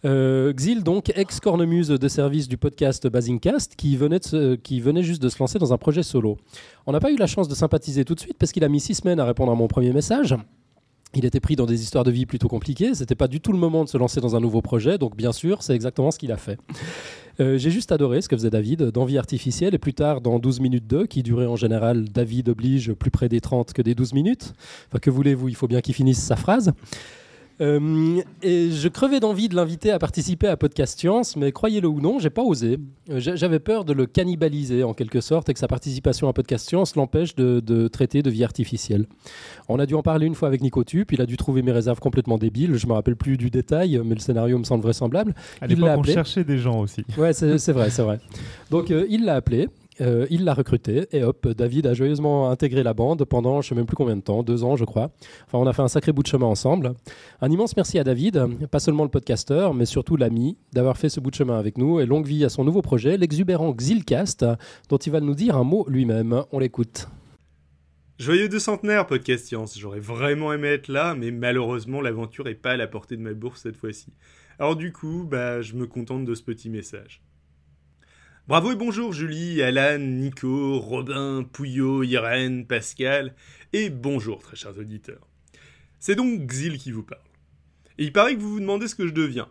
Speaker 2: Euh, Xil, donc, ex-cornemuse de service du podcast Basingcast, qui venait, qui venait juste de se lancer dans un projet solo. On n'a pas eu la chance de sympathiser tout de suite parce qu'il a mis six semaines à répondre à mon premier message. Il était pris dans des histoires de vie plutôt compliquées. C'était pas du tout le moment de se lancer dans un nouveau projet. Donc, bien sûr, c'est exactement ce qu'il a fait. Euh, j'ai juste adoré ce que faisait David dans Vie artificielle et plus tard dans 12 minutes 2, qui durait en général, David oblige, plus près des 30 que des 12 minutes. Enfin, que voulez-vous? Il faut bien qu'il finisse sa phrase. Euh, et je crevais d'envie de l'inviter à participer à Podcast Science, mais croyez-le ou non, j'ai pas osé. Euh, j'avais peur de le cannibaliser en quelque sorte et que sa participation à Podcast Science l'empêche de, traiter de vie artificielle. On a dû en parler une fois avec Nico puis il a dû trouver mes réserves complètement débiles. Je me rappelle plus du détail, mais le scénario me semble vraisemble.
Speaker 1: À l'époque, on cherchait des gens aussi.
Speaker 2: Ouais, c'est vrai, c'est vrai. Donc euh, il l'a appelé euh, il l'a recruté et hop, David a joyeusement intégré la bande pendant je ne sais même plus combien de temps, deux ans je crois. Enfin, on a fait un sacré bout de chemin ensemble. Un immense merci à David, pas seulement le podcasteur, mais surtout l'ami, d'avoir fait ce bout de chemin avec nous et longue vie à son nouveau projet, l'exubérant Xilcast, dont il va nous dire un mot lui-même. On l'écoute.
Speaker 6: Joyeux deux centenaires, Podcast Science. J'aurais vraiment aimé être là, mais malheureusement, l'aventure n'est pas à la portée de ma bourse cette fois-ci. Alors du coup, bah, je me contente de ce petit message. Bravo et bonjour Julie, Alan, Nico, Robin, Pouillot, Irène, Pascal, et bonjour très chers auditeurs. C'est donc Xil qui vous parle. Et il paraît que vous vous demandez ce que je deviens.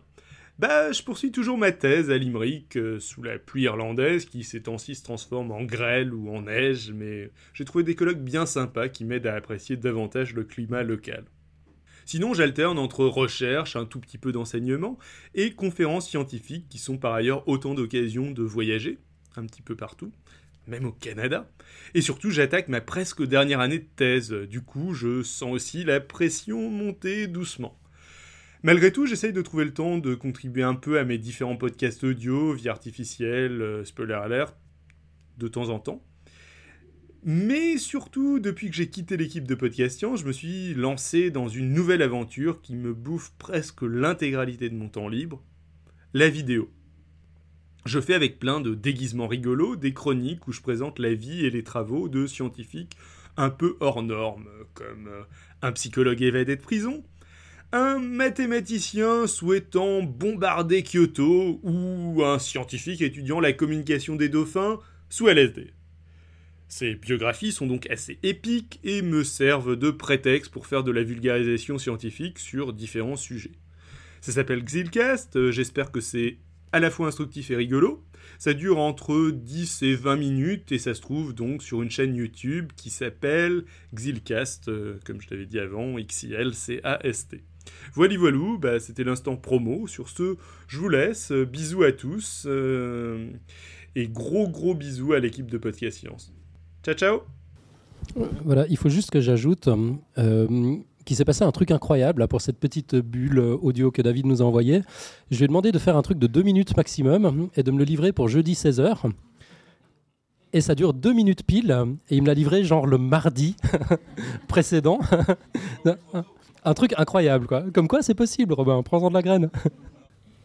Speaker 6: Bah, je poursuis toujours ma thèse à Limerick, euh, sous la pluie irlandaise, qui ces temps-ci se transforme en grêle ou en neige, mais j'ai trouvé des colloques bien sympas qui m'aident à apprécier davantage le climat local. Sinon, j'alterne entre recherche, un tout petit peu d'enseignement, et conférences scientifiques qui sont par ailleurs autant d'occasions de voyager, un petit peu partout, même au Canada. Et surtout, j'attaque ma presque dernière année de thèse. Du coup, je sens aussi la pression monter doucement. Malgré tout, j'essaye de trouver le temps de contribuer un peu à mes différents podcasts audio, vie artificielle, euh, spoiler alert, de temps en temps. Mais surtout, depuis que j'ai quitté l'équipe de Podcastian, je me suis lancé dans une nouvelle aventure qui me bouffe presque l'intégralité de mon temps libre, la vidéo. Je fais avec plein de déguisements rigolos des chroniques où je présente la vie et les travaux de scientifiques un peu hors normes, comme euh, un psychologue évadé de prison, un mathématicien souhaitant bombarder Kyoto ou un scientifique étudiant la communication des dauphins sous LSD. Ces biographies sont donc assez épiques et me servent de prétexte pour faire de la vulgarisation scientifique sur différents sujets. Ça s'appelle Xilcast, euh, j'espère que c'est à la fois instructif et rigolo. Ça dure entre 10 et 20 minutes et ça se trouve donc sur une chaîne YouTube qui s'appelle Xilcast, euh, comme je l'avais dit avant, X-I-L-C-A-S-T. Voilà, voilou, bah, c'était l'instant promo. Sur ce, je vous laisse. Bisous à tous. Euh, et gros gros bisous à l'équipe de Podcast Science. Ciao ciao
Speaker 2: Voilà, il faut juste que j'ajoute euh, qu'il s'est passé un truc incroyable là, pour cette petite bulle audio que David nous a envoyée. Je lui ai demandé de faire un truc de 2 minutes maximum et de me le livrer pour jeudi 16h. Et ça dure 2 minutes pile. Et il me l'a livré genre le mardi précédent. un truc incroyable, quoi. Comme quoi, c'est possible, Robin. Prends-en de la graine.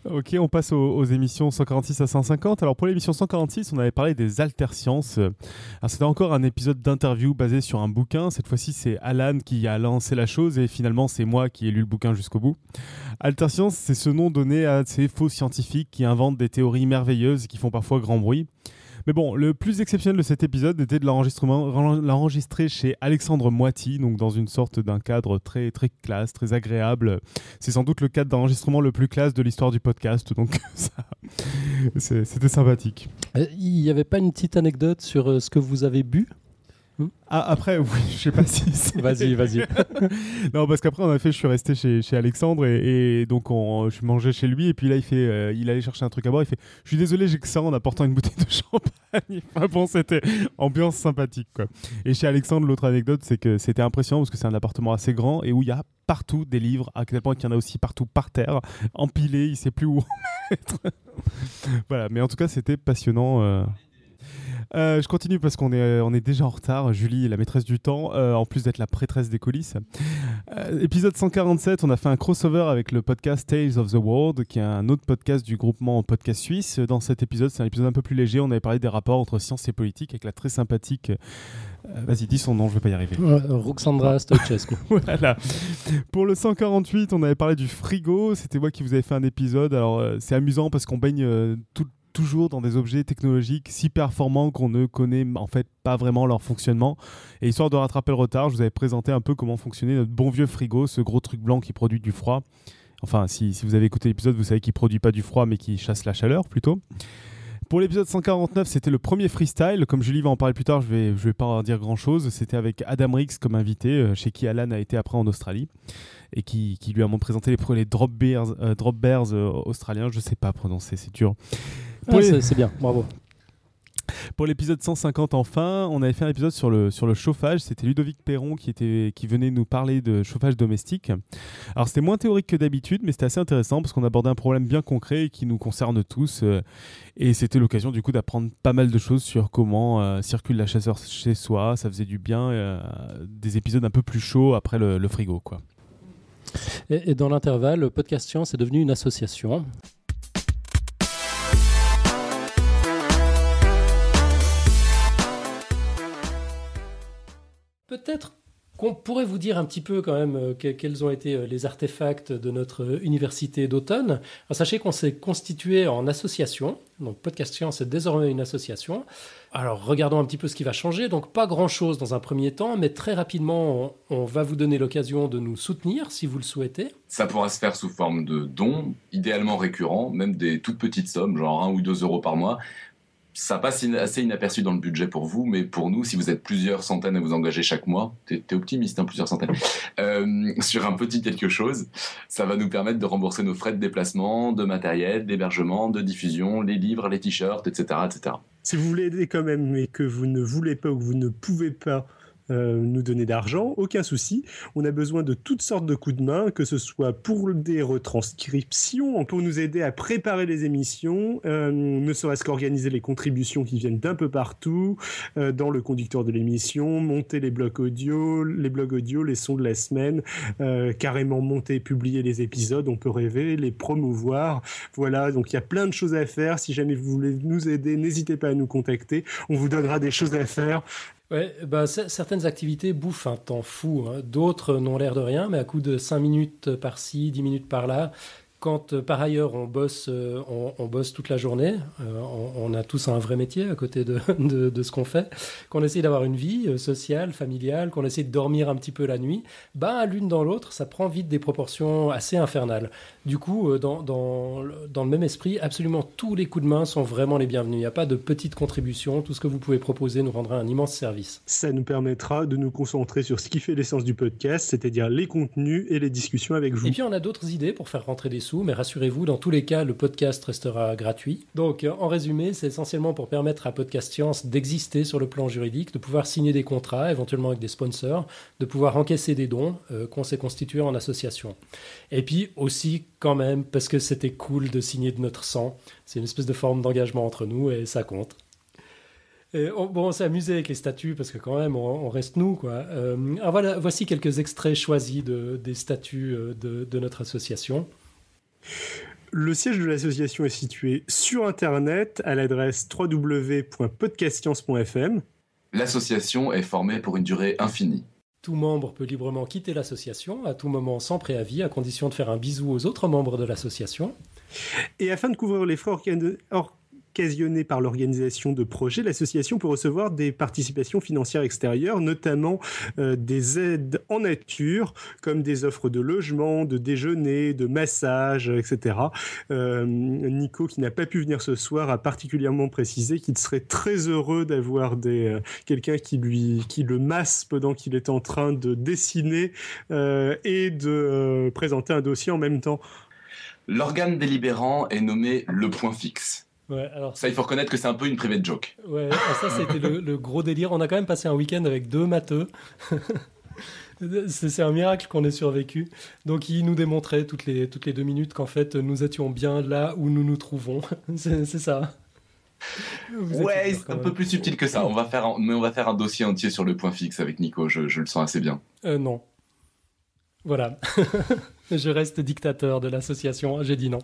Speaker 1: Ok, on passe aux, émissions 146 à 150. Alors pour l'émission 146, on avait parlé des altersciences. Alors c'était encore un épisode d'interview basé sur un bouquin. Cette fois-ci, c'est Alan qui a lancé la chose et finalement c'est moi qui ai lu le bouquin jusqu'au bout. Alterscience, c'est ce nom donné à ces faux scientifiques qui inventent des théories merveilleuses qui font parfois grand bruit. Mais bon, le plus exceptionnel de cet épisode était de l'enregistrer chez Alexandre Moiti, donc dans une sorte d'un cadre très très classe, très agréable. C'est sans doute le cadre d'enregistrement le plus classe de l'histoire du podcast, donc c'était sympathique.
Speaker 2: Euh, il n'y avait pas une petite anecdote sur euh, ce que vous avez bu?
Speaker 1: Ah, après, oui, je sais pas si.
Speaker 2: vas-y, vas-y.
Speaker 1: non, parce qu'après, en effet, je suis resté chez, chez Alexandre et, donc on, je mangeais chez lui. Et puis là, il, fait, euh, il allait chercher un truc à boire. Il fait Je suis désolé, j'ai que ça en apportant une bouteille de champagne. enfin bon, c'était ambiance sympathique. Quoi. Et chez Alexandre, l'autre anecdote, c'est que c'était impressionnant parce que c'est un appartement assez grand et où il y a partout des livres, à quel point il y en a aussi partout par terre, empilés, il sait plus où en mettre. voilà, mais en tout cas, c'était passionnant. Euh, euh, je continue parce qu'on est, euh, on est déjà en retard. Julie est la maîtresse du temps, euh, en plus d'être la prêtresse des coulisses. épisode 147, on a fait un crossover avec le podcast Tales of the World, qui est un autre podcast du groupement Podcast Suisse. Dans cet épisode, c'est un épisode un peu plus léger. On avait parlé des rapports entre science et politique avec la très sympathique. Vas-y, dis son nom, je vais pas y arriver.
Speaker 2: Roxandra Stochescu.
Speaker 1: voilà. Pour le 148, on avait parlé du frigo. C'était moi qui vous avais fait un épisode. Alors, c'est amusant parce qu'on baigne tout, toujours dans des objets technologiques si performants qu'on ne connaît en fait pas vraiment leur fonctionnement. Et histoire de rattraper le retard, je vous avais présenté un peu comment fonctionnait notre bon vieux frigo, ce gros truc blanc qui produit du froid. Enfin, si, vous avez écouté l'épisode, vous savez qu'il produit pas du froid, mais qui chasse la chaleur plutôt. Pour l'épisode 149, c'était le premier freestyle. Comme Julie va en parler plus tard, je vais, je vais pas en dire grand chose. C'était avec Adam Rix comme invité, euh, chez qui Alan a été après en Australie et qui, qui lui a présenté les, les drop bears, euh, drop bears euh, australiens. Je sais pas prononcer, c'est dur.
Speaker 2: Ah, c'est bien, bravo.
Speaker 1: Pour l'épisode 150 enfin, on avait fait un épisode sur le, sur le chauffage. C'était Ludovic Perron qui, était, qui venait nous parler de chauffage domestique. Alors c'était moins théorique que d'habitude, mais c'était assez intéressant parce qu'on abordait un problème bien concret qui nous concerne tous. Euh, et c'était l'occasion du coup d'apprendre pas mal de choses sur comment euh, circule la chasseur chez soi. Ça faisait du bien. Euh, des épisodes un peu plus chauds après le, le frigo. quoi.
Speaker 2: Et, et dans l'intervalle, Podcast Science est devenu une association. Peut-être qu'on pourrait vous dire un petit peu quand même euh, quels ont été euh, les artefacts de notre euh, université d'automne. Sachez qu'on s'est constitué en association, donc Podcast Science est désormais une association. Alors regardons un petit peu ce qui va changer. Donc pas grand-chose dans un premier temps, mais très rapidement, on, va vous donner l'occasion de nous soutenir si vous le souhaitez.
Speaker 3: Ça pourra se faire sous forme de dons, idéalement récurrents, même des toutes petites sommes, genre 1 ou 2 euros par mois ça passe assez inaperçu dans le budget pour vous, mais pour nous, si vous êtes plusieurs centaines à vous engager chaque mois, t'es es optimiste, hein, plusieurs centaines, euh, sur un petit quelque chose, ça va nous permettre de rembourser nos frais de déplacement, de matériel, d'hébergement, de diffusion, les livres, les t-shirts, etc., etc.
Speaker 6: Si vous voulez aider quand même, mais que vous ne voulez pas ou que vous ne pouvez pas euh, nous donner d'argent, aucun souci. On a besoin de toutes sortes de coups de main, que ce soit pour des retranscriptions, pour nous aider à préparer les émissions, euh, ne serait-ce qu'organiser les contributions qui viennent d'un peu partout, euh, dans le conducteur de l'émission, monter les blocs audio, les blogs audio, les sons de la semaine, carrément monter publier les épisodes, on peut rêver, les promouvoir. Voilà, donc il y a plein de choses à faire. Si jamais vous voulez nous aider, n'hésitez pas à nous contacter. On vous donnera des choses à faire.
Speaker 2: Ouais, bah, certaines activités bouffent un temps fou. Hein. D'autres n'ont l'air de rien, mais à coup de 5 minutes par-ci, 10 minutes par-là, quand euh, par ailleurs on bosse, euh, on, bosse toute la journée, euh, on, a tous un vrai métier à côté de, ce qu'on fait, qu'on essaie d'avoir une vie sociale, familiale, qu'on essaie de dormir un petit peu la nuit, bah l'une dans l'autre, ça prend vite des proportions assez infernales. Du coup, dans, dans, dans, le même esprit, absolument tous les coups de main sont vraiment les bienvenus. Il n'y a pas de petites contributions, tout ce que vous pouvez proposer nous rendra un immense service.
Speaker 11: Ça nous permettra de nous concentrer sur ce qui fait l'essence du podcast, c'est-à-dire les contenus et les discussions avec vous.
Speaker 2: Et puis on a d'autres idées pour faire rentrer des mais rassurez-vous, dans tous les cas, le podcast restera gratuit. Donc, euh, en résumé, c'est essentiellement pour permettre à Podcast Science d'exister sur le plan juridique, de pouvoir signer des contrats, éventuellement avec des sponsors, de pouvoir encaisser des dons euh, qu'on s'est constitués en association. Et puis aussi, quand même, parce que c'était cool de signer de notre sang, c'est une espèce de forme d'engagement entre nous et ça compte. bon, on s'est amusé avec les statuts parce que quand même, on, reste nous, quoi. Euh, voilà, voici quelques extraits choisis de, des statuts de, de, notre association.
Speaker 11: Le siège de l'association est situé sur Internet à l'adresse www.podcastscience.fm.
Speaker 3: L'association est formée pour une durée infinie.
Speaker 2: Tout membre peut librement quitter l'association à tout moment sans préavis, à condition de faire un bisou aux autres membres de l'association.
Speaker 11: Et afin de couvrir les frais occasionné par l'organisation de projets, l'association peut recevoir des participations financières extérieures, notamment euh, des aides en nature, comme des offres de logement, de déjeuner, de massage, etc. Euh, Nico, qui n'a pas pu venir ce soir, a particulièrement précisé qu'il serait très heureux d'avoir euh, quelqu'un qui lui qui le masse pendant qu'il est en train de dessiner et de présenter un dossier en même temps.
Speaker 3: L'organe délibérant est nommé le point fixe.
Speaker 2: Ouais, alors
Speaker 3: ça, il faut reconnaître que c'est un peu une private joke.
Speaker 2: Ouais, ah, ça, c'était le, gros délire. On a quand même passé un week-end avec deux matheux. c'est un miracle qu'on ait survécu. Donc, il nous démontrait toutes les, toutes les deux minutes qu'en fait, nous étions bien là où nous nous trouvons. c'est ça.
Speaker 3: ouais, c'est un peu plus subtil que ça. On va faire un, mais on va faire un dossier entier sur le point fixe avec Nico. Je, je le sens assez bien.
Speaker 2: Euh, non. Voilà. je reste dictateur de l'association. J'ai dit non.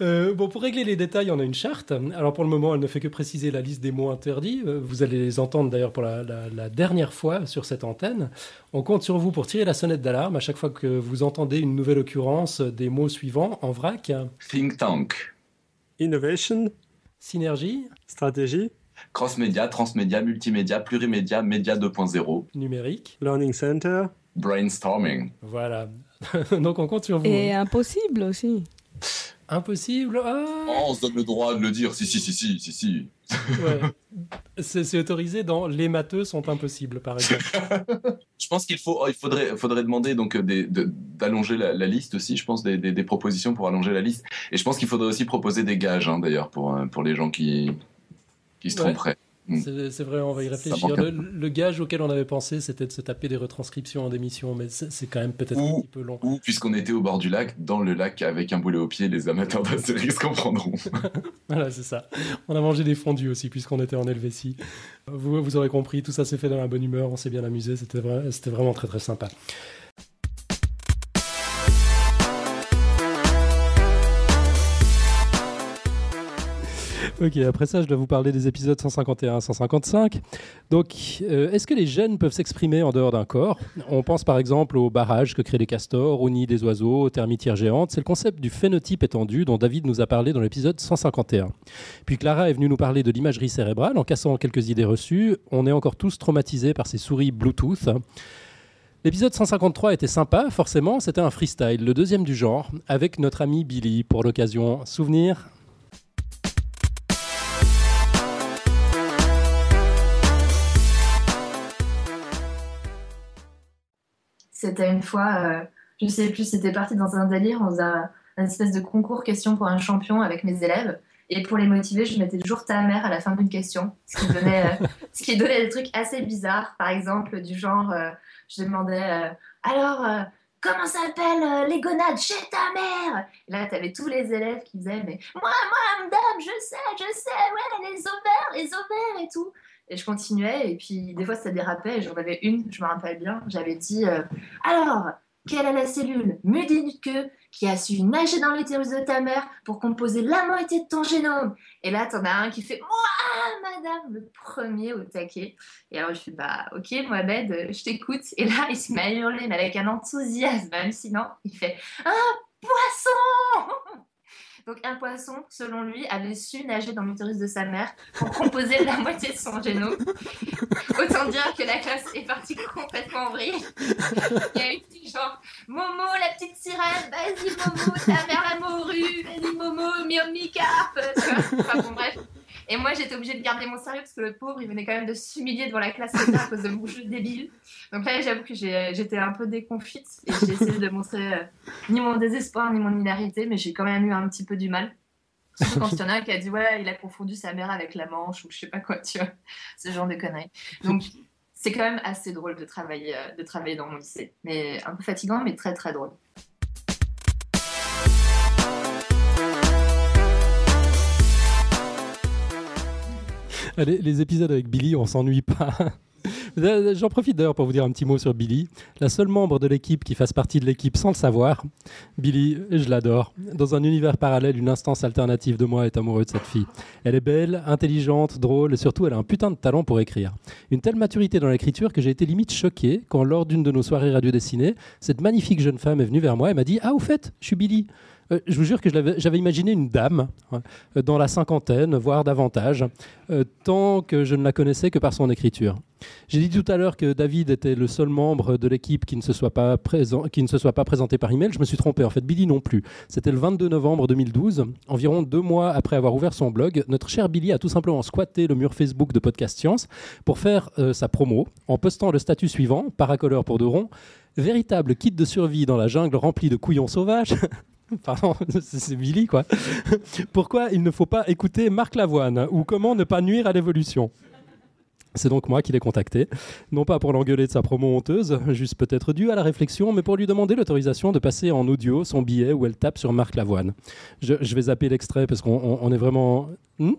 Speaker 2: Euh, bon, pour régler les détails, on a une charte. Alors pour le moment, elle ne fait que préciser la liste des mots interdits. Euh, vous allez les entendre d'ailleurs pour la, dernière fois sur cette antenne. On compte sur vous pour tirer la sonnette d'alarme à chaque fois que vous entendez une nouvelle occurrence des mots suivants en vrac.
Speaker 3: Think tank.
Speaker 11: Innovation.
Speaker 2: Synergie.
Speaker 11: Stratégie.
Speaker 3: Cross-média, transmédia, multimédia, plurimédia, média 2.0.
Speaker 2: Numérique.
Speaker 11: Learning Center.
Speaker 3: Brainstorming.
Speaker 2: Voilà. Donc on compte sur vous.
Speaker 12: Et impossible aussi.
Speaker 2: Impossible ah.
Speaker 3: oh, On se donne le droit de le dire, si, si, si, si, si, si.
Speaker 2: Ouais. C'est autorisé dans les matheux sont impossibles, par exemple.
Speaker 3: je pense qu'il faut, il faudrait, faudrait demander donc d'allonger la, liste aussi. Je pense des, des, propositions pour allonger la liste. Et je pense qu'il faudrait aussi proposer des gages, hein, d'ailleurs, pour, pour les gens qui, qui se tromperaient.
Speaker 2: Mm. C'est vrai, on va y réfléchir. Le, gage auquel on avait pensé, c'était de se taper des retranscriptions en démission, mais c'est quand même peut-être un petit peu long.
Speaker 3: Ou, puisqu'on était au bord du lac, dans le lac avec un boulet au pied, les amateurs d'Astérix comprendront.
Speaker 2: voilà, c'est ça. On a mangé des fondus aussi, puisqu'on était en Helvétie. Vous, vous aurez compris, tout ça s'est fait dans la bonne humeur, on s'est bien amusé, c'était vrai, vraiment très très sympa. Ok, après ça, je dois vous parler des épisodes 151 155. Donc, euh, est-ce que les gènes peuvent s'exprimer en dehors d'un corps? On pense par exemple aux barrages que créent les castors, aux nids des oiseaux, aux termitières géantes. C'est le concept du phénotype étendu dont David nous a parlé dans l'épisode 151. Puis Clara est venue nous parler de l'imagerie cérébrale en cassant quelques idées reçues. On est encore tous traumatisés par ces souris Bluetooth. L'épisode 153 était sympa, forcément, c'était un freestyle, le deuxième du genre, avec notre ami Billy pour l'occasion. Souvenir?
Speaker 13: C'était une fois, euh, je sais plus, c'était parti dans un délire, on faisait un, espèce de concours questions pour un champion avec mes élèves. Et pour les motiver, je mettais toujours ta mère à la fin d'une question, ce qui donnait, euh, des trucs assez bizarres. Par exemple, du genre, euh, je demandais alors, comment s'appellent les gonades chez ta mère? Et là, tu avais tous les élèves qui disaient mais moi, moi, madame, je sais, je sais, ouais, les ovaires, les ovaires et tout. Et je continuais, et puis des fois ça dérapait, j'en avais une, je me rappelle bien, j'avais dit euh, Alors, quelle est la cellule queue qui a su nager dans l'utérus de ta mère pour composer la moitié de ton génome? Et là, t'en as un qui fait Moi, madame, le premier au taquet. Et alors je suis Bah, ok, Mohamed, je t'écoute. Et là, il se met à hurler, mais avec un enthousiasme, même sinon, il fait Ah, poisson Donc un poisson, selon lui, avait su nager dans l'utérus de sa mère pour composer la moitié de son génome. Autant dire que la classe est partie complètement en vrille. Il y a eu petit genre Momo, la petite sirène, vas-y Momo, ta mère la morue, vas-y Momo, miomicarpe. Enfin bon, bref. Et moi, j'étais obligée de garder mon sérieux parce que le pauvre, il venait quand même de s'humilier devant la classe à cause de mon jeu débile. Donc là, j'avoue que j'étais un peu déconfite et j'ai essayé de montrer euh, ni mon désespoir ni mon hilarité, mais j'ai quand même eu un petit peu du mal. Surtout quand il y en a un qui a dit ouais, il a confondu sa mère avec la manche ou je sais pas quoi, tu vois, ce genre de conneries. Donc c'est quand même assez drôle de travailler, euh, de travailler dans mon lycée, mais un peu fatigant, mais très très drôle.
Speaker 2: Les, les épisodes avec Billy, on s'ennuie pas. J'en profite d'ailleurs pour vous dire un petit mot sur Billy, la seule membre de l'équipe qui fasse partie de l'équipe sans le savoir. Billy, je l'adore. Dans un univers parallèle, une instance alternative de moi est amoureux de cette fille. Elle est belle, intelligente, drôle et surtout elle a un putain de talent pour écrire. Une telle maturité dans l'écriture que j'ai été limite choqué quand lors d'une de nos soirées radio dessinées, cette magnifique jeune femme est venue vers moi et m'a dit Ah, au fait, je suis Billy. Euh, je vous jure que j'avais imaginé une dame euh, dans la cinquantaine, voire davantage, euh, tant que je ne la connaissais que par son écriture. J'ai dit tout à l'heure que David était le seul membre de l'équipe qui, ne se soit pas présenté par email. Je me suis trompé. En fait, Billy non plus. C'était le 22 novembre 2012, environ deux mois après avoir ouvert son blog. Notre cher Billy a tout simplement squatté le mur Facebook de Podcast Science pour faire sa promo en postant le statut suivant, paracoleur pour deux ronds, véritable kit de survie dans la jungle rempli de couillons sauvages. Pardon, c'est Billy quoi. Pourquoi il ne faut pas écouter Marc Lavoine ou comment ne pas nuire à l'évolution? C'est donc moi qui l'ai contacté, non pas pour l'engueuler de sa promo honteuse, juste peut-être dû à la réflexion, mais pour lui demander l'autorisation de passer en audio son billet où elle tape sur Marc Lavoine. Je, vais zapper l'extrait parce qu'on est vraiment... Hmm?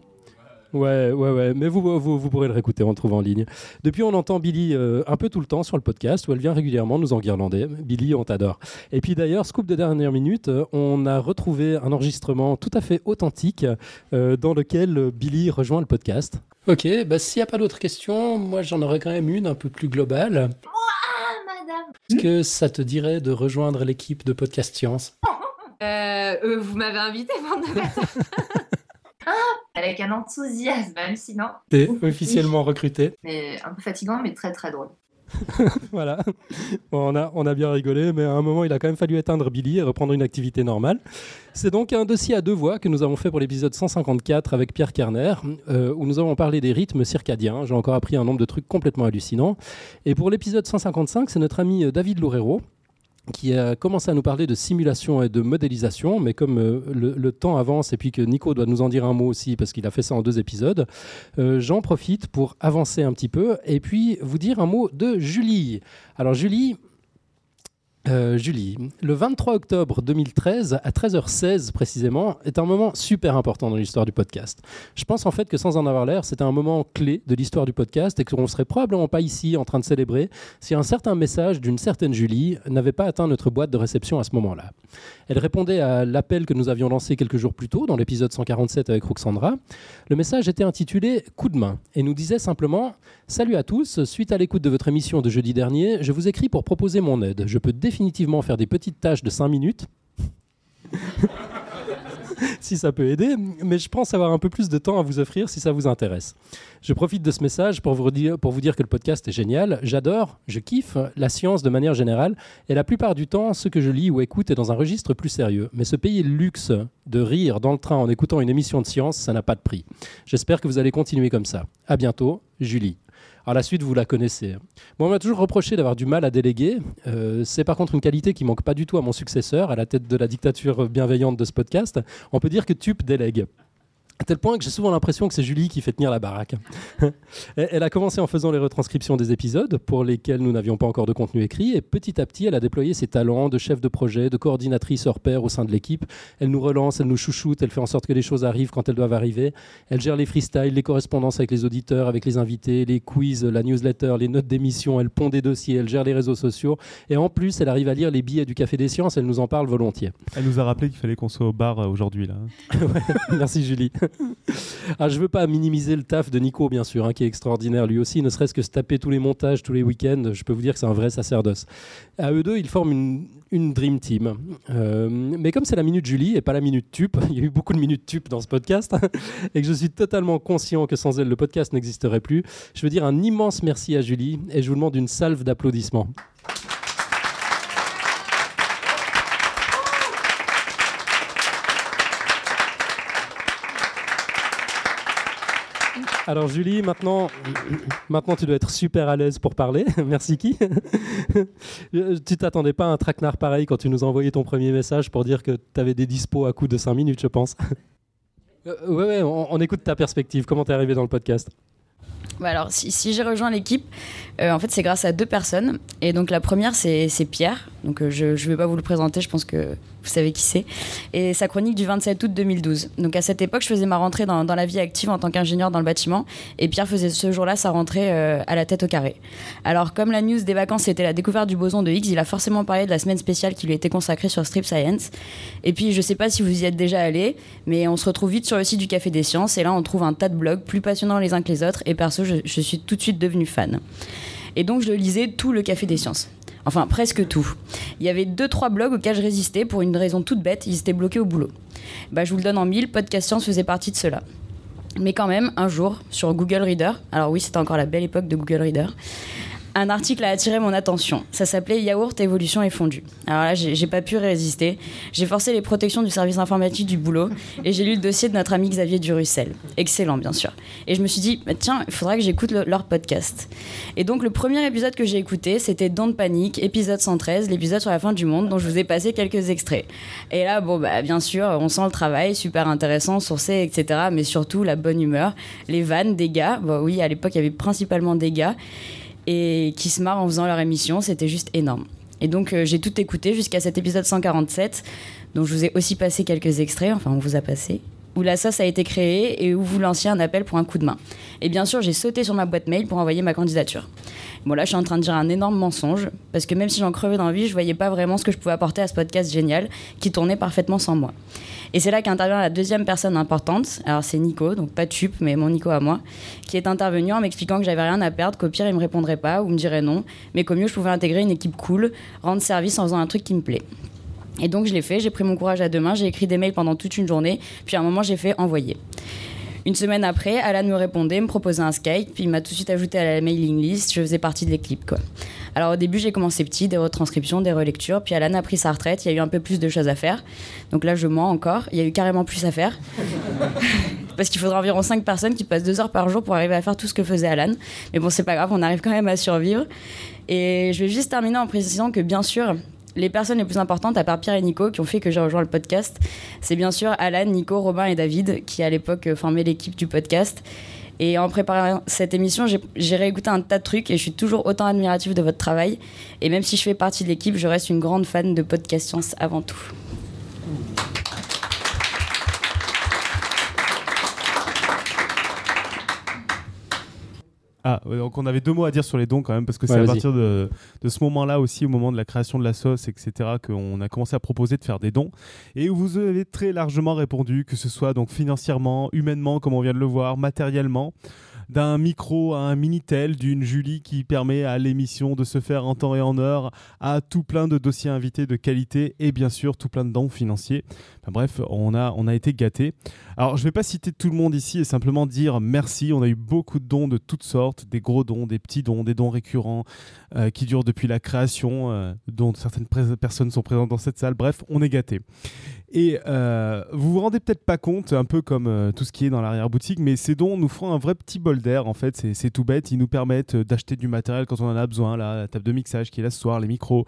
Speaker 2: Ouais, ouais, ouais. Mais vous, vous, vous, pourrez le réécouter, on le trouve en ligne. Depuis, on entend Billy euh, un peu tout le temps sur le podcast où elle vient régulièrement nous enguirlander. Billy, on t'adore. Et puis d'ailleurs, scoop de dernière minute, euh, on a retrouvé un enregistrement tout à fait authentique euh, dans lequel Billy rejoint le podcast. Ok, bah, s'il n'y a pas d'autres questions, moi j'en aurais quand même une un peu plus globale.
Speaker 13: madame
Speaker 2: Est-ce que ça te dirait de rejoindre l'équipe de Podcast Science?
Speaker 13: Vous m'avez invité, de Ah, avec un enthousiasme hallucinant.
Speaker 2: T'es officiellement recruté.
Speaker 13: Mais un peu fatigant, mais très très drôle.
Speaker 2: voilà. on, a, on a bien rigolé, mais à un moment, il a quand même fallu éteindre Billy et reprendre une activité normale. C'est donc un dossier à deux voix que nous avons fait pour l'épisode 154 avec Pierre Kerner, euh, où nous avons parlé des rythmes circadiens. J'ai encore appris un nombre de trucs complètement hallucinants. Et pour l'épisode 155, c'est notre ami David Loureiro qui a commencé à nous parler de simulation et de modélisation, mais comme euh, le, temps avance et puis que Nico doit nous en dire un mot aussi parce qu'il a fait ça en deux épisodes, euh, j'en profite pour avancer un petit peu et puis vous dire un mot de Julie. Alors Julie, euh, Julie, le 23 octobre 2013, à 13h16 précisément, est un moment super important dans l'histoire du podcast. Je pense en fait que sans en avoir l'air, c'était un moment clé de l'histoire du podcast et qu'on serait probablement pas ici en train de célébrer si un certain message d'une certaine Julie n'avait pas atteint notre boîte de réception à ce moment-là. Elle répondait à l'appel que nous avions lancé quelques jours plus tôt dans l'épisode 147 avec Roxandra. Le message était intitulé Coup de main et nous disait simplement Salut à tous, suite à l'écoute de votre émission de jeudi dernier, je vous écris pour proposer mon aide. Je peux faire des petites tâches de 5 minutes. si ça peut aider, mais je pense avoir un peu plus de temps à vous offrir si ça vous intéresse. Je profite de ce message pour vous dire, pour vous dire que le podcast est génial. J'adore, je kiffe la science de manière générale, et la plupart du temps, ce que je lis ou écoute est dans un registre plus sérieux. Mais se payer le luxe de rire dans le train en écoutant une émission de science, ça n'a pas de prix. J'espère que vous allez continuer comme ça. À bientôt, Julie. Alors la suite, vous la connaissez. Bon, on m'a toujours reproché d'avoir du mal à déléguer. Euh, c'est par contre une qualité qui manque pas du tout à mon successeur, à la tête de la dictature bienveillante de ce podcast. On peut dire que Tup délègue. À tel point que j'ai souvent l'impression que c'est Julie qui fait tenir la baraque. elle a commencé en faisant les retranscriptions des épisodes pour lesquels nous n'avions pas encore de contenu écrit et petit à petit elle a déployé ses talents de chef de projet, de coordinatrice hors pair au sein de l'équipe. Elle nous relance, elle nous chouchoute, elle fait en sorte que les choses arrivent quand elles doivent arriver. Elle gère les freestyles, les correspondances avec les auditeurs, avec les invités, les quiz, la newsletter, les notes d'émission, elle pond des dossiers, elle gère les réseaux sociaux et en plus elle arrive à lire les billets du Café des Sciences, elle nous en parle volontiers.
Speaker 1: Elle nous a rappelé qu'il fallait qu'on soit au bar euh, aujourd'hui là.
Speaker 2: Merci Julie. Ah, je veux pas minimiser le taf de Nico, bien sûr, hein, qui est extraordinaire lui aussi, ne serait-ce que se taper tous les montages tous les week-ends. Je peux vous dire que c'est un vrai sacerdoce. À eux deux, ils forment une, dream team. Euh, mais comme c'est la minute Julie et pas la minute tup, il y a eu beaucoup de minutes tup dans ce podcast, et que je suis totalement conscient que sans elle, le podcast n'existerait plus, je veux dire un immense merci à Julie et je vous demande une salve d'applaudissements. Alors Julie, maintenant, maintenant tu dois être super à l'aise pour parler. Merci qui Tu t'attendais pas à un traquenard pareil quand tu nous as envoyé ton premier message pour dire que tu avais des dispos à coup de 5 minutes, je pense. Euh, ouais, ouais, on, écoute ta perspective. Comment t'es arrivé dans le podcast?
Speaker 8: Bah alors, si, j'ai rejoint l'équipe, euh, en fait, c'est grâce à deux personnes. Et donc, la première, c'est Pierre. Donc, euh, je ne vais pas vous le présenter, je pense que vous savez qui c'est. Et sa chronique du 27 août 2012. Donc, à cette époque, je faisais ma rentrée dans, la vie active en tant qu'ingénieur dans le bâtiment. Et Pierre faisait ce jour-là sa rentrée euh, à la tête au carré. Alors, comme la news des vacances, c'était la découverte du boson de Higgs, il a forcément parlé de la semaine spéciale qui lui était consacrée sur Strip Science. Et puis, je ne sais pas si vous y êtes déjà allé, mais on se retrouve vite sur le site du Café des Sciences. Et là, on trouve un tas de blogs plus passionnants les uns que les autres. Et perso, je, je suis tout de suite devenue fan. Et donc je lisais tout le Café des Sciences. Enfin, presque tout. Il y avait deux, trois blogs auxquels je résistais pour une raison toute bête, ils étaient bloqués au boulot. Bah, je vous le donne en mille, Podcast Science faisait partie de cela. Mais quand même, un jour, sur Google Reader, alors oui, c'était encore la belle époque de Google Reader, un article a attiré mon attention. Ça s'appelait Yaourt, évolution et fondu. Alors là, j'ai pas pu résister. J'ai forcé les protections du service informatique du boulot et j'ai lu le dossier de notre ami Xavier Durussel. Excellent, bien sûr. Et je me suis dit, bah, tiens, il faudra que j'écoute leur podcast. Et donc, le premier épisode que j'ai écouté, c'était Don't Panic, épisode 113, l'épisode sur la fin du monde, dont je vous ai passé quelques extraits. Et là, bon, bah, bien sûr, on sent le travail, super intéressant, sourcé, etc. Mais surtout, la bonne humeur, les vannes des gars. Oui, à l'époque, il y avait principalement des gars et qui se marrent en faisant leur émission. C'était juste énorme. Et donc euh, j'ai tout écouté jusqu'à cet épisode 147, dont je vous ai aussi passé quelques extraits, enfin on vous a passé, où la sauce a été créée et où vous lanciez un appel pour un coup de main. Et bien sûr j'ai sauté sur ma boîte mail pour envoyer ma candidature. Bon là je suis en train de dire un énorme mensonge, parce que même si j'en crevais d'envie, je voyais pas vraiment ce que je pouvais apporter à ce podcast génial, qui tournait parfaitement sans moi. Et c'est là qu'intervient la deuxième personne importante. Alors c'est Nico, donc pas Tup, mais mon Nico à moi, qui est intervenu en m'expliquant que j'avais rien à perdre, qu'au pire il me répondrait pas ou me dirait non, mais qu'au mieux je pouvais intégrer une équipe cool, rendre service en faisant un truc qui me plaît. Et donc je l'ai fait, j'ai pris mon courage à deux mains, j'ai écrit des mails pendant toute une journée, puis à un moment j'ai fait envoyer. Une semaine après, Alan me répondait, me proposait un Skype, puis il m'a tout de suite ajouté à la mailing list, je faisais partie de l'équipe quoi. Alors au début, j'ai commencé petit, des retranscriptions, des relectures. Puis Alan a pris sa retraite, il y a eu un peu plus de choses à faire. Donc là, je mens encore. Il y a eu carrément plus à faire. Parce qu'il faudra environ 5 personnes qui passent 2 heures par jour pour arriver à faire tout ce que faisait Alan. Mais bon, c'est pas grave, on arrive quand même à survivre. Et je vais juste terminer en précisant que bien sûr, les personnes les plus importantes, à part Pierre et Nico, qui ont fait que j'ai rejoint le podcast, c'est bien sûr Alan, Nico, Robin et David, qui à l'époque formaient l'équipe du podcast. Et en préparant cette émission, j'ai réécouté un tas de trucs et je suis toujours autant admiratif de votre travail. Et même si je fais partie de l'équipe, je reste une grande fan de Podcast Science avant tout.
Speaker 1: Ah, donc on avait deux mots à dire sur les dons quand même, parce que c'est à partir de, de ce moment-là aussi, au moment de la création de la sauce, etc., qu'on a commencé à proposer de faire des dons. Et vous avez très largement répondu, que ce soit donc financièrement, humainement, comme on vient de le voir, matériellement d'un micro à un Minitel, d'une Julie qui permet à l'émission de se faire en temps et en heure, à tout plein de dossiers invités de qualité et bien sûr tout plein de dons financiers. Bref, on a, on a été gâtés. Alors je ne vais pas citer tout le monde ici et simplement dire merci. On a eu beaucoup de dons de toutes sortes, des gros dons, des petits dons, des dons récurrents euh, qui durent depuis la création, euh, dont certaines personnes sont présentes dans cette salle. Bref, on est gâtés. Et euh, vous vous rendez peut-être pas compte, un peu comme euh, tout ce qui est dans l'arrière-boutique, mais ces dons nous font un vrai petit bol d'air. En fait, c'est tout bête. Ils nous permettent euh, d'acheter du matériel quand on en a besoin. Là, la table de mixage qui est là ce soir, les micros,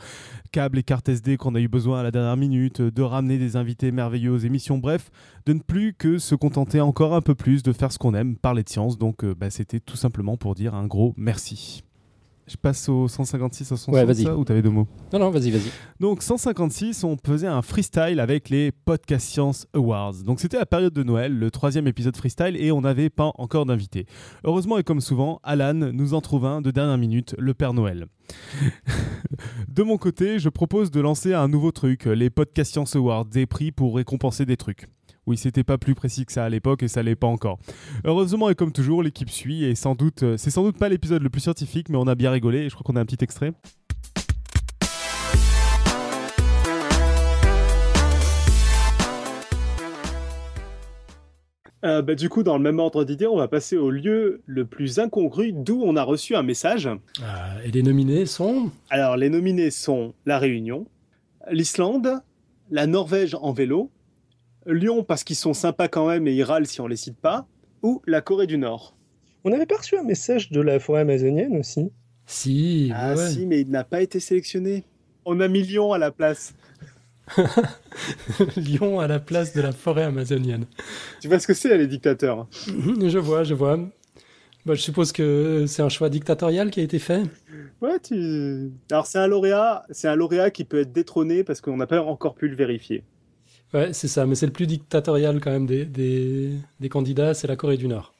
Speaker 1: câbles et cartes SD qu'on a eu besoin à la dernière minute, de ramener des invités merveilleux aux émissions. Bref, de ne plus que se contenter encore un peu plus de faire ce qu'on aime, parler de science. Donc, bah, c'était tout simplement pour dire un gros merci. Je passe au 156 au 160
Speaker 2: ouais,
Speaker 1: ou t'avais deux mots
Speaker 2: Non, non, vas-y, vas-y.
Speaker 1: Donc 156, on faisait un freestyle avec les Podcast Science Awards. Donc c'était la période de Noël, le troisième épisode freestyle, et on n'avait pas encore d'invité. Heureusement et comme souvent, Alan nous en trouve un de dernière minute, le Père Noël. de mon côté, je propose de lancer un nouveau truc, les Podcast Science Awards, des prix pour récompenser des trucs. Oui, c'était pas plus précis que ça à l'époque et ça l'est pas encore. Heureusement et comme toujours, l'équipe suit et sans doute, euh, c'est sans doute pas l'épisode le plus scientifique, mais on a bien rigolé et je crois qu'on a un petit extrait.
Speaker 10: Euh, bah, du coup, dans le même ordre d'idée, on va passer au lieu le plus incongru d'où on a reçu un message.
Speaker 2: Ah, et les nominés sont
Speaker 10: Alors, les nominés sont La Réunion, l'Islande, la Norvège en vélo, Lyon parce qu'ils sont sympas quand même et ils râlent si on les cite pas, ou la Corée du Nord?
Speaker 11: On n'avait pas reçu un message de la forêt amazonienne aussi
Speaker 2: Si,
Speaker 10: Ah
Speaker 2: ouais.
Speaker 10: si, mais il n'a pas été sélectionné. On a mis Lyon à la place.
Speaker 2: Lyon à la place de la forêt amazonienne.
Speaker 10: Tu vois ce que c'est, les dictateurs
Speaker 2: Mhm, Je vois, je vois. Bah, je suppose que c'est un choix dictatorial qui a été fait.
Speaker 10: Ouais, tu... Alors c'est un lauréat, c'est un lauréat qui peut être détrôné parce qu'on n'a pas encore pu le vérifier.
Speaker 2: Ouais, c'est ça, mais c'est le plus dictatorial quand même des, des, candidats, c'est la Corée du Nord.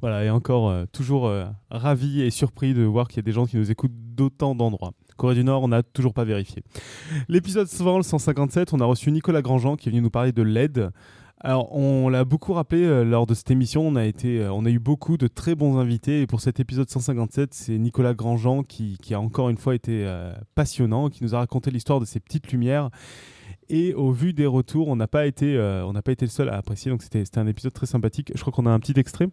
Speaker 1: Voilà, et encore euh, toujours euh, ravi et surpris de voir qu'il y a des gens qui nous écoutent d'autant d'endroits. Corée du Nord, on n'a toujours pas vérifié. L'épisode suivant, le 157, on a reçu Nicolas Grandjean qui est venu nous parler de l'aide. Alors, on l'a beaucoup rappelé euh, lors de cette émission, on a, été, euh, on a eu beaucoup de très bons invités. Et pour cet épisode 157, c'est Nicolas Grandjean qui, a encore une fois été euh, passionnant, qui nous a raconté l'histoire de ces petites lumières. Et au vu des retours, on n'a pas, été, pas été le seul à apprécier. Donc, c'était un épisode très sympathique. Je crois qu'on a un petit extrait.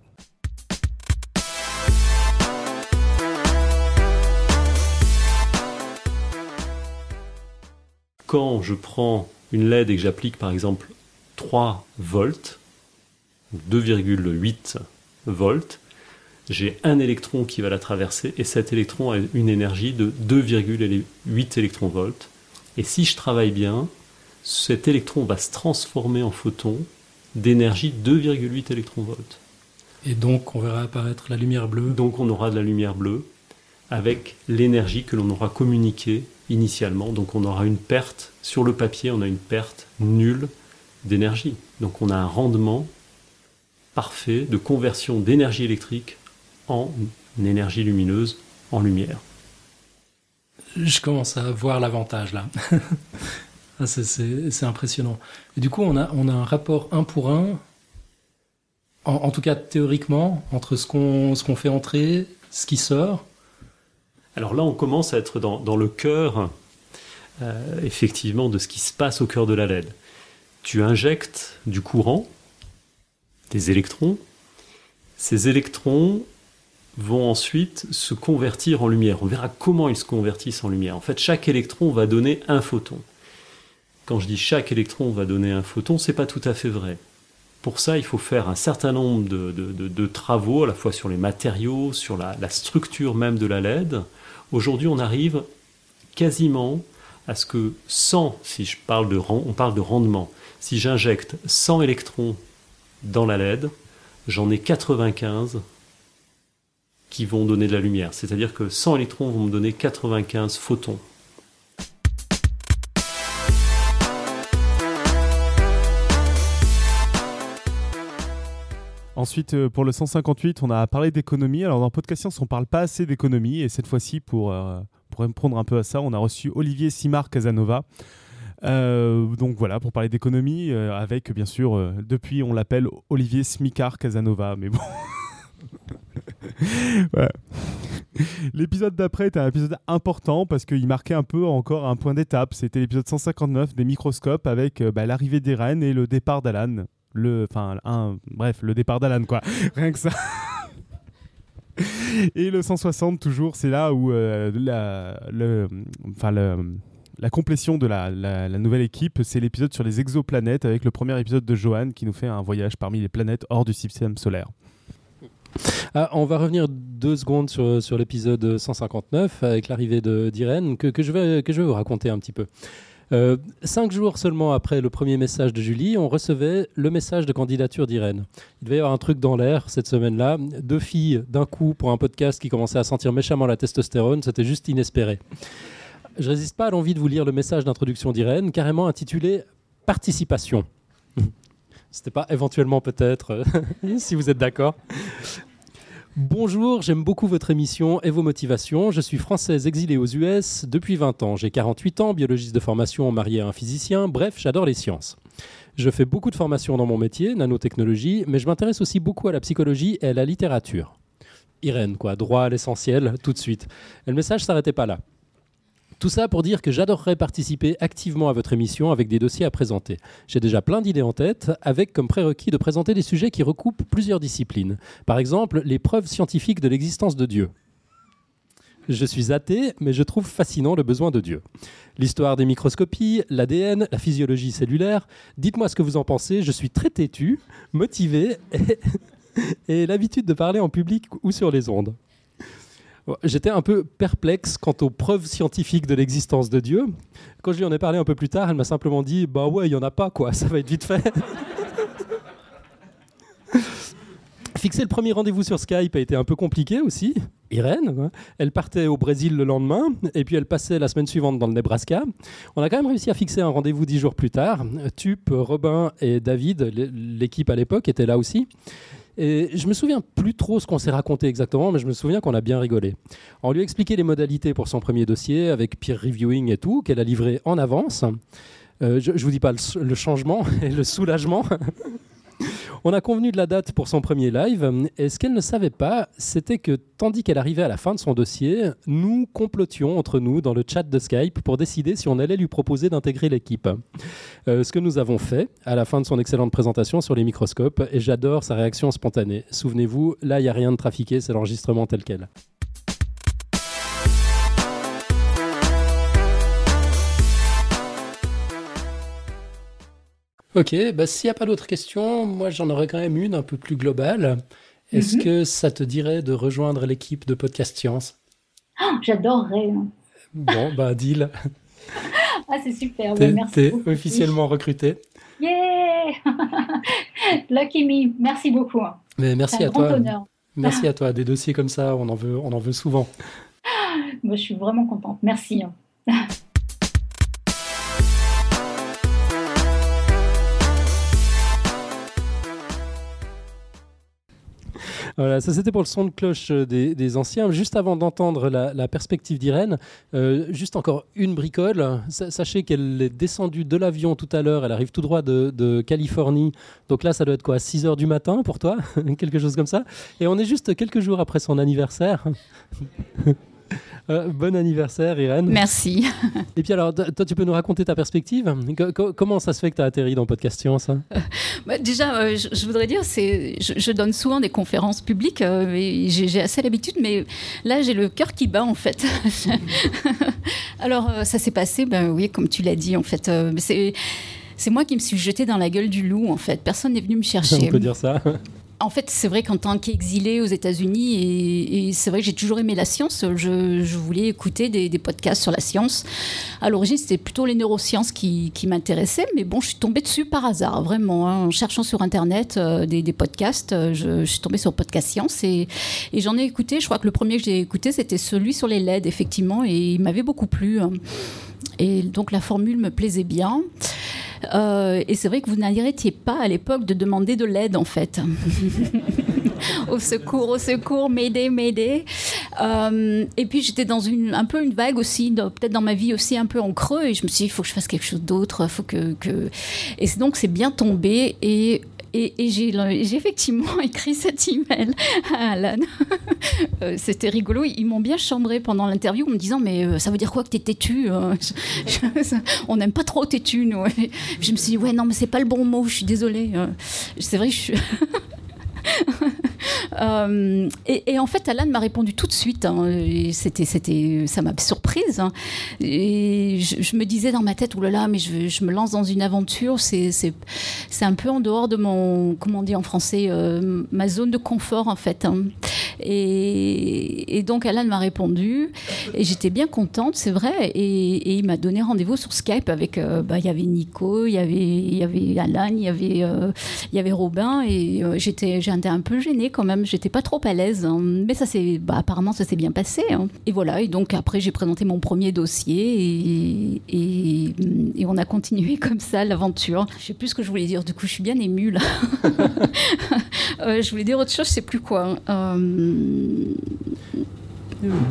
Speaker 12: Quand je prends une LED et que j'applique par exemple 3 volts, 2,8 volts, j'ai un électron qui va la traverser et cet électron a une énergie de 2,8 électronvolts. Et si je travaille bien, cet électron va se transformer en photon d'énergie 2,8 électronvolts.
Speaker 2: Et donc, on verra apparaître la lumière bleue.
Speaker 12: Donc on aura de la lumière bleue avec l'énergie que l'on aura communiquée initialement. Donc on aura une perte, sur le papier, on a une perte nulle d'énergie. Donc on a un rendement parfait de conversion d'énergie électrique en énergie lumineuse, en lumière.
Speaker 2: Je commence à voir l'avantage là. Ah, c'est- impressionnant. Et du coup, on a, on a un rapport un pour un, en, en tout cas théoriquement, entre ce qu'on fait entrer, ce qui sort.
Speaker 12: Alors là, on commence à être dans, dans le cœur, euh, effectivement, de ce qui se passe au cœur de la LED. Tu injectes du courant, des électrons. Ces électrons vont ensuite se convertir en lumière. On verra comment ils se convertissent en lumière. En fait, chaque électron va donner un photon. Quand je dis chaque électron va donner un photon, c'est pas tout à fait vrai. Pour ça, il faut faire un certain nombre de, travaux, à la fois sur les matériaux, sur la, structure même de la LED. Aujourd'hui, on arrive quasiment à ce que 100, si je parle de, on parle de rendement, si j'injecte 100 électrons dans la LED, j'en ai 95 qui vont donner de la lumière. C'est-à-dire que 100 électrons vont me donner 95 photons.
Speaker 1: Ensuite, euh, pour le 158, on a parlé d'économie. Alors, dans Podcast Science, on parle pas assez d'économie. Et cette fois-ci, pour, euh, pour répondre un peu à ça, on a reçu Olivier Simard Casanova. Euh, donc voilà, pour parler d'économie, euh, avec bien sûr, euh, depuis on l'appelle Olivier Smicard Casanova, mais bon. L'épisode d'après était un épisode important parce qu'il marquait un peu encore un point d'étape. C'était l'épisode 159 des microscopes avec bah, l'arrivée d'Eren et le départ d'Alan. Le, enfin, bref, le départ d'Alan, quoi. Rien que ça. Et le 160, toujours, c'est là où la, le, enfin, le- la complétion de la, nouvelle équipe, c'est l'épisode sur les exoplanètes avec le premier épisode de Johan qui nous fait un voyage parmi les planètes hors du système solaire.
Speaker 2: Ah, on va revenir deux secondes sur, l'épisode 159 avec l'arrivée d'Irène que, que je vais, que je vais vous raconter un petit peu. Euh, cinq jours seulement après le premier message de Julie, on recevait le message de candidature d'Irène. Il devait y avoir un truc dans l'air cette semaine-là. Deux filles d'un coup pour un podcast qui commençait à sentir méchamment la testostérone, c'était juste inespéré. Je résiste pas à l'envie de vous lire le message d'introduction d'Irène, carrément intitulé Participation. C'était pas éventuellement peut-être, euh, si vous êtes d'accord. Bonjour, j'aime beaucoup votre émission et vos motivations. Je suis française exilée aux US depuis 20 ans. J'ai 48 ans, biologiste de formation, marié à un physicien. Bref, j'adore les sciences. Je fais beaucoup de formations dans mon métier, nanotechnologie, mais je m'intéresse aussi beaucoup à la psychologie et à la littérature. Irène, quoi, droit à l'essentiel, tout de suite. Et le message s'arrêtait pas là. Tout ça pour dire que j'adorerais participer activement à votre émission avec des dossiers à présenter. J'ai déjà plein d'idées en tête, avec comme prérequis de présenter des sujets qui recoupent plusieurs disciplines. Par exemple, les preuves scientifiques de l'existence de Dieu. Je suis athée, mais je trouve fascinant le besoin de Dieu. L'histoire des microscopies, l'ADN, la physiologie cellulaire. Dites-moi ce que vous en pensez. Je suis très têtu, motivé et, et l'habitude de parler en public ou sur les ondes. J'étais un peu perplexe quant aux preuves scientifiques de l'existence de Dieu. Quand je lui en ai parlé un peu plus tard, elle m'a simplement dit Bah ouais, il n'y en a pas, quoi, ça va être vite fait. Fixer le premier rendez-vous sur Skype a été un peu compliqué aussi. Irène, hein, elle partait au Brésil le lendemain, et puis elle passait la semaine suivante dans le Nebraska. On a quand même réussi à fixer un rendez-vous dix jours plus tard. Tup, Robin et David, l'équipe à l'époque, étaient là aussi. Et je me souviens plus trop ce qu'on s'est raconté exactement, mais je me souviens qu'on a bien rigolé. On lui a expliqué les modalités pour son premier dossier avec peer reviewing et tout, qu'elle a livré en avance. Euh, je, ne vous dis pas le, le changement et le soulagement. On a convenu de la date pour son premier live, et ce qu'elle ne savait pas, c'était que tandis qu'elle arrivait à la fin de son dossier, nous complotions entre nous dans le chat de Skype pour décider si on allait lui proposer d'intégrer l'équipe. Euh, ce que nous avons fait à la fin de son excellente présentation sur les microscopes, et j'adore sa réaction spontanée. Souvenez-vous, là, il n'y a rien de trafiqué, c'est l'enregistrement tel quel. Ok, bah, s'il n'y a pas d'autres questions, moi j'en aurais quand même une un peu plus globale. Est-ce
Speaker 14: Mhm.
Speaker 2: que ça te dirait de rejoindre l'équipe de Podcast Science?
Speaker 14: Oh, J'adorerais. hein.
Speaker 2: Bon, bah deal.
Speaker 14: Ah, c'est super. Bah, merci
Speaker 2: t'es officiellement recruté.
Speaker 14: Yeah Lucky me. Merci beaucoup. hein.
Speaker 2: Mais merci
Speaker 14: C'est un
Speaker 2: à
Speaker 14: grand
Speaker 2: toi.
Speaker 14: honneur.
Speaker 2: Merci à toi. Des dossiers comme ça, on en veut, on en veut souvent.
Speaker 14: Moi, je suis vraiment contente. Merci.
Speaker 2: Voilà, ça c'était pour le son de cloche euh, des, anciens. Juste avant d'entendre la, perspective d'Irène, euh, juste encore une bricole. Sa- Sachez qu'elle est descendue de l'avion tout à l'heure. Elle arrive tout droit de, de Californie. Donc là, ça doit être quoi 6 heures du matin pour toi? Quelque chose comme ça. Et on est juste quelques jours après son anniversaire. Euh, bon anniversaire, Irène.
Speaker 8: Merci.
Speaker 2: Et puis alors, toi, tu peux nous raconter ta perspective Co- co- Comment ça se fait que tu as atterri dans Podcast Science hein?
Speaker 15: Bah, déjà, euh, je, je voudrais dire, c'est, je, je donne souvent des conférences publiques euh, et j'ai, assez l'habitude, mais là, j'ai le cœur qui bat en fait. Alors, euh, ça s'est passé, ben oui, comme tu l'as dit, en fait, euh, c'est. C'est moi qui me suis jetée dans la gueule du loup, en fait. Personne n'est venu me chercher.
Speaker 2: On peut dire ça.
Speaker 15: En fait, c'est vrai qu'en tant qu'exilée aux États-Unis, et, c'est vrai que j'ai toujours aimé la science, je, voulais écouter des, podcasts sur la science. À l'origine, c'était plutôt les neurosciences qui, m'intéressaient, mais bon, je suis tombée dessus par hasard, vraiment. hein. en cherchant sur Internet euh, des, podcasts, euh, je, suis tombée sur Podcast Science et, et j'en ai écouté. Je crois que le premier que j'ai écouté, c'était celui sur les LED, effectivement, et il m'avait beaucoup plu. hein. Et donc la formule me plaisait bien. Euh, et c'est vrai que vous n'arrêtiez pas à l'époque de demander de l'aide, en fait. au secours, au secours, m'aider, m'aider. Euh, et puis j'étais dans une, un peu une vague aussi, peut-être dans ma vie aussi un peu en creux, et je me suis dit, il faut que je fasse quelque chose d'autre, faut que, que... Et donc c'est bien tombé, et et, j'ai effectivement écrit cet email à Alan. Euh, C'était rigolo. Ils m'ont bien chambré pendant l'interview en me disant Mais euh, ça veut dire quoi que t'es têtu euh? On n'aime pas trop têtu, nous. Je me suis dit Ouais, non, mais c'est pas le bon mot, je suis désolée. C'est vrai, je suis. Euh, et, en fait, Alan m'a répondu tout de suite. hein, c'était, c'était, ça m'a surprise. hein. Et je, me disais dans ma tête, oulala, mais je, me lance dans une aventure. C'est, c'est, c'est un peu en dehors de mon, comment on dit en français, euh, ma zone de confort en fait. hein. Et, donc Alan m'a répondu et j'étais bien contente, c'est vrai. Et, il m'a donné rendez-vous sur Skype avec, euh, bah, il y avait Nico, il y avait, y avait Alan, il y avait, il y avait Robin et j'étais, j'étais un peu gênée quand même. J'étais pas trop à l'aise, hein. mais ça s'est, bah, apparemment ça s'est bien passé. hein. Et voilà. Et donc après j'ai présenté mon premier dossier et, et, et on a continué comme ça l'aventure. Je sais plus ce que je voulais dire. Du coup, je suis bien émue là. Euh, je voulais dire autre chose, je sais plus quoi. Euh,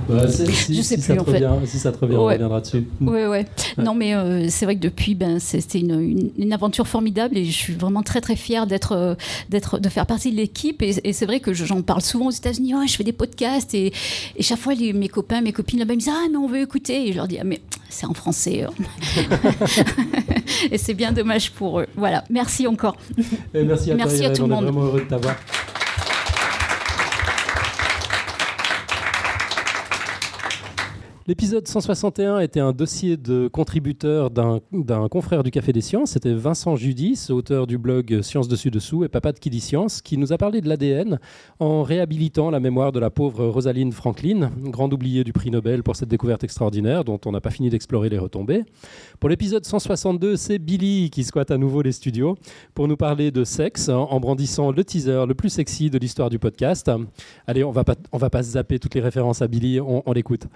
Speaker 2: Bah,
Speaker 15: je sais
Speaker 2: si
Speaker 15: plus
Speaker 2: ça te
Speaker 15: en fait.
Speaker 2: revient, si ça te revient, on reviendra dessus.
Speaker 15: Ouais, ouais. Non, mais euh, c'est vrai que depuis, ben, c'était une, une- une aventure formidable et je suis vraiment très très fière d'être, euh, d'être, de faire partie de l'équipe. Et, et c'est vrai que je- j'en parle souvent aux États-Unis. Ouais, je fais des podcasts et, et chaque fois les- mes copains, mes copines là-bas ils me disent ah mais on veut écouter. Et je leur dis ah mais c'est en français. euh. et c'est bien dommage pour eux. Voilà. Merci encore.
Speaker 2: Et merci à
Speaker 15: Merci
Speaker 2: toi,
Speaker 15: à
Speaker 2: Irène,
Speaker 15: tout le
Speaker 2: on est
Speaker 15: monde.
Speaker 2: vraiment heureux de t'avoir. L'épisode 161 était un dossier de contributeur d'un confrère du Café des Sciences. C'était Vincent Judis, auteur du blog Science Dessus Dessous et papa de qui dit Science, qui nous a parlé de l'ADN en réhabilitant la mémoire de la pauvre Rosalind Franklin, grande oubliée du prix Nobel pour cette découverte extraordinaire dont on n'a pas fini d'explorer les retombées. Pour l'épisode 162, c'est Billy qui squatte à nouveau les studios pour nous parler de sexe en brandissant le teaser le plus sexy de l'histoire du podcast. Allez, on va pas, on va pas zapper toutes les références à Billy, on l'écoute.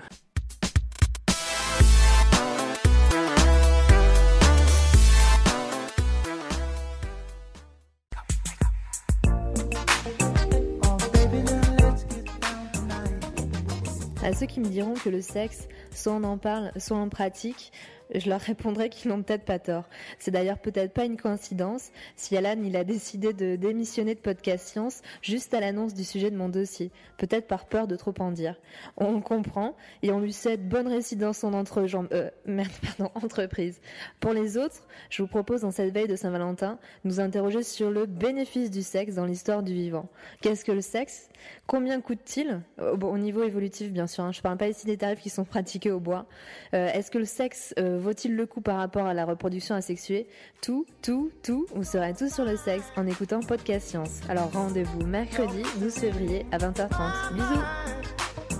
Speaker 16: À ceux qui me diront que le sexe, soit on en parle, soit on pratique, je leur répondrai qu'ils n'ont peut-être pas tort. C'est d'ailleurs peut-être pas une coïncidence si Alan il a décidé de démissionner de Podcast Science juste à l'annonce du sujet de mon dossier, peut-être par peur de trop en dire. On comprend et on lui souhaite bonne résidence en euh, pardon, entreprise. Pour les autres, je vous propose en cette veille de Saint-Valentin, nous interroger sur le bénéfice du sexe dans l'histoire du vivant. Qu'est-ce que le sexe? Combien coûte-t-il? Au, bon, au niveau évolutif, bien sûr. hein. Je parle pas ici des tarifs qui sont pratiqués au bois. Euh, Est-ce que le sexe euh, vaut-il le coup par rapport à la reproduction asexuée? Tout, tout, tout. Vous saurez tout sur le sexe en écoutant Podcast Science. Alors rendez-vous mercredi 12 février à 20h30. Bisous.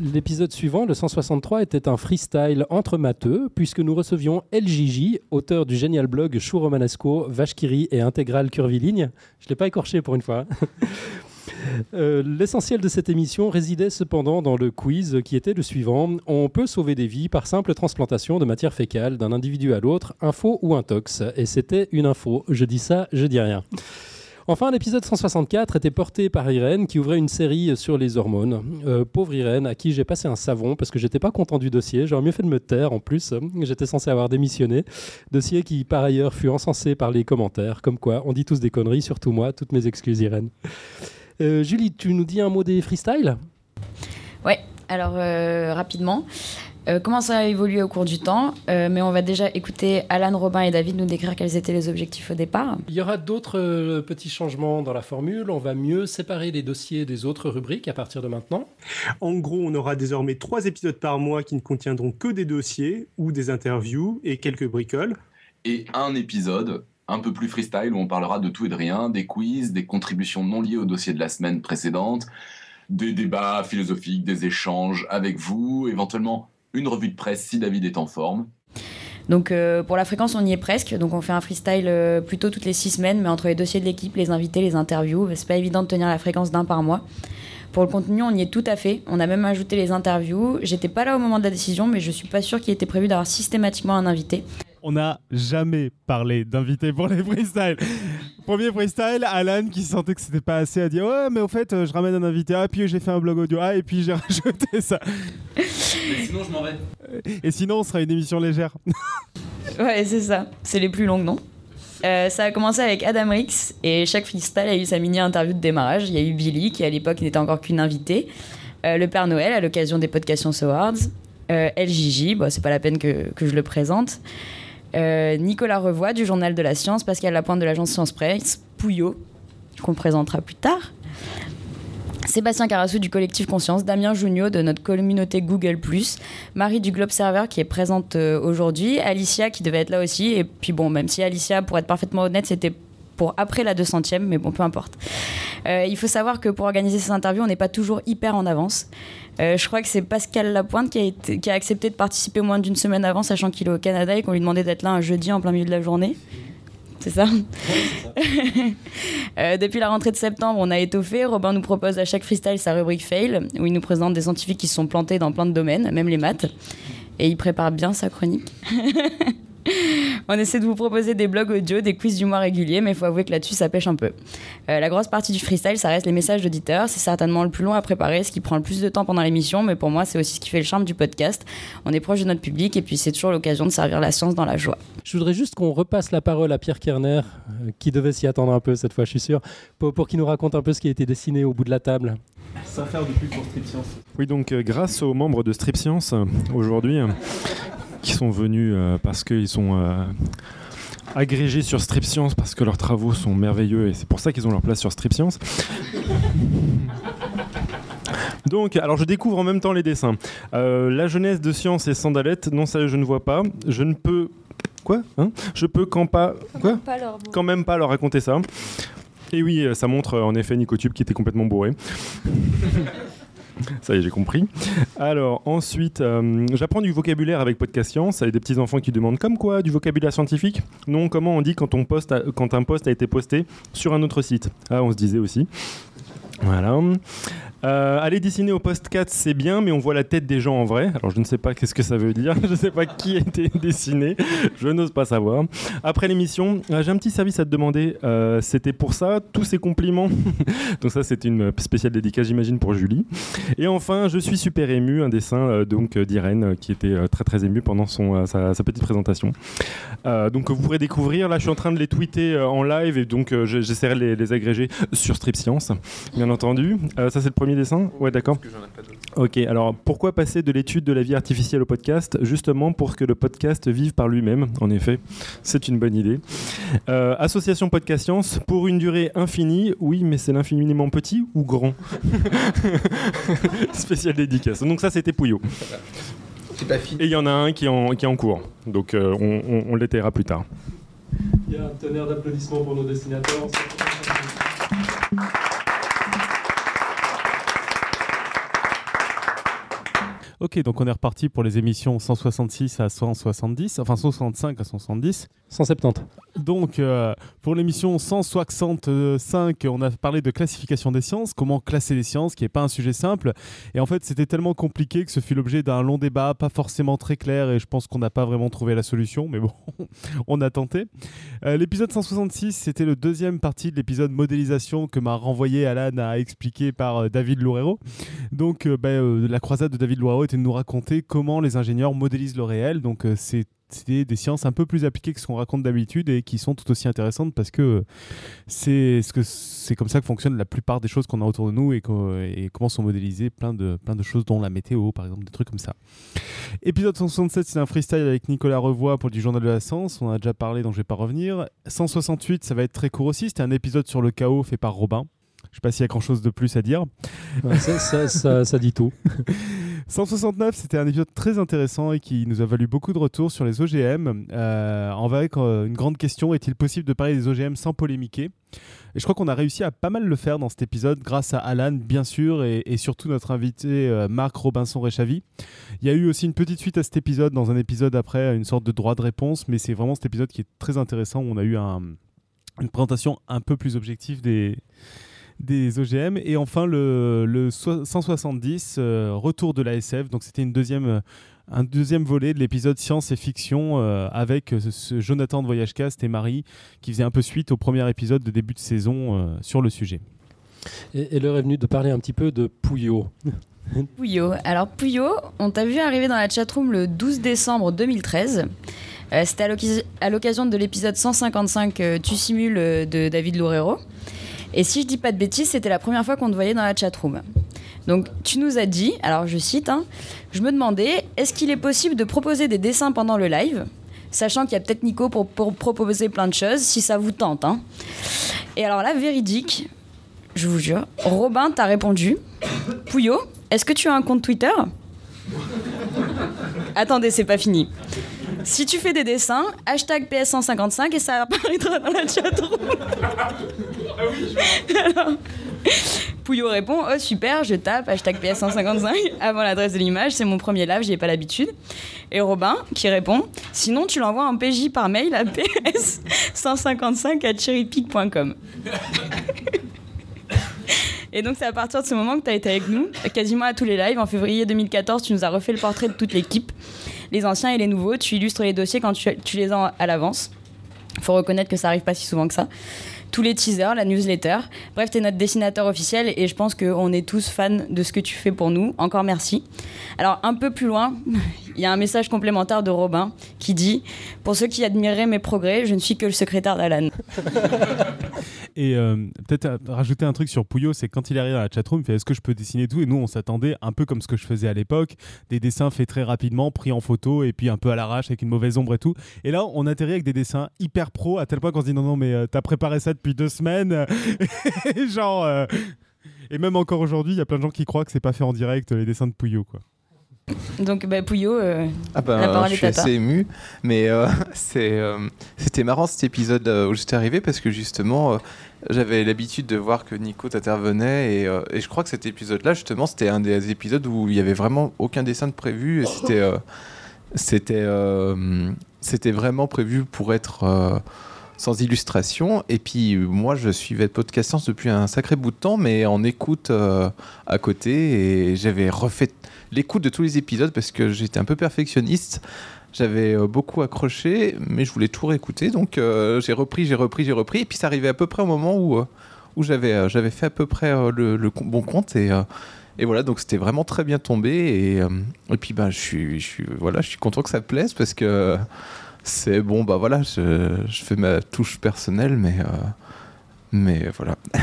Speaker 2: L'épisode suivant, le 163, était un freestyle entre matheux, puisque nous recevions LJJ, auteur du génial blog Chou Romanesco, Vache Kiri et Intégrale Curviligne. Je ne l'ai pas écorché pour une fois. Euh, L'essentiel de cette émission résidait cependant dans le quiz qui était le suivant. On peut sauver des vies par simple transplantation de matière fécale d'un individu à l'autre, info ou intox. Et c'était une info. Je dis ça, je dis rien. Enfin, l'épisode 164 était porté par Irène qui ouvrait une série sur les hormones. Euh, pauvre Irène, à qui j'ai passé un savon parce que j'étais pas content du dossier. J'aurais mieux fait de me taire en plus. J'étais censé avoir démissionné. Dossier qui, par ailleurs, fut encensé par les commentaires. Comme quoi, on dit tous des conneries, surtout moi. Toutes mes excuses, Irène. Euh, Julie, tu nous dis un mot des freestyles?
Speaker 8: Ouais, alors euh, rapidement. Euh, comment ça a évolué au cours du temps Euh, Mais on va déjà écouter Alan, Robin et David nous décrire quels étaient les objectifs au départ.
Speaker 2: Il y aura d'autres euh, petits changements dans la formule. On va mieux séparer les dossiers des autres rubriques à partir de maintenant.
Speaker 11: En gros, on aura désormais trois épisodes par mois qui ne contiendront que des dossiers ou des interviews et quelques bricoles.
Speaker 17: et un épisode un peu plus freestyle où on parlera de tout et de rien, des quiz, des contributions non liées au dossier de la semaine précédente, des débats philosophiques, des échanges avec vous, éventuellement une revue de presse si David est en forme.
Speaker 8: Donc euh, pour la fréquence, on y est presque. Donc on fait un freestyle euh, plutôt toutes les six semaines, mais entre les dossiers de l'équipe, les invités, les interviews, c'est pas évident de tenir la fréquence d'un par mois. Pour le contenu, on y est tout à fait. On a même ajouté les interviews. J'étais pas là au moment de la décision, mais je suis pas sûre qu'il était prévu d'avoir systématiquement un invité.
Speaker 1: On n'a jamais parlé d'invité pour les freestyles. Premier freestyle, Alan qui sentait que c'était pas assez a dit ouais mais au fait euh, je ramène un invité ah puis j'ai fait un blog audio ah et puis j'ai rajouté ça
Speaker 17: sinon je m'en vais.
Speaker 1: et sinon on sera une émission légère.
Speaker 8: Ouais, c'est ça. C'est les plus longues, non? Euh, ça a commencé avec Adam Rix et chaque freestyle a eu sa mini interview de démarrage. Il y a eu Billy qui à l'époque n'était encore qu'une invitée, Euh, le Père Noël à l'occasion des Podcast Science Awards, euh, LJJ, bon, c'est pas la peine que, que je le présente, Euh, Nicolas Revoy du Journal de la Science, Pascal Lapointe de l'agence Science Presse, Pouillot qu'on présentera plus tard. Sébastien Carassou du collectif Conscience, Damien Junio de notre communauté Google+, Marie du Globe Server qui est présente euh, aujourd'hui, Alicia qui devait être là aussi, et puis bon, même si Alicia, pour être parfaitement honnête, c'était pour après la 200e, mais bon, peu importe. Euh, il faut savoir que pour organiser ces interviews, on n'est pas toujours hyper en avance. Euh, je crois que c'est Pascal Lapointe qui a, accepté de participer moins d'une semaine avant, sachant qu'il est au Canada et qu'on lui demandait d'être là un jeudi en plein milieu de la journée. c'est ça, Euh, Depuis la rentrée de septembre, on a étoffé. Robin nous propose à chaque freestyle sa rubrique fail, où il nous présente des scientifiques qui se sont plantés dans plein de domaines, même les maths. Et il prépare bien sa chronique. On essaie de vous proposer des blogs audio, des quiz du mois réguliers, mais il faut avouer que là-dessus, ça pêche un peu. Euh, la grosse partie du freestyle, ça reste les messages d'auditeurs. C'est certainement le plus long à préparer, ce qui prend le plus de temps pendant l'émission, mais pour moi, c'est aussi ce qui fait le charme du podcast. On est proche de notre public et puis c'est toujours l'occasion de servir la science dans la joie.
Speaker 2: Je voudrais juste qu'on repasse la parole à Pierre Kerner, euh, qui devait s'y attendre un peu cette fois, je suis sûr, pour, pour qu'il nous raconte un peu ce qui a été dessiné au bout de la table.
Speaker 1: Ça faire depuis pour Strip Science.
Speaker 4: Oui, donc euh, grâce aux membres de Strip Science aujourd'hui, qui sont venus euh, parce qu'ils sont euh, agrégés sur Strip Science, parce que leurs travaux sont merveilleux et c'est pour ça qu'ils ont leur place sur Strip Science. Donc, alors je découvre en même temps les dessins. Euh, la jeunesse de science et sandalette, non ça je ne vois pas. Je ne peux... Quoi hein? Je peux quand pas... Quoi? Quand même pas leur raconter ça. Et oui, ça montre en effet Nicotube qui était complètement bourré. Ça y est, j'ai compris. Alors, ensuite, euh, j'apprends du vocabulaire avec Podcast Science, avec des petits enfants qui demandent comme quoi du vocabulaire scientifique? Non, comment on dit quand, poste a- quand un post a été posté sur un autre site? Ah, on se disait aussi. Voilà. Euh, aller dessiner au post 4, c'est bien, mais on voit la tête des gens en vrai. Alors je ne sais pas qu'est-ce que ça veut dire. Je ne sais pas qui a été dessiné. Je n'ose pas savoir. Après l'émission, euh, j'ai un petit service à te demander. Euh, c'était pour ça, tous ces compliments. donc ça, c'est une spéciale dédicace, j'imagine, pour Julie. Et enfin, je suis super ému. Un dessin donc d'Irène qui était très très ému pendant son, sa, petite présentation. Donc vous pourrez découvrir. Là, je suis en train de les tweeter en live et donc je- j'essaierai de les, les agréger sur Strip Science, bien entendu. Ça, c'est le premier dessin Ouais, d'accord. Ok, alors pourquoi passer de l'étude de la vie artificielle au podcast? Justement pour que le podcast vive par lui-même, en effet. C'est une bonne idée. Euh, association Podcast Science, pour une durée infinie, oui, mais c'est l'infiniment petit ou grand? Spécial dédicace. Donc ça, c'était Pouillot. Et il y en a un qui est en, qui est en cours, donc euh, on, on, on l'étayera plus tard.
Speaker 2: Il y a un tonnerre d'applaudissements pour nos dessinateurs.
Speaker 1: Ok, donc on est reparti pour les émissions 166 à 170, enfin 165 à 170.
Speaker 2: 170.
Speaker 1: Donc, euh, pour l'émission 165, on a parlé de classification des sciences, comment classer les sciences, qui n'est pas un sujet simple. Et en fait, c'était tellement compliqué que ce fut l'objet d'un long débat, pas forcément très clair, et je pense qu'on n'a pas vraiment trouvé la solution, mais bon, on a tenté. Euh, l'épisode 166, c'était le deuxième partie de l'épisode modélisation que m'a renvoyé Alan à expliquer par euh, David Loureiro. Donc, euh, ben, la croisade de David Loureiro de nous raconter comment les ingénieurs modélisent le réel. Donc, euh, c'est c'est des sciences un peu plus appliquées que ce qu'on raconte d'habitude et qui sont tout aussi intéressantes parce que c'est ce que c'est comme ça que fonctionnent la plupart des choses qu'on a autour de nous et, comment sont modélisées plein de, plein de choses dont la météo par exemple des trucs comme ça. Épisode 167 c'est un freestyle avec Nicolas Revoy pour du journal de la science, on a déjà parlé donc je vais pas revenir. 168 ça va être très court aussi, c'était un épisode sur le chaos fait par Robin. Je sais pas s'il y a grand chose de plus à dire.
Speaker 2: Ouais, ça- ça- ça- ça dit tout.
Speaker 1: 169, c'était un épisode très intéressant et qui nous a valu beaucoup de retours sur les OGM. Euh, en avec euh, une grande question est-il possible de parler des OGM sans polémiquer? Et je crois qu'on a réussi à pas mal le faire dans cet épisode grâce à Alan, bien sûr, et, et surtout notre invité euh, Marc Robinson-Réchavy. Il y a eu aussi une petite suite à cet épisode dans un épisode après, une sorte de droit de réponse, mais c'est vraiment cet épisode qui est très intéressant où on a eu un- une présentation un peu plus objective des des OGM. Et enfin, le, le so- 170, euh, retour de la SF. Donc, c'était une deuxième, euh, un deuxième volet de l'épisode Science et Fiction euh, avec ce, ce Jonathan de Voyagecast et Marie qui faisait un peu suite au premier épisode de début de saison euh, sur le sujet.
Speaker 2: Et, et l'heure est venue de parler un petit peu de Pouillot.
Speaker 8: Pouillot. Alors Pouillot, on t'a vu arriver dans la chatroom le 12 décembre 2013. Euh, C'était à l'occasion- de l'épisode 155 euh, Tu simules de David Loureiro. Et si je dis pas de bêtises, c'était la première fois qu'on te voyait dans la chatroom. Donc tu nous as dit, alors je cite, hein, je me demandais, est-ce qu'il est possible de proposer des dessins pendant le live Sachant qu'il y a peut-être Nico pour, proposer plein de choses, si ça vous tente. hein. Et alors là, véridique, je vous jure, Robin t'a répondu, Pouillot, est-ce que tu as un compte Twitter? Attendez, c'est pas fini. Si tu fais des dessins, hashtag PS155 et ça apparaîtra dans la chatroom. Pouillot répond Oh super, je tape hashtag PS155 avant l'adresse de l'image, c'est mon premier live, j'y ai pas l'habitude. Et Robin qui répond Sinon, tu l'envoies en PJ par mail à ps155 à cherrypic.com. Et donc, c'est à partir de ce moment que tu as été avec nous, quasiment à tous les lives. En février 2014, tu nous as refait le portrait de toute l'équipe, les anciens et les nouveaux. Tu illustres les dossiers quand tu, les as à l'avance. Faut reconnaître que ça arrive pas si souvent que ça tous les teasers, la newsletter. Bref, tu es notre dessinateur officiel et je pense qu'on est tous fans de ce que tu fais pour nous. Encore merci. Alors, un peu plus loin, il y a un message complémentaire de Robin qui dit Pour ceux qui admiraient mes progrès, je ne suis que le secrétaire d'Alan.
Speaker 1: Et euh, peut-être euh, rajouter un truc sur Pouillot, c'est quand il arrive dans la chatroom, il fait est-ce que je peux dessiner tout? Et nous, on s'attendait un peu comme ce que je faisais à l'époque, des dessins faits très rapidement, pris en photo et puis un peu à l'arrache avec une mauvaise ombre et tout. Et là, on atterrit avec des dessins hyper pro à tel point qu'on se dit non, non, mais euh, t'as préparé ça depuis deux semaines? Genre. Et même encore aujourd'hui, il y a plein de gens qui croient que c'est pas fait en direct les dessins de Pouillot, quoi.
Speaker 8: Donc, bah, Pouillot, euh,
Speaker 18: Ah ben,
Speaker 8: la parole
Speaker 18: je
Speaker 8: est
Speaker 18: suis
Speaker 8: à toi.
Speaker 18: assez ému, mais euh, c'est, euh, c'était marrant cet épisode euh, où j'étais arrivé parce que justement, j'avais l'habitude de voir que Nico t'intervenait et, et je crois que cet épisode-là, justement, c'était un des épisodes où il y avait vraiment aucun dessin de prévu et c'était, c'était, c'était vraiment prévu pour être sans illustration. Et puis moi, je suivais Podcast Science depuis un sacré bout de temps, mais en écoute euh, à côté et j'avais refait l'écoute de tous les épisodes parce que j'étais un peu perfectionniste. J'avais euh, beaucoup accroché, mais je voulais tout réécouter. Donc euh, j'ai repris, j'ai repris, j'ai repris. Et puis ça arrivait à peu près au moment où, où j'avais j'avais fait à peu près le, le bon compte. Et, et voilà, donc c'était vraiment très bien tombé. Et, et puis bah, je, suis, je, suis, voilà, je suis content que ça plaise parce que c'est bon, bah voilà, je, je fais ma touche personnelle, mais, euh, mais voilà.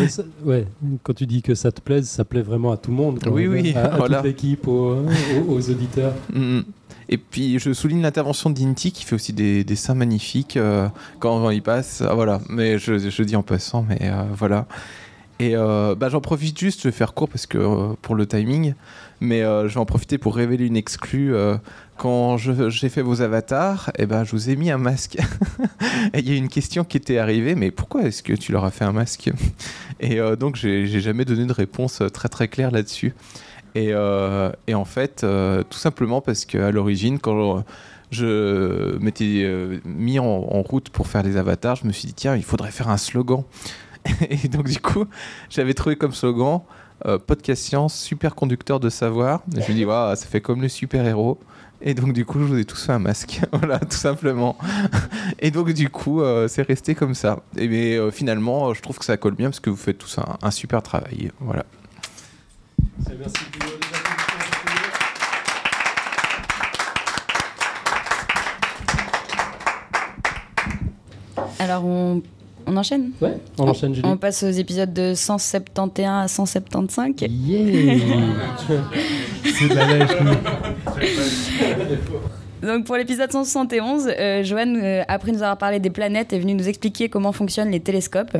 Speaker 2: Ouais, ça- ouais, quand tu dis que ça te plaise, ça plaît vraiment à tout le monde. quoi.
Speaker 18: Oui, oui,
Speaker 2: à, à
Speaker 18: voilà.
Speaker 2: toute l'équipe, aux, aux- aux auditeurs.
Speaker 18: Mm. Et puis je souligne l'intervention d'Inti qui fait aussi des dessins magnifiques euh, quand, quand il passe. Ah, voilà, mais je, je dis en passant, mais euh, voilà. Et euh, bah, j'en profite juste, je vais faire court parce que euh, pour le timing, mais euh, je vais en profiter pour révéler une exclue. Quand j'ai fait vos avatars, et ben, je vous ai mis un masque. Il y a une question qui était arrivée, mais pourquoi est-ce que tu leur as fait un masque? Et euh, donc j'ai jamais donné de réponse euh, très très claire là-dessus. Et, euh, en fait, euh, tout simplement parce qu'à l'origine, quand je m'étais mis en, route pour faire les avatars, je me suis dit, tiens, il faudrait faire un slogan. Et donc, du coup, j'avais trouvé comme slogan Podcast Science, super conducteur de savoir. Je me dit, Waouh, ça fait comme le super-héros. Et donc, du coup, je vous ai tous fait un masque. voilà, tout simplement. Et donc, du coup, euh, c'est resté comme ça. Et mais euh, finalement, je trouve que ça colle bien parce que vous faites tous un, un super travail. Voilà.
Speaker 8: Alors, on, on enchaîne?
Speaker 2: Ouais, on enchaîne, Julie.
Speaker 8: On passe aux épisodes de 171 à 175.
Speaker 2: Yeah
Speaker 1: C'est de la lèche,
Speaker 8: Donc pour l'épisode 171, euh, Joanne, euh, après nous avoir parlé des planètes, est venue nous expliquer comment fonctionnent les télescopes.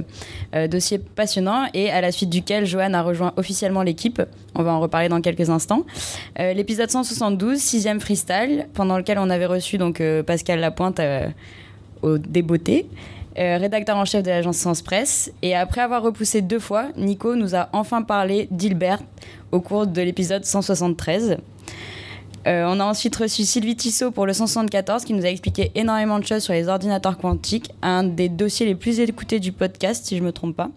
Speaker 8: Euh, dossier passionnant et à la suite duquel Joanne a rejoint officiellement l'équipe. On va en reparler dans quelques instants. Euh, l'épisode 172, sixième freestyle, pendant lequel on avait reçu donc Pascal Lapointe au Débeauté. rédacteur en chef de l'agence Sens Presse. Et après avoir repoussé deux fois, Nico nous a enfin parlé d'Hilbert au cours de l'épisode 173. Euh, on a ensuite reçu Sylvie Tissot pour le 174 qui nous a expliqué énormément de choses sur les ordinateurs quantiques, un des dossiers les plus écoutés du podcast si je me trompe pas.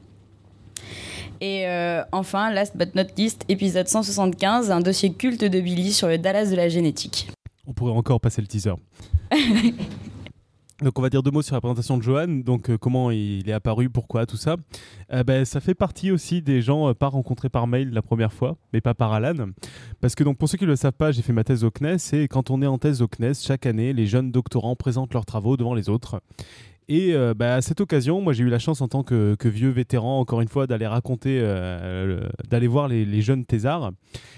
Speaker 8: Et euh, enfin, last but not least, épisode 175, un dossier culte de Billy sur le Dallas de la génétique.
Speaker 1: On pourrait encore passer le teaser. Donc on va dire deux mots sur la présentation de Johan, donc euh, comment il est apparu, pourquoi, tout ça. Ben, ça fait partie aussi des gens euh, pas rencontrés par mail la première fois, mais pas par Alan. Parce que donc pour ceux qui ne le savent pas, j'ai fait ma thèse au CNES et quand on est en thèse au CNES, chaque année, les jeunes doctorants présentent leurs travaux devant les autres. Et bah, à cette occasion, moi j'ai eu la chance en tant que, vieux vétéran, encore une fois, d'aller raconter, le- d'aller voir les, les jeunes thésards.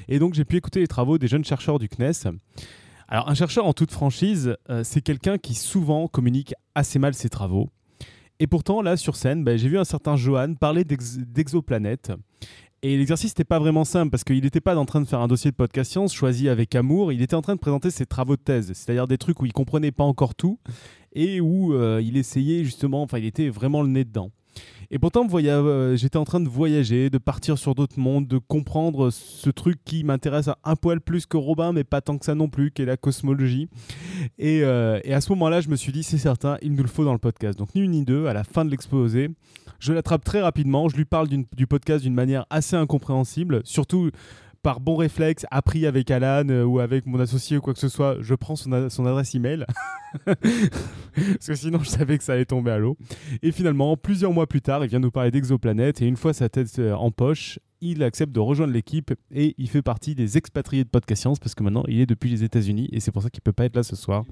Speaker 1: Et donc j'ai pu écouter les travaux des jeunes chercheurs du CNES. Alors un chercheur en toute franchise, euh, c'est quelqu'un qui souvent communique assez mal ses travaux. Et pourtant, là, sur scène, bah, j'ai vu un certain Johan parler d'ex- d'exoplanètes. Et l'exercice n'était pas vraiment simple parce qu'il n'était pas en train de faire un dossier de podcast science choisi avec amour. Il était en train de présenter ses travaux de thèse, c'est-à-dire des trucs où il comprenait pas encore tout et où euh, il essayait justement, enfin, il était vraiment le nez dedans. Et pourtant, euh, j'étais en train de voyager, de partir sur d'autres mondes, de comprendre ce truc qui m'intéresse un poil plus que Robin, mais pas tant que ça non plus, qui est la cosmologie. Et, euh, et à ce moment-là, je me suis dit, c'est certain, il nous le faut dans le podcast. Donc, ni une ni deux, à la fin de l'exposé, je l'attrape très rapidement, je lui parle du podcast d'une manière assez incompréhensible, surtout par bon réflexe, appris avec Alan euh, ou avec mon associé ou quoi que ce soit, je prends son, adresse email. Parce que sinon, je savais que ça allait tomber à l'eau. Et finalement, plusieurs mois plus tard, il vient nous parler d'exoplanète. Et une fois sa tête euh, en poche, il accepte de rejoindre l'équipe et il fait partie des expatriés de Podcast Science parce que maintenant, il est depuis les États-Unis et c'est pour ça qu'il peut pas être là ce soir.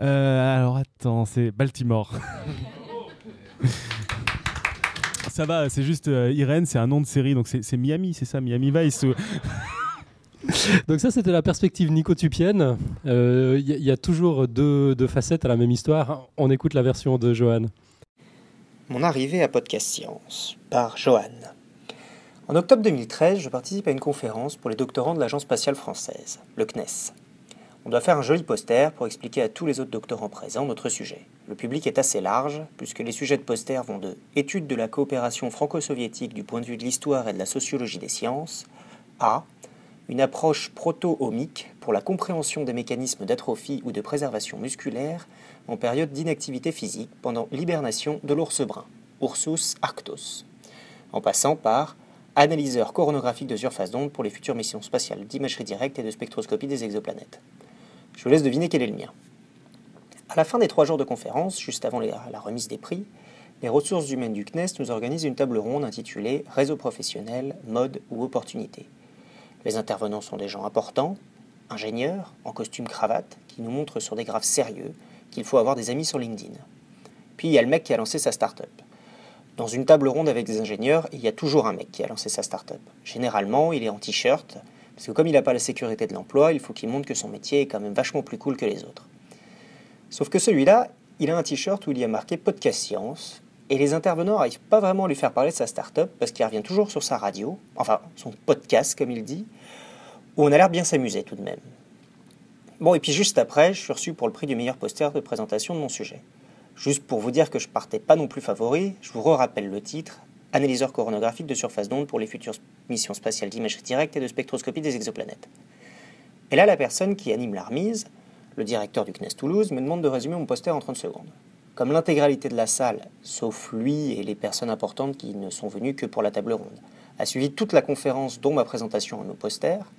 Speaker 1: Euh, alors, attends, c'est Baltimore. Ça va, c'est juste euh, Irène, c'est un nom de série, donc c'est Miami, c'est ça, Miami Vice.
Speaker 2: donc ça, c'était la perspective nicotupienne. Il euh, y, a toujours deux, facettes à la même histoire. On écoute la version de Johan.
Speaker 19: Mon arrivée à Podcast Science par Johan. En octobre 2013, je participe à une conférence pour les doctorants de l'Agence spatiale française, le CNES. On doit faire un joli poster pour expliquer à tous les autres doctorants présents notre sujet. Le public est assez large, puisque les sujets de poster vont de études de la coopération franco-soviétique du point de vue de l'histoire et de la sociologie des sciences à une approche proto-omique pour la compréhension des mécanismes d'atrophie ou de préservation musculaire en période d'inactivité physique pendant l'hibernation de l'ours brun, Ursus arctos, en passant par analyseur coronographique de surface d'onde pour les futures missions spatiales d'imagerie directe et de spectroscopie des exoplanètes. Je vous laisse deviner quel est le mien. À la fin des trois jours de conférence, juste avant la remise des prix, les ressources humaines du CNES nous organisent une table ronde intitulée Réseau professionnel, mode ou opportunité. Les intervenants sont des gens importants, ingénieurs, en costume cravate, qui nous montrent sur des graphes sérieux qu'il faut avoir des amis sur LinkedIn. Puis il y a le mec qui a lancé sa start-up. Dans une table ronde avec des ingénieurs, il y a toujours un mec qui a lancé sa start-up. Généralement, il est en t-shirt, parce que comme il n'a pas la sécurité de l'emploi, il faut qu'il montre que son métier est quand même vachement plus cool que les autres. Sauf que celui-là, il a un t-shirt où il y a marqué Podcast Science, et les intervenants n'arrivent pas vraiment à lui faire parler de sa start-up parce qu'il revient toujours sur sa radio, enfin son podcast comme il dit, où on a l'air bien s'amuser tout de même. Bon, et puis juste après, je suis reçu pour le prix du meilleur poster de présentation de mon sujet. Juste pour vous dire que je partais pas non plus favori, je vous rappelle le titre analyseur coronographique de surface d'onde pour les futures missions spatiales d'imagerie directe et de spectroscopie des exoplanètes. Et là, la personne qui anime la remise, le directeur du CNES Toulouse, me demande de résumer mon poster en 30 secondes. Comme l'intégralité de la salle, sauf lui et les personnes importantes qui ne sont venues que pour la table ronde, a suivi toute la conférence dont ma présentation à nos posters,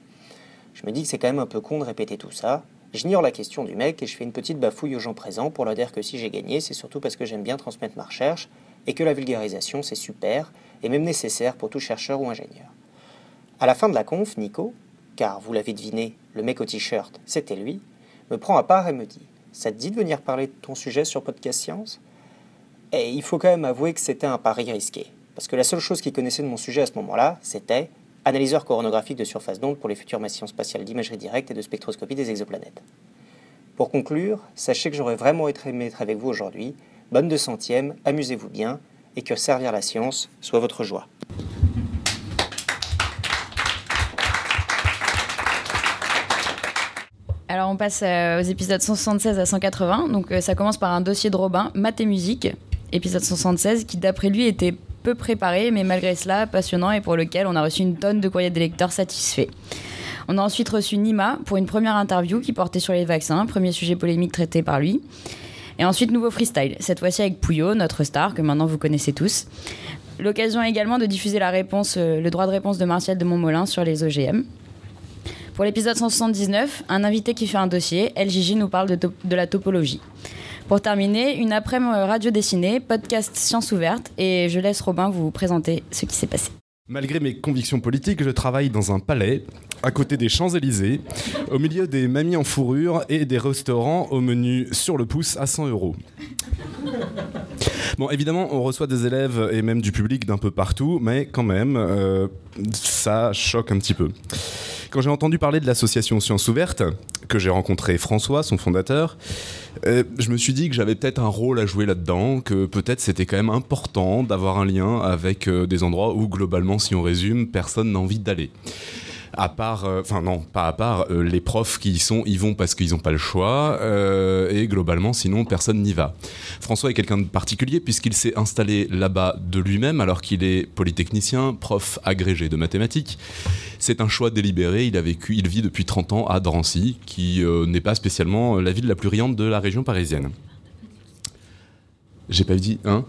Speaker 19: je me dis que c'est quand même un peu con de répéter tout ça. J'ignore la question du mec et je fais une petite bafouille aux gens présents pour leur dire que si j'ai gagné, c'est surtout parce que j'aime bien transmettre ma recherche et que la vulgarisation, c'est super, et même nécessaire pour tout chercheur ou ingénieur. À la fin de la conf, Nico, car vous l'avez deviné, le mec au t-shirt, c'était lui, me prend à part et me dit Ça te dit de venir parler de ton sujet sur Podcast Science? Et il faut quand même avouer que c'était un pari risqué, parce que la seule chose qu'il connaissait de mon sujet à ce moment-là, c'était analyseur coronographique de surface d'onde pour les futures missions spatiales d'imagerie directe et de spectroscopie des exoplanètes. Pour conclure, sachez que j'aurais vraiment aimé être avec vous aujourd'hui, Bonne de centième, amusez-vous bien, et que servir la science soit votre joie.
Speaker 8: Alors on passe euh, aux épisodes 176 à 180. Donc euh, ça commence par un dossier de Robin, maths et musique, épisode 176, qui d'après lui était peu préparé, mais malgré cela passionnant et pour lequel on a reçu une tonne de courriers des lecteurs satisfaits. On a ensuite reçu Nima pour une première interview qui portait sur les vaccins, premier sujet polémique traité par lui. Et ensuite, nouveau freestyle, cette fois-ci avec Pouillot, notre star, que maintenant vous connaissez tous. L'occasion également de diffuser euh, le droit de réponse de Martial de Montmolin sur les OGM. Pour l'épisode 179, un invité qui fait un dossier, LJJ nous parle de, la topologie. Pour terminer, une après-midi radio dessinée, podcast Science ouverte, et je laisse Robin vous présenter ce qui s'est passé.
Speaker 3: Malgré mes convictions politiques, je travaille dans un palais, à côté des Champs-Élysées, au milieu des mamies en fourrure et des restaurants au menu sur le pouce à 100 euros. Bon, évidemment, on reçoit des élèves et même du public d'un peu partout, mais quand même, euh, ça choque un petit peu. Quand j'ai entendu parler de l'association Sciences Ouvertes, que j'ai rencontré François, son fondateur, euh, je me suis dit que j'avais peut-être un rôle à jouer là-dedans, que peut-être c'était quand même important d'avoir un lien avec euh, des endroits où, globalement, si on résume, personne n'a envie d'aller. À part, euh, enfin non, pas à part, euh, les profs qui y sont, y vont parce qu'ils n'ont pas le choix, euh, et globalement, sinon, personne n'y va. François est quelqu'un de particulier puisqu'il s'est installé là-bas de lui-même alors qu'il est polytechnicien, prof agrégé de mathématiques. C'est un choix délibéré, il a vécu, il vit depuis 30 ans à Drancy, qui n'est pas spécialement la ville la plus riante de la région parisienne. J'ai pas dit, hein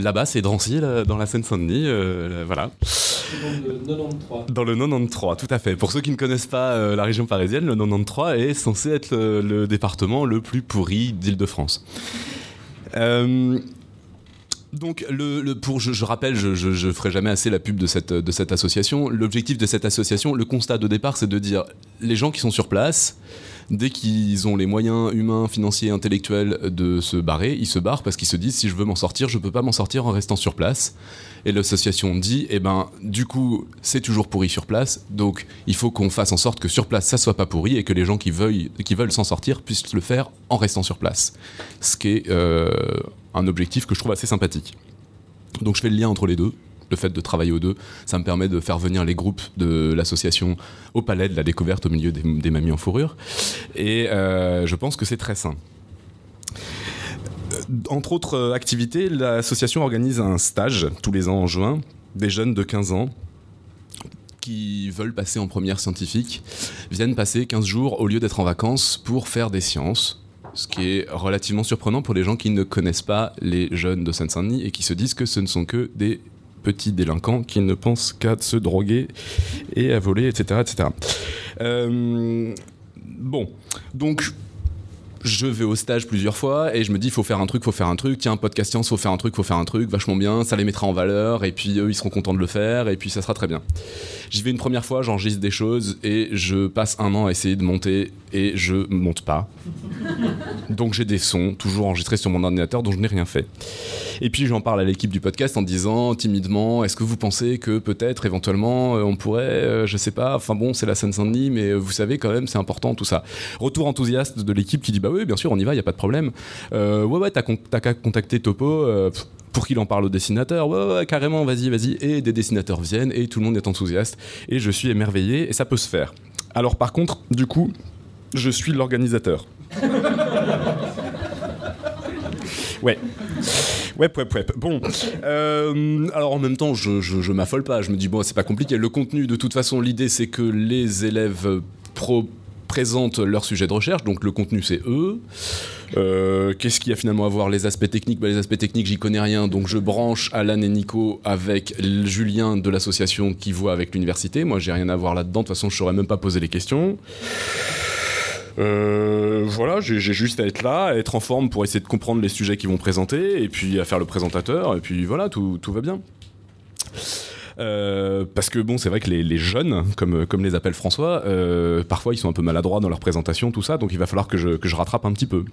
Speaker 3: Là-bas, c'est Drancy, là, dans la Seine-Saint-Denis, euh, voilà.
Speaker 2: Dans le 93.
Speaker 3: Dans le 93, tout à fait. Pour ceux qui ne connaissent pas euh, la région parisienne, le 93 est censé être le, le département le plus pourri d'Île-de-France. Euh, donc, le, le- pour, je, je rappelle, je, je, je ferai jamais assez la pub de cette, de cette association. L'objectif de cette association, le constat de départ, c'est de dire les gens qui sont sur place, dès qu'ils ont les moyens humains, financiers, intellectuels de se barrer, ils se barrent parce qu'ils se disent si je veux m'en sortir, je peux pas m'en sortir en restant sur place. Et l'association dit eh ben, du coup, c'est toujours pourri sur place, donc il faut qu'on fasse en sorte que sur place ça soit pas pourri et que les gens qui veulent, s'en sortir puissent le faire en restant sur place. Ce qui est euh, un objectif que je trouve assez sympathique. Donc je fais le lien entre les deux. Le fait de travailler aux deux, ça me permet de faire venir les groupes de l'association au palais de la découverte au milieu des, des mamies en fourrure. Et euh, je pense que c'est très sain. Euh, Entre autres euh, activités, l'association organise un stage tous les ans en juin des jeunes de 15 ans qui veulent passer en première scientifique viennent passer 15 jours au lieu d'être en vacances pour faire des sciences. Ce qui est relativement surprenant pour les gens qui ne connaissent pas les jeunes de Seine-Saint-Denis et qui se disent que ce ne sont que des petits délinquants qui ne pensent qu'à se droguer et à voler, etc. etc. Euh, bon, donc je vais au stage plusieurs fois et je me dis faut faire un truc, faut faire un truc, tiens podcast science, faut faire un truc, faut faire un truc, vachement bien, ça les mettra en valeur et puis eux ils seront contents de le faire et puis ça sera très bien. J'y vais une première fois, j'enregistre des choses et je passe un an à essayer de monter et je monte pas. Donc j'ai des sons toujours enregistrés sur mon ordinateur dont je n'ai rien fait. Et puis j'en parle à l'équipe du podcast en disant timidement est-ce que vous pensez que peut-être éventuellement euh, on pourrait, euh, je sais pas, enfin bon c'est la Seine-Saint-Denis mais euh, vous savez quand même c'est important tout ça. Retour enthousiaste de l'équipe qui dit bah oui bien sûr on y va, il y a pas de problème. Euh, ouais ouais t'as con- qu'à contacter Topo. euh, pour qu'il en parle au dessinateur, ouais, ouais, ouais, carrément, vas-y, vas-y. Et des dessinateurs viennent et tout le monde est enthousiaste. Et je suis émerveillé et ça peut se faire. Alors par contre, du coup, je suis l'organisateur. Ouais. Ouais, ouais, ouais. Bon, euh, alors en même temps, je, je, je m'affole pas. Je me dis, bon, c'est pas compliqué. Le contenu, de toute façon, l'idée, c'est que les élèves pro présentent leur sujet de recherche, donc le contenu c'est eux. Euh, Qu'est-ce qu'il y a finalement à voir? Les aspects techniques, bah, les aspects techniques j'y connais rien, donc je branche Alan et Nico avec Julien de l'association qui voit avec l'université. Moi j'ai rien à voir là-dedans, de toute façon je saurais même pas poser les questions. Euh, voilà, j'ai juste à être là, à être en forme pour essayer de comprendre les sujets qu'ils vont présenter, et puis à faire le présentateur, et puis voilà, tout, tout va bien. Euh, parce que bon, c'est vrai que les, jeunes, comme, comme les appelle François, euh, parfois ils sont un peu maladroits dans leur présentation, tout ça, donc il va falloir que je, que je rattrape un petit peu.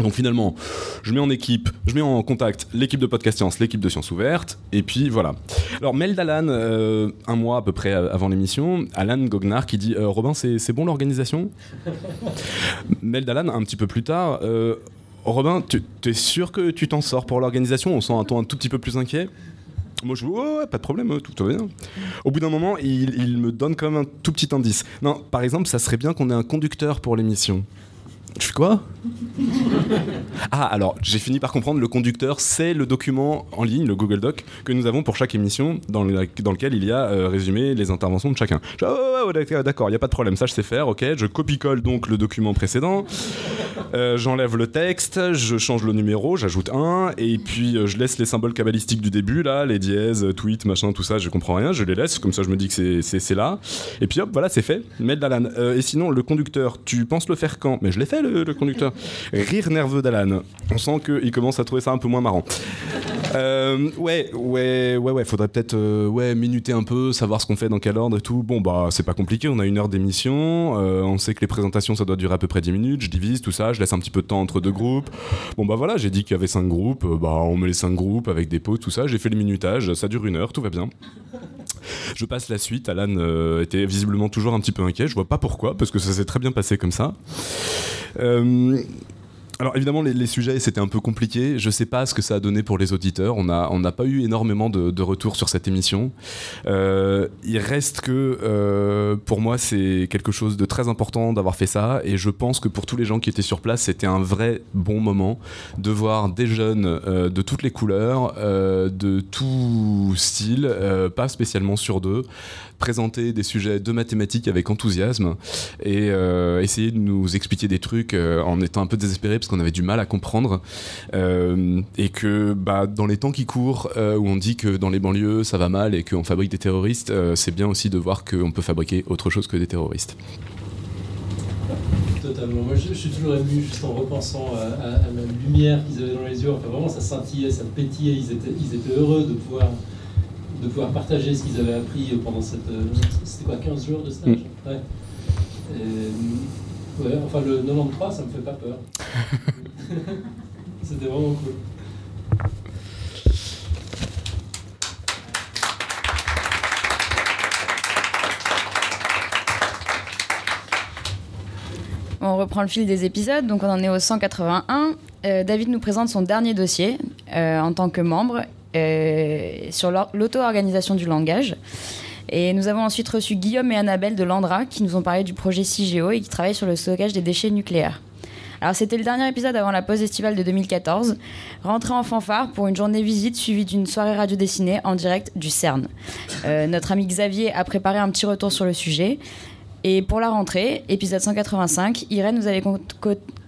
Speaker 3: Donc finalement, je mets en équipe, je mets en contact l'équipe de Podcast Science, l'équipe de Sciences Ouvertes, et puis voilà. Alors mail d'Alan, euh, un mois à peu près avant l'émission, Alan Gognard qui dit Robin, c'est bon l'organisation? Mail d'Alan un petit peu plus tard, Robin, tu es sûr que tu t'en sors pour l'organisation? On sent un ton un tout petit peu plus inquiet? Moi je dis ouais, pas de problème, tout va bien. Au bout d'un moment, il, il me donne quand même un tout petit indice. Non, par exemple, ça serait bien qu'on ait un conducteur pour l'émission. Je fais quoi Ah, alors j'ai fini par comprendre, le conducteur, c'est le document en ligne, le Google Doc, que nous avons pour chaque émission, dans, dans lequel il y a euh, résumé les interventions de chacun. Je dis, ah, ouais, d'accord, il n'y a pas de problème, ça je sais faire, ok. Je copie-colle donc le document précédent, euh, j'enlève le texte, je change le numéro, j'ajoute un, et puis euh, je laisse les symboles cabalistiques du début, là, les dièses, tweet, machin, tout ça, je comprends rien, je les laisse, comme ça je me dis que c'est- là, et puis hop, voilà, c'est fait. Euh, et sinon, le conducteur, tu penses le faire quand? Mais je l'ai fait, le, conducteur. Rire nerveux d'Alan. On sent qu'il commence à trouver ça un peu moins marrant. Euh, ouais, ouais, ouais, ouais, faudrait peut-être euh, ouais, minuter un peu, savoir ce qu'on fait, dans quel ordre et tout. Bon, bah, c'est pas compliqué, on a une heure d'émission, euh, on sait que les présentations, ça doit durer à peu près 10 minutes, je divise tout ça, je laisse un petit peu de temps entre deux groupes. Bon, bah voilà, j'ai dit qu'il y avait 5 groupes, bah, on met les 5 groupes avec des pauses, tout ça, j'ai fait le minutage, ça dure une heure, tout va bien. Je passe la suite. Alan euh, était visiblement toujours un petit peu inquiet. Je vois pas pourquoi, parce que ça s'est très bien passé comme ça. Euh, Alors évidemment, les, sujets, c'était un peu compliqué. Je sais pas ce que ça a donné pour les auditeurs. On n'a pas eu énormément de, de retours sur cette émission. Euh, il reste que, euh, pour moi, c'est quelque chose de très important d'avoir fait ça. Et je pense que pour tous les gens qui étaient sur place, c'était un vrai bon moment de voir des jeunes euh, de toutes les couleurs, euh, de tout style, pas spécialement sur deux, présenter des sujets de mathématiques avec enthousiasme et euh, essayer de nous expliquer des trucs euh, en étant un peu désespéré parce qu'on avait du mal à comprendre Euh, et que bah, dans les temps qui courent où on dit que dans les banlieues ça va mal et qu'on fabrique des terroristes, c'est bien aussi de voir qu'on peut fabriquer autre chose que des terroristes.
Speaker 2: Totalement. Moi, je, suis toujours ému juste en repensant à, la lumière qu'ils avaient dans les yeux. Enfin, vraiment, ça scintillait, ça pétillait. Ils ils étaient heureux de pouvoir, de pouvoir partager ce qu'ils avaient appris pendant cette. euh, C'était quoi, 15 jours de stage Ouais. Et, ouais, enfin, le 93, ça me fait pas peur. C'était vraiment cool.
Speaker 8: On reprend le fil des épisodes, donc on en est au 181. Euh, David nous présente son dernier dossier euh, en tant que membre euh, sur l'or- l'auto-organisation du langage. Et nous avons ensuite reçu Guillaume et Annabelle de Landra qui nous ont parlé du projet CIGEO et qui travaillent sur le stockage des déchets nucléaires. Alors c'était le dernier épisode avant la pause estivale de 2014. Rentrée en fanfare pour une journée visite suivie d'une soirée radio dessinée en direct du CERN. Euh, notre ami Xavier a préparé un petit retour sur le sujet. Et pour la rentrée, épisode 185, Irène nous avait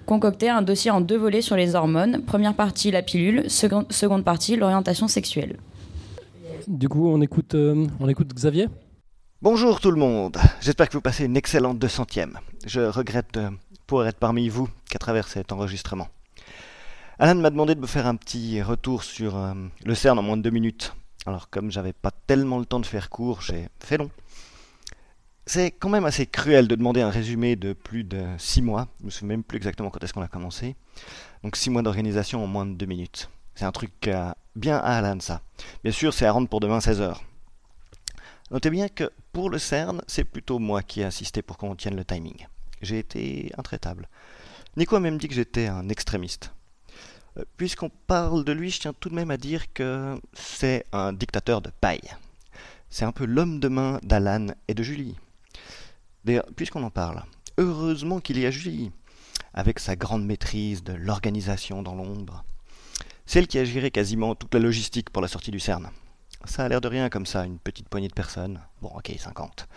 Speaker 8: con- co- concocté un dossier en deux volets sur les hormones. Première partie, la pilule. Seconde, seconde partie, l'orientation sexuelle.
Speaker 2: Du coup, on écoute, euh, on écoute Xavier
Speaker 20: Bonjour tout le monde, j'espère que vous passez une excellente 200e. Je regrette de pouvoir être parmi vous qu'à travers cet enregistrement. Alan m'a demandé de me faire un petit retour sur euh, le CERN en moins de deux minutes. Alors comme j'avais pas tellement le temps de faire court, j'ai fait long. C'est quand même assez cruel de demander un résumé de plus de six mois. Je me souviens même plus exactement quand est-ce qu'on a commencé. Donc six mois d'organisation en moins de deux minutes. C'est un truc bien à Alan ça. Bien sûr, c'est à rendre pour demain 16h. Notez bien que pour le CERN, c'est plutôt moi qui ai insisté pour qu'on tienne le timing. J'ai été intraitable. Nico a même dit que j'étais un extrémiste. Euh, Puisqu'on parle de lui, je tiens tout de même à dire que c'est un dictateur de paille. C'est un peu l'homme de main d'Alan et de Julie. D'ailleurs, puisqu'on en parle, heureusement qu'il y a Julie, avec sa grande maîtrise de l'organisation dans l'ombre. Celle qui a géré quasiment toute la logistique pour la sortie du CERN. Ça a l'air de rien comme ça, une petite poignée de personnes. Bon, ok, 50.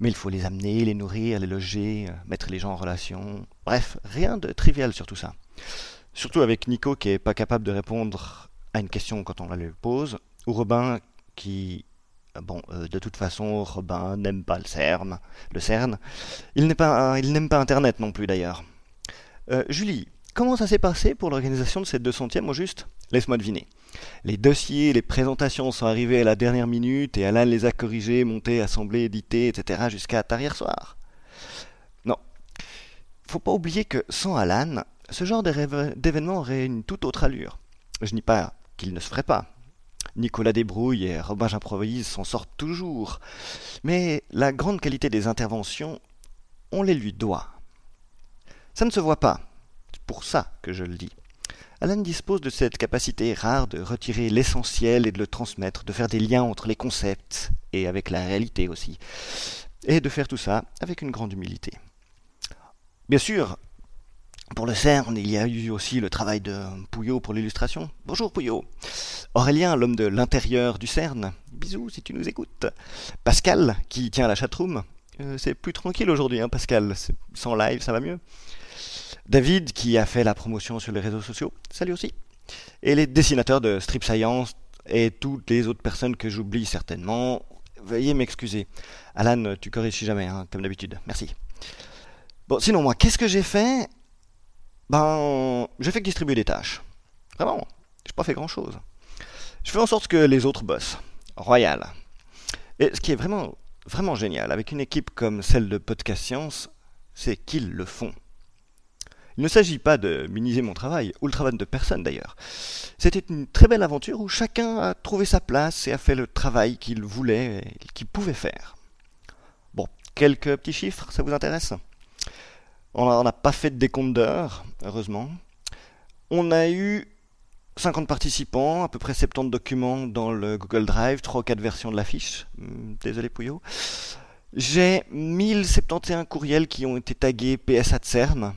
Speaker 20: Mais il faut les amener, les nourrir, les loger, euh, mettre les gens en relation. Bref, rien de trivial sur tout ça. Surtout avec Nico qui est pas capable de répondre à une question quand on la lui pose, ou Robin qui... Bon, euh, de toute façon, Robin n'aime pas le CERN. Le CERN. Il n'aime pas Internet non plus d'ailleurs. Euh, Julie, comment ça s'est passé pour l'organisation de cette 200e au juste? Laisse-moi deviner. Les dossiers, les présentations sont arrivés à la dernière minute et Alan les a corrigés, montés, assemblés, édités, etc. jusqu'à tard hier soir. Non. Faut pas oublier que sans Alan, ce genre d'événement aurait une toute autre allure. Je dis pas qu'il ne se ferait pas. Nicolas Débrouille et Robin J'improvise s'en sortent toujours. Mais la grande qualité des interventions, on les lui doit. Ça ne se voit pas. C'est pour ça que je le dis. Alan dispose de cette capacité rare de retirer l'essentiel et de le transmettre, de faire des liens entre les concepts et avec la réalité aussi, et de faire tout ça avec une grande humilité. Bien sûr, pour le CERN, il y a eu aussi le travail de Pouillot pour l'illustration. Bonjour Pouillot. Aurélien, l'homme de l'intérieur du CERN. Bisous si tu nous écoutes. Pascal, qui tient la chatroom. Euh, c'est plus tranquille aujourd'hui, hein, Pascal. Sans live, ça va mieux. David, qui a fait la promotion sur les réseaux sociaux. Salut aussi. Et les dessinateurs de Strip Science et toutes les autres personnes que j'oublie certainement. Veuillez m'excuser. Alan, tu corriges si jamais, hein, comme d'habitude. Merci. Bon, sinon, moi, qu'est-ce que j'ai fait Ben, j'ai fait que distribuer des tâches. Vraiment, j'ai pas fait grand-chose. Je fais en sorte que les autres bossent. Royal. Et ce qui est vraiment, vraiment génial avec une équipe comme celle de Podcast Science, c'est qu'ils le font. Il ne s'agit pas de minimiser mon travail, ou le travail de personne d'ailleurs. C'était une très belle aventure où chacun a trouvé sa place et a fait le travail qu'il voulait et qu'il pouvait faire. Bon, quelques petits chiffres, ça vous intéresse? On n'a pas fait de décompte d'heures, heureusement. On a eu 50 participants, à peu près 70 documents dans le Google Drive, 3 ou 4 versions de la fiche. Hmm, Désolé Pouillot. J'ai 1071 courriels qui ont été tagués PS CERN.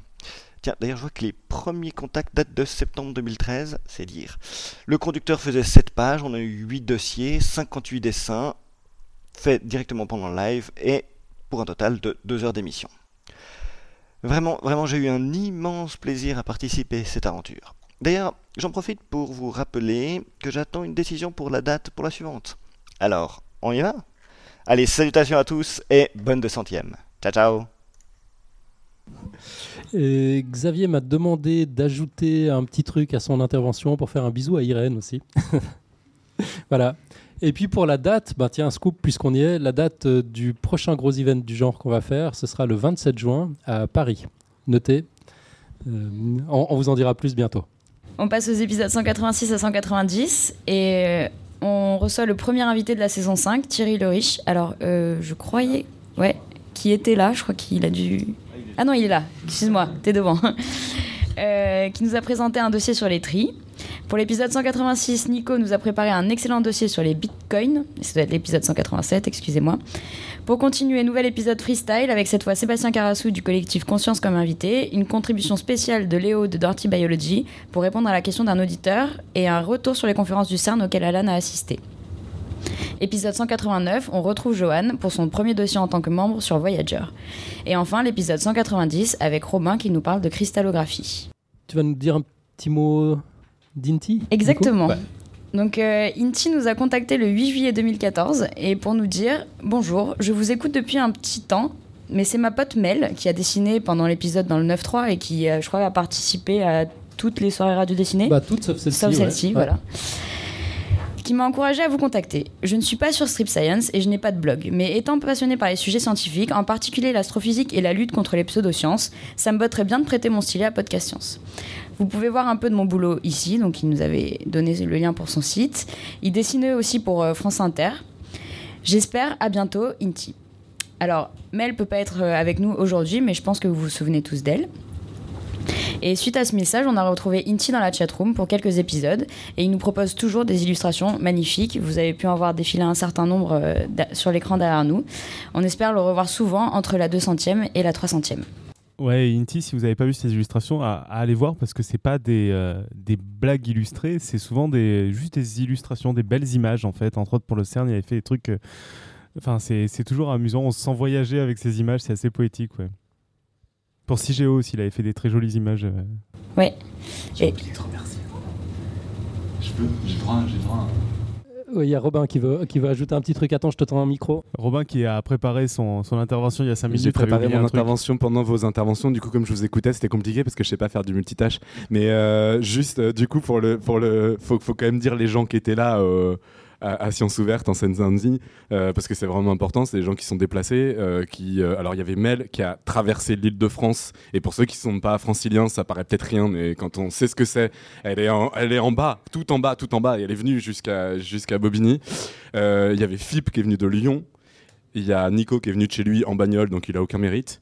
Speaker 20: Tiens, d'ailleurs, je vois que les premiers contacts datent de septembre 2013, c'est dire. Le conducteur faisait 7 pages, on a eu 8 dossiers, 58 dessins, faits directement pendant le live, et pour un total de 2 heures d'émission. Vraiment, vraiment, j'ai eu un immense plaisir à participer à cette aventure. D'ailleurs, j'en profite pour vous rappeler que j'attends une décision pour la date pour la suivante. Alors, on y va? Allez, salutations à tous et bonne 200ème. Ciao ciao
Speaker 2: Xavier m'a demandé d'ajouter un petit truc à son intervention pour faire un bisou à Irène aussi. voilà. Et puis pour la date, bah tiens, un scoop puisqu'on y est, la date euh, du prochain gros event du genre qu'on va faire, ce sera le 27 juin à Paris. Notez. Euh, on, vous en dira plus bientôt.
Speaker 8: On passe aux épisodes 186 à 190 et on reçoit le premier invité de la saison 5, Thierry Le Riche. Alors, euh, je croyais, ouais, qui était là, je crois qu'il a dû... Ah non, il est là, excuse-moi, t'es devant. Euh, qui nous a présenté un dossier sur les tris. Pour l'épisode 186, Nico nous a préparé un excellent dossier sur les bitcoins. Ça doit être l'épisode 187, excusez-moi. Pour continuer, nouvel épisode freestyle avec cette fois Sébastien Carassou du collectif Conscience comme invité, une contribution spéciale de Léo de Dirty Biology pour répondre à la question d'un auditeur et un retour sur les conférences du CERN auxquelles Alan a assisté. Épisode 189, on retrouve Johan pour son premier dossier en tant que membre sur Voyager. Et enfin, l'épisode 190 avec Robin qui nous parle de cristallographie.
Speaker 2: Tu vas nous dire un petit mot d'Inti
Speaker 8: Exactement.
Speaker 2: Ouais.
Speaker 8: Donc euh, Inti nous a contacté le 8 juillet 2014 et pour nous dire bonjour, je vous écoute depuis un petit temps, mais c'est ma pote Mel qui a dessiné pendant l'épisode dans le 9.3 et qui, euh, je crois, a participé à toutes les soirées radio dessinées.
Speaker 2: Bah, toutes sauf celle-ci.
Speaker 8: Sauf celle-ci,
Speaker 2: Ouais.
Speaker 8: voilà. Qui m'a encouragé à vous contacter. Je ne suis pas sur Strip Science et je n'ai pas de blog, mais étant passionné par les sujets scientifiques, en particulier l'astrophysique et la lutte contre les pseudosciences, ça me botterait bien de prêter mon stylet à Podcast Science. Vous pouvez voir un peu de mon boulot ici, donc il nous avait donné le lien pour son site. Il dessinait aussi pour euh, France Inter. J'espère à bientôt, Inti. Alors, Mel peut pas être euh, avec nous aujourd'hui, mais je pense que vous vous souvenez tous d'elle. Et suite à ce message, on a retrouvé Inti dans la chatroom pour quelques épisodes et il nous propose toujours des illustrations magnifiques. Vous avez pu en voir défiler un certain nombre euh, sur l'écran derrière nous. On espère le revoir souvent entre la 200e et la 300e.
Speaker 1: Ouais, Inti, si vous n'avez pas vu ces illustrations, à, aller voir parce que c'est pas des, euh, des blagues illustrées, c'est souvent juste des illustrations, des belles images en fait. Entre autres pour le CERN, il avait fait des trucs. euh, Enfin, c'est toujours amusant. On se sent voyager avec ces images, c'est assez poétique, ouais. Pour CIGEO aussi, il avait fait des très jolies images. euh.
Speaker 8: Ouais. Et-
Speaker 17: Je peux, j'ai droit, j'ai droit.
Speaker 2: Oui, il y a Robin qui veut, qui veut ajouter un petit truc. Attends, je te tends un micro.
Speaker 1: Robin qui a préparé son, son intervention il y a 5 minutes.
Speaker 21: J'ai préparé mon intervention pendant vos interventions. Du coup, comme je vous écoutais, c'était compliqué parce que je sais pas faire du multitâche. Mais euh, juste, euh, du coup, pour le, pour le, faut, faut quand même dire les gens qui étaient là euh, à, à Science Ouverte en Seine-Saint-Denis, euh, parce que c'est vraiment important. C'est des gens qui sont déplacés. euh, qui, euh, alors, il y avait Mel qui a traversé l'île de France. Et pour ceux qui sont pas franciliens, ça paraît peut-être rien, mais quand on sait ce que c'est, elle est en, elle est en bas, tout en bas, tout en bas. Et elle est venue jusqu'à Bobigny. Il y avait Philippe qui est venu de Lyon. Il y a Nico qui est venu de chez lui en bagnole, donc il a aucun mérite.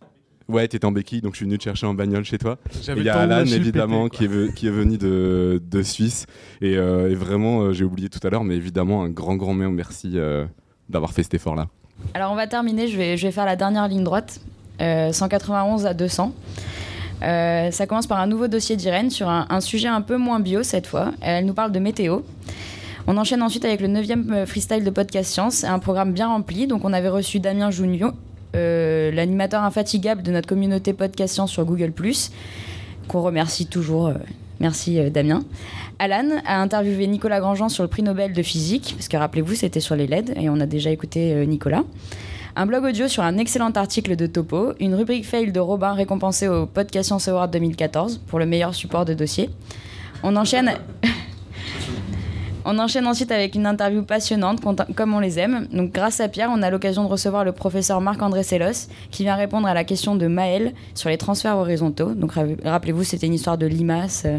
Speaker 21: Ouais, t'étais en béquille, donc je suis venu te chercher en bagnole chez toi. Il y a Alan, évidemment,
Speaker 1: pété,
Speaker 21: qui, est, ve- qui est venu de, de Suisse. Et, euh, et vraiment, euh, j'ai oublié tout à l'heure, mais évidemment, un grand, grand merci euh, d'avoir fait cet effort-là.
Speaker 8: Alors on va terminer, je vais, je vais faire la dernière ligne droite, euh, 191 à 200. Euh, ça commence par un nouveau dossier d'Irène sur un, un sujet un peu moins bio cette fois. Elle nous parle de météo. On enchaîne ensuite avec le 9e freestyle de Podcast Science, un programme bien rempli. Donc on avait reçu Damien Junio, euh, l'animateur infatigable de notre communauté Podcast Science sur Google ⁇ qu'on remercie toujours. euh, merci euh, Damien. Alan a interviewé Nicolas Grandjean sur le prix Nobel de physique, parce que rappelez-vous, c'était sur les LED, et on a déjà écouté Nicolas. Un blog audio sur un excellent article de Topo, une rubrique fail de Robin récompensée au Podcast Science Award 2014 pour le meilleur support de dossier. On enchaîne. On enchaîne ensuite avec une interview passionnante, comme on les aime. Donc, grâce à Pierre, on a l'occasion de recevoir le professeur Marc-André Sellos, qui vient répondre à la question de Maël sur les transferts horizontaux. Donc, ra- rappelez-vous, c'était une histoire de limaces. euh.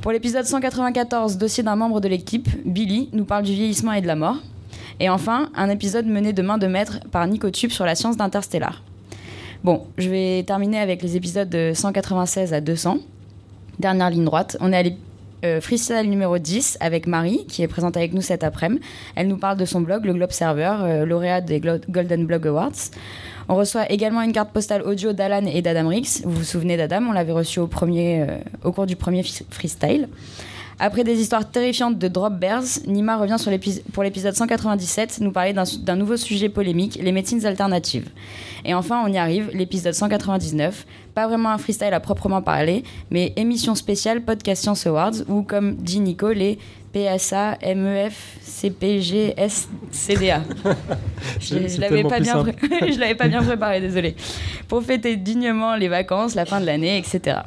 Speaker 8: Pour l'épisode 194, dossier d'un membre de l'équipe, Billy nous parle du vieillissement et de la mort. Et enfin, un épisode mené de main de maître par Nico Tube sur la science d'Interstellar. Bon, je vais terminer avec les épisodes de 196 à 200. Dernière ligne droite. On est allé euh, freestyle numéro 10 avec Marie, qui est présente avec nous cet après-midi. Elle nous parle de son blog, le Globe Server, euh, lauréat des Golden Blog Awards. On reçoit également une carte postale audio d'Alan et d'Adam Rix. Vous vous souvenez d'Adam On l'avait reçu au, premier, euh, au cours du premier freestyle. Après des histoires terrifiantes de Drop Bears, Nima revient sur pour l'épisode 197 nous parler d'un nouveau sujet polémique, les médecines alternatives. Et enfin, on y arrive, l'épisode 199, pas vraiment un freestyle à proprement parler, mais émission spéciale Podcast Science Awards, ou comme dit Nico, les PSA, MEF, CPG, SCDA. Je, l'avais pas bien je l'avais pas bien préparé, désolé. Pour fêter dignement les vacances, la fin de l'année, etc.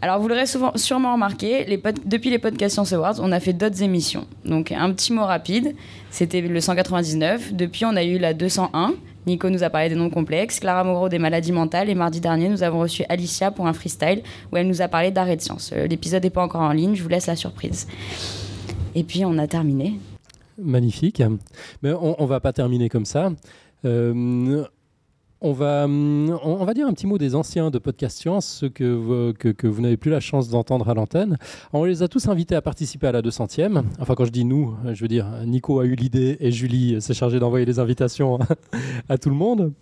Speaker 8: Alors, vous l'aurez sûrement remarqué, depuis les Podcasts Science Awards, on a fait d'autres émissions. Donc, un petit mot rapide, c'était le 199. Depuis, on a eu la 201. Nico nous a parlé des noms complexes, Clara Moreau des maladies mentales, et mardi dernier, nous avons reçu Alicia pour un freestyle où elle nous a parlé d'arrêt de science. Euh, L'épisode n'est pas encore en ligne, je vous laisse la surprise. Et puis, on a terminé.
Speaker 2: Magnifique. Mais on, on va pas terminer comme ça. Euh, on va, hum, on, va dire un petit mot des anciens de Podcast Science, ceux que, vous- que, que vous n'avez plus la chance d'entendre à l'antenne. On les a tous invités à participer à la 200e. Enfin, quand je dis nous, je veux dire, Nico a eu l'idée et Julie s'est chargée d'envoyer les invitations à tout le monde.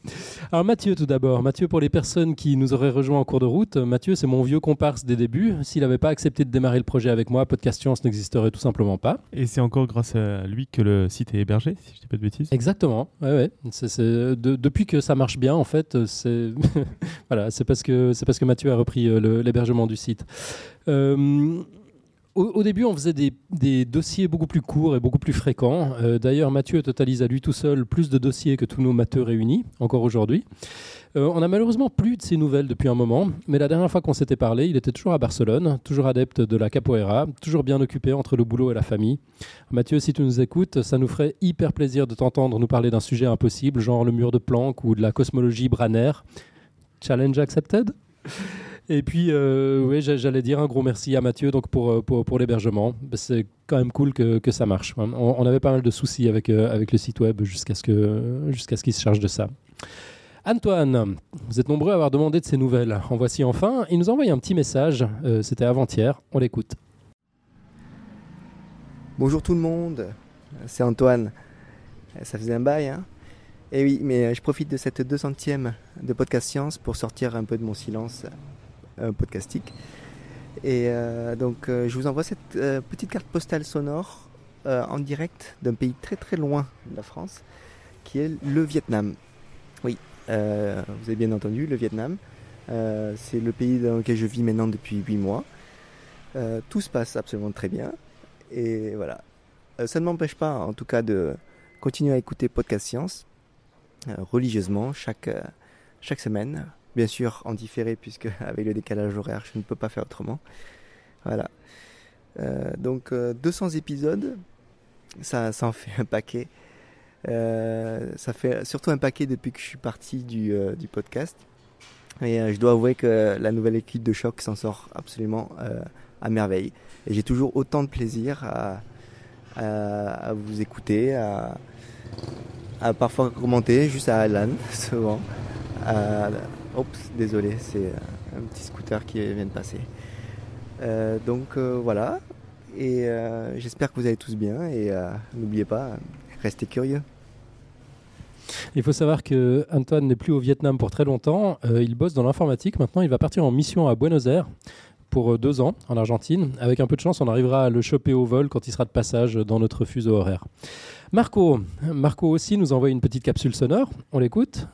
Speaker 2: Alors Mathieu tout d'abord. Mathieu, pour les personnes qui nous auraient rejoints en cours de route, Mathieu, c'est mon vieux comparse des débuts. S'il n'avait pas accepté de démarrer le projet avec moi, Podcast Science n'existerait tout simplement pas.
Speaker 1: Et c'est encore grâce à lui que le site est hébergé, si je dis pas de bêtises.
Speaker 2: Exactement. Ouais, ouais. De- depuis que ça marche bien, en fait, c'est voilà, parce que parce que Mathieu a repris euh, l'hébergement du site. Euh, au, début, on faisait des, dossiers beaucoup plus courts et beaucoup plus fréquents. Euh, D'ailleurs, Mathieu totalise à lui tout seul plus de dossiers que tous nos matheux réunis, encore aujourd'hui. Euh, on a malheureusement plus de ses nouvelles depuis un moment, mais la dernière fois qu'on s'était parlé, il était toujours à Barcelone, toujours adepte de la capoeira, toujours bien occupé entre le boulot et la famille. Mathieu, si tu nous écoutes, ça nous ferait hyper plaisir de t'entendre nous parler d'un sujet impossible, genre le mur de Planck ou de la cosmologie branaire. Challenge accepted? Et puis, euh, j'a- j'allais dire un gros merci à Mathieu donc pour, euh, pour, l'hébergement. Bah, C'est quand même cool que, que ça marche. On, on avait pas mal de soucis avec, euh, avec le site web jusqu'à ce qu'il se charge de ça. Antoine, vous êtes nombreux à avoir demandé de ces nouvelles. En voici enfin. Il nous a envoyé un petit message. C'était avant-hier. On l'écoute.
Speaker 22: Bonjour tout le monde, c'est Antoine. Ça faisait un bail, hein Et oui, mais je profite de cette 200e de Podcast Science pour sortir un peu de mon silence podcastique. Et euh, donc, euh, je vous envoie cette euh, petite carte postale sonore euh, en direct d'un pays très très loin de la France, qui est le Vietnam. Oui, euh, vous avez bien entendu, le Vietnam. Euh, c'est le pays dans lequel je vis maintenant depuis 8 mois. Euh, tout se passe absolument très bien. Et voilà. Euh, ça ne m'empêche pas, en tout cas, de continuer à écouter Podcast Science euh, religieusement chaque, euh, chaque semaine. Bien sûr, en différé, puisque avec le décalage horaire, je ne peux pas faire autrement. Voilà. Euh, donc, euh, 200 épisodes, ça, ça en fait un paquet. Euh, ça fait surtout un paquet depuis que je suis parti du, euh, du podcast. Et euh, je dois avouer que la nouvelle équipe de choc s'en sort absolument euh, à merveille. Et j'ai toujours autant de plaisir à, à, vous écouter, à, à parfois commenter, juste à Alan, souvent. Désolé, c'est un petit scooter qui vient de passer. Euh, donc euh, voilà, et euh, j'espère que vous allez tous bien, et euh, n'oubliez pas, restez curieux.
Speaker 2: Il faut savoir que Antoine n'est plus au Vietnam pour très longtemps. Euh, il bosse dans l'informatique. Maintenant, il va partir en mission à Buenos Aires pour euh, deux ans en Argentine. Avec un peu de chance, on arrivera à le choper au vol quand il sera de passage dans notre fuseau horaire. Marco, Marco aussi nous envoie une petite capsule sonore. On l'écoute.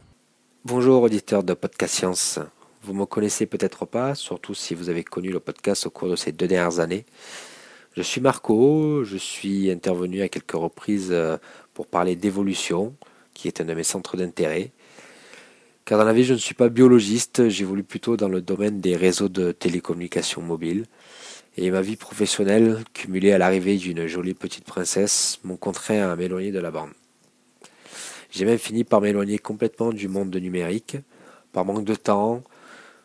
Speaker 23: Bonjour auditeurs de Podcast Science. Vous me connaissez peut-être pas, surtout si vous avez connu le podcast au cours de ces deux dernières années. Je suis Marco, je suis intervenu à quelques reprises euh, pour parler d'évolution, qui est un de mes centres d'intérêt. Car dans la vie, je ne suis pas biologiste, j'évolue plutôt dans le domaine des réseaux de télécommunications mobiles. Et ma vie professionnelle, cumulée à l'arrivée d'une jolie petite princesse, m'ont contraint à m'éloigner de la bande. J'ai même fini par m'éloigner complètement du monde numérique, par manque de temps,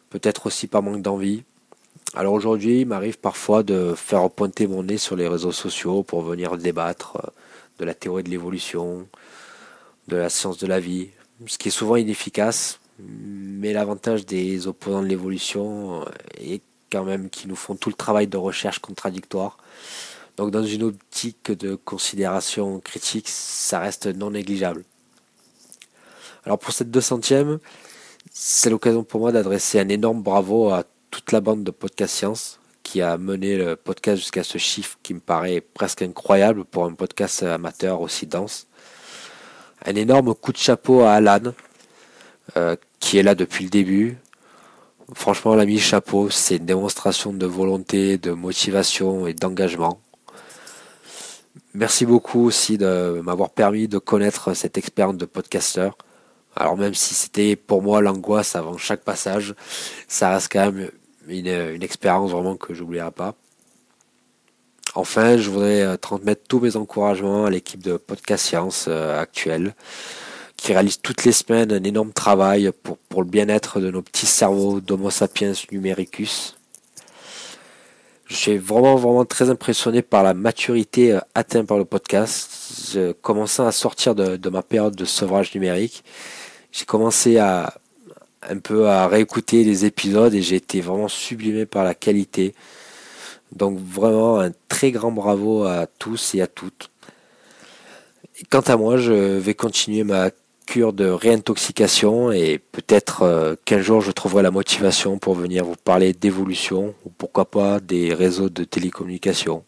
Speaker 23: peut-être aussi par manque d'envie. Alors aujourd'hui, il m'arrive parfois de faire pointer mon nez sur les réseaux sociaux pour venir débattre euh, de la théorie de l'évolution, de la science de la vie, ce qui est souvent inefficace, mais l'avantage des opposants de l'évolution euh, est quand même qui nous font tout le travail de recherche contradictoire. Donc dans une optique de considération critique, ça reste non négligeable. Alors pour cette 200e, c'est l'occasion pour moi d'adresser un énorme bravo à toute la bande de Podcast Science qui a mené le podcast jusqu'à ce chiffre qui me paraît presque incroyable pour un podcast amateur aussi dense. Un énorme coup de chapeau à Alan, euh, qui est là depuis le début. Franchement, l'ami chapeau, c'est une démonstration de volonté, de motivation et d'engagement. Merci beaucoup aussi de m'avoir permis de connaître cette expérience de podcasteur. Alors même si c'était pour moi l'angoisse avant chaque passage, ça reste quand même une, expérience vraiment que j'oublierai pas. Enfin, je voudrais euh, transmettre tous mes encouragements à l'équipe de Podcast Science euh, actuelle, qui réalise toutes les semaines un énorme travail pour, le bien-être de nos petits cerveaux d'Homo sapiens numericus. Je suis vraiment, vraiment très impressionné par la maturité euh, atteinte par le podcast. Commençant à sortir de ma période de sevrage numérique, j'ai commencé à un peu à réécouter les épisodes et j'ai été vraiment sublimé par la qualité. Donc vraiment un très grand bravo à tous et à toutes. Quant à moi, je vais continuer ma cure de réintoxication et peut-être euh, qu'un jour je trouverai la motivation pour venir vous parler d'évolution ou pourquoi pas des réseaux de télécommunication.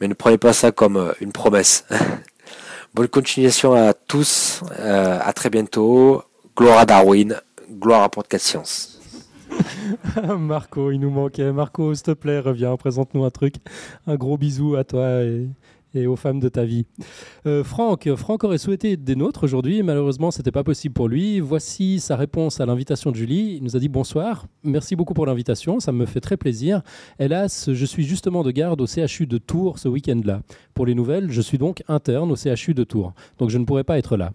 Speaker 23: Mais ne prenez pas ça comme euh, une promesse. Bonne continuation à tous, euh, à très bientôt. Gloire à Darwin, gloire à Podcast Science.
Speaker 2: Marco, il nous manquait. Marco, s'il te plaît, reviens, présente-nous un truc. Un gros bisou à toi et aux femmes de ta vie. Euh, Franck, Franck aurait souhaité être des nôtres aujourd'hui, malheureusement, c'était pas possible pour lui. Voici sa réponse à l'invitation de Julie. Il nous a dit bonsoir, merci beaucoup pour l'invitation, ça me fait très plaisir. Hélas, je suis justement de garde au CHU de Tours ce week-end-là. Pour les nouvelles, je suis donc interne au CHU de Tours, donc je ne pourrai pas être là.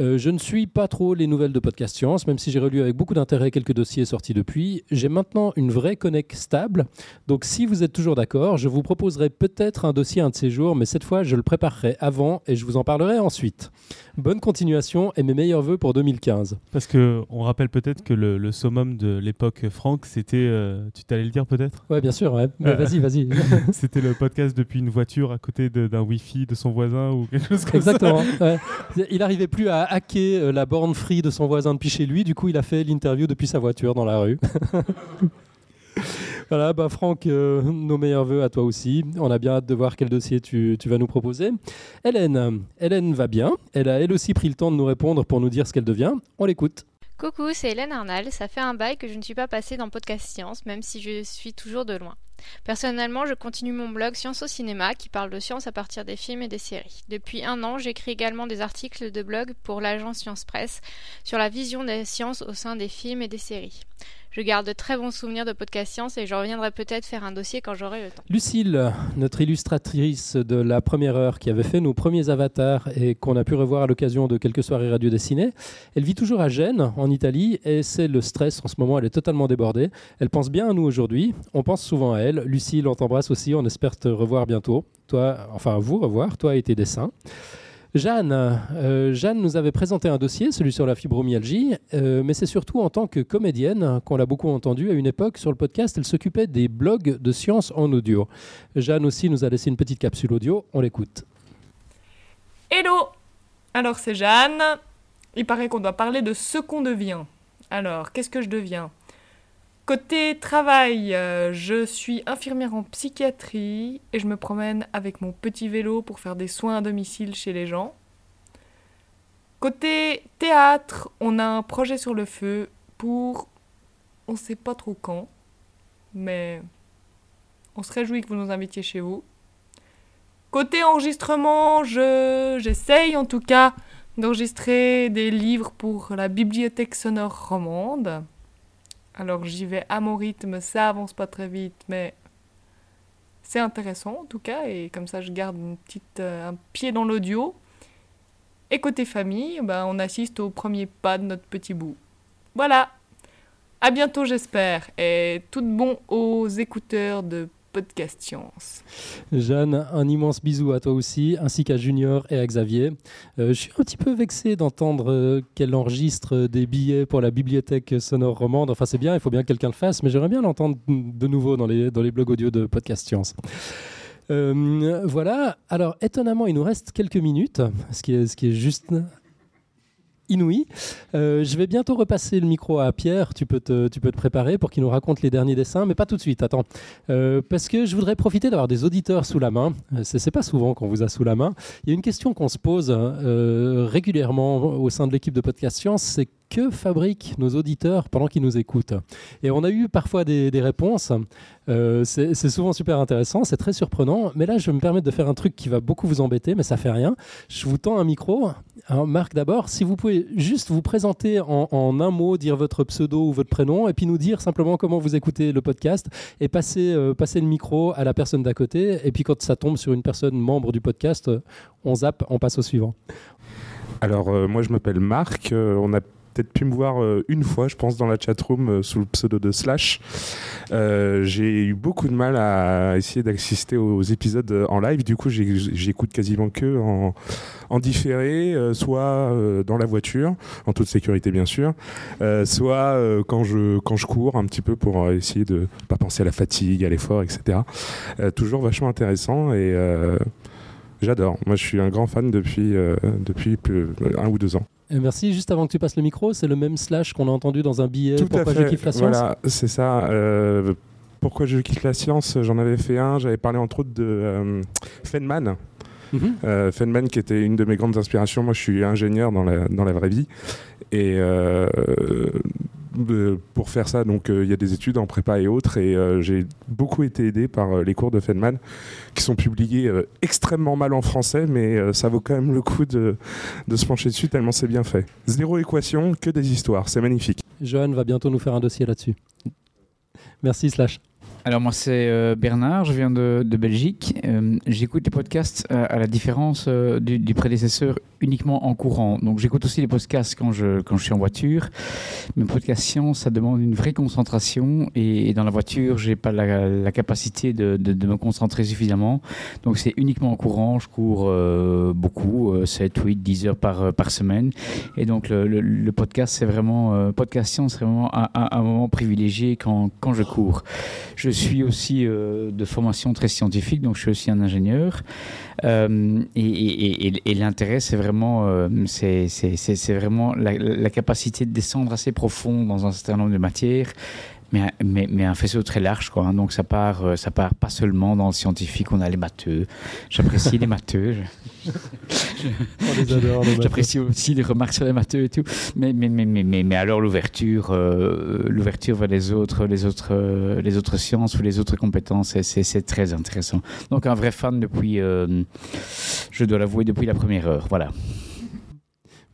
Speaker 2: Euh, je ne suis pas trop les nouvelles de Podcast Science, même si j'ai relu avec beaucoup d'intérêt quelques dossiers sortis depuis. J'ai maintenant une vraie connect stable. Donc si vous êtes toujours d'accord, je vous proposerai peut-être un dossier un de ces jours, mais cette fois je le préparerai avant et je vous en parlerai ensuite. Bonne continuation et mes meilleurs voeux pour 2015.
Speaker 1: Parce que on rappelle peut-être que le, le summum de l'époque Franck, c'était. euh, tu t'allais le dire peut-être?
Speaker 2: Ouais, bien sûr, ouais. Mais vas-y, vas-y.
Speaker 1: c'était le podcast depuis une voiture à côté d'un Wi-Fi de son voisin ou quelque chose comme
Speaker 2: Exactement.
Speaker 1: ça.
Speaker 2: ouais. Il n'arrivait plus à hacker euh, la borne free de son voisin depuis chez lui. Du coup, il a fait l'interview depuis sa voiture dans la rue. voilà, bah Franck, euh, nos meilleurs voeux à toi aussi. On a bien hâte de voir quel dossier tu, tu vas nous proposer. Hélène, Hélène va bien. Elle a elle aussi pris le temps de nous répondre pour nous dire ce qu'elle devient. On l'écoute.
Speaker 24: Coucou, c'est Hélène Arnal. Ça fait un bail que je ne suis pas passée dans Podcast Science, même si je suis toujours de loin. Personnellement, je continue mon blog Science au cinéma qui parle de science à partir des films et des séries. Depuis un an, j'écris également des articles de blog pour l'agence Science Presse sur la vision des sciences au sein des films et des séries. Je garde de très bons souvenirs de Podcast Science et je reviendrai peut-être faire un dossier quand j'aurai le temps.
Speaker 2: Lucille, notre illustratrice de la première heure qui avait fait nos premiers avatars et qu'on a pu revoir à l'occasion de quelques soirées radio dessinées, elle vit toujours à Gênes, en Italie, et c'est le stress en ce moment, elle est totalement débordée. Elle pense bien à nous aujourd'hui, on pense souvent à elle. Lucille, on t'embrasse aussi, on espère te revoir bientôt. Toi, enfin vous revoir, toi et tes dessins. Jeanne, euh, Jeanne nous avait présenté un dossier, celui sur la fibromyalgie, euh, mais c'est surtout en tant que comédienne qu'on l'a beaucoup entendu à une époque sur le podcast. Elle s'occupait des blogs de science en audio. Jeanne aussi nous a laissé une petite capsule audio. On l'écoute.
Speaker 25: Hello Alors c'est Jeanne. Il paraît qu'on doit parler de ce qu'on devient. Alors, qu'est-ce que je deviens? Côté travail, euh, je suis infirmière en psychiatrie et je me promène avec mon petit vélo pour faire des soins à domicile chez les gens. Côté théâtre, on a un projet sur le feu pour on sait pas trop quand, mais on se réjouit que vous nous invitiez chez vous. Côté enregistrement, je j'essaye en tout cas d'enregistrer des livres pour la bibliothèque sonore romande. Alors j'y vais à mon rythme, ça avance pas très vite, mais c'est intéressant en tout cas, et comme ça je garde une petite, euh, un pied dans l'audio. Et côté famille, ben, on assiste au premier pas de notre petit bout. Voilà. À bientôt j'espère, et tout bon aux écouteurs de
Speaker 26: Podcast Science.
Speaker 2: Jeanne, un immense bisou à toi aussi, ainsi qu'à Junior et à Xavier. Euh, je suis un petit peu vexé d'entendre euh, qu'elle enregistre des billets pour la bibliothèque sonore romande. Enfin, c'est bien, il faut bien que quelqu'un le fasse, mais j'aimerais bien l'entendre de nouveau dans les, dans les blogs audio de Podcast Science. Euh, voilà, alors étonnamment, il nous reste quelques minutes, ce qui est, ce qui est juste inouï. Euh, je vais bientôt repasser le micro à Pierre. Tu peux te, tu peux te préparer pour qu'il nous raconte les derniers dessins, mais pas tout de suite. Attends, Euh, parce que je voudrais profiter d'avoir des auditeurs sous la main. Euh, C'est c'est pas souvent qu'on vous a sous la main. Il y a une question qu'on se pose euh, régulièrement au sein de l'équipe de Podcast Science, c'est que fabriquent nos auditeurs pendant qu'ils nous écoutent Et on a eu parfois des, réponses. Euh, c'est souvent super intéressant, c'est très surprenant. Mais là, je vais me permettre de faire un truc qui va beaucoup vous embêter, mais ça fait rien. Je vous tends un micro. Marc, d'abord, si vous pouvez juste vous présenter en, un mot, dire votre pseudo ou votre prénom, et puis nous dire simplement comment vous écoutez le podcast, et passer, euh, passer le micro à la personne d'à côté. Et puis quand ça tombe sur une personne membre du podcast, on zappe, on passe au suivant.
Speaker 4: Alors, euh, moi, je m'appelle Marc. On a peut-être pu me voir euh, une fois, je pense, dans la chatroom euh, sous le pseudo de Slash. Euh, j'ai eu beaucoup de mal à essayer d'assister aux épisodes en live. Du coup, j'écoute quasiment que en, en différé, soit dans la voiture, en toute sécurité bien sûr, soit quand, je, quand je cours un petit peu pour essayer de pas penser à la fatigue, à l'effort, etc. Toujours vachement intéressant et j'adore. Moi, je suis un grand fan depuis, euh, depuis plus- un ou deux ans.
Speaker 2: Et merci. Juste avant que tu passes le micro, c'est le même slash qu'on a entendu dans un billet.
Speaker 4: Tout
Speaker 2: Pourquoi
Speaker 4: à fait.
Speaker 2: je kiffe la science
Speaker 4: Voilà, c'est ça. Euh, pourquoi je kiffe la science? J'en avais fait un. J'avais parlé entre autres de euh, Feynman.
Speaker 2: Mhm.
Speaker 4: Euh, Feynman qui était une de mes grandes inspirations. Moi, je suis ingénieur dans la, dans la vraie vie. Et pour faire ça, donc euh, il y a des études en prépa et autres. Et euh, j'ai beaucoup été aidé par euh, les cours de Feynman qui sont publiés extrêmement mal en français, mais ça vaut quand même le coup de, de se pencher dessus tellement c'est bien fait. Zéro équation, que des histoires. C'est magnifique.
Speaker 2: Johan va bientôt nous faire un dossier là-dessus. Merci Slash.
Speaker 27: Alors moi c'est euh, Bernard, je viens de, de Belgique. Euh, j'écoute les podcasts euh, à la différence du, du prédécesseur uniquement en courant. Donc j'écoute aussi les podcasts quand je, quand je suis en voiture. Mais podcast science, ça demande une vraie concentration et, dans la voiture, j'ai pas la, la capacité de, de, me concentrer suffisamment. Donc c'est uniquement en courant, je cours beaucoup, euh, 7, 8, 10 heures par, par semaine. Et donc le, podcast, c'est vraiment, podcast science, c'est vraiment un, un- moment privilégié quand, quand je cours. Suis aussi euh, de formation très scientifique, donc je suis aussi un ingénieur. Euh, et l'intérêt, c'est vraiment, euh, c'est vraiment la, capacité de descendre assez profond dans un certain nombre de matières. Mais, mais, un faisceau très large, quoi. hein. Donc ça part, ça part pas seulement dans le scientifique, on a les matheux. J'apprécie les matheux. J'apprécie aussi les remarques sur les matheux et tout. Mais, mais, mais, mais, mais, alors l'ouverture, euh, l'ouverture vers les autres, les autres, euh, les autres sciences ou les autres compétences, c'est très intéressant. Donc un vrai fan depuis, euh, je dois l'avouer, depuis la première heure. Voilà.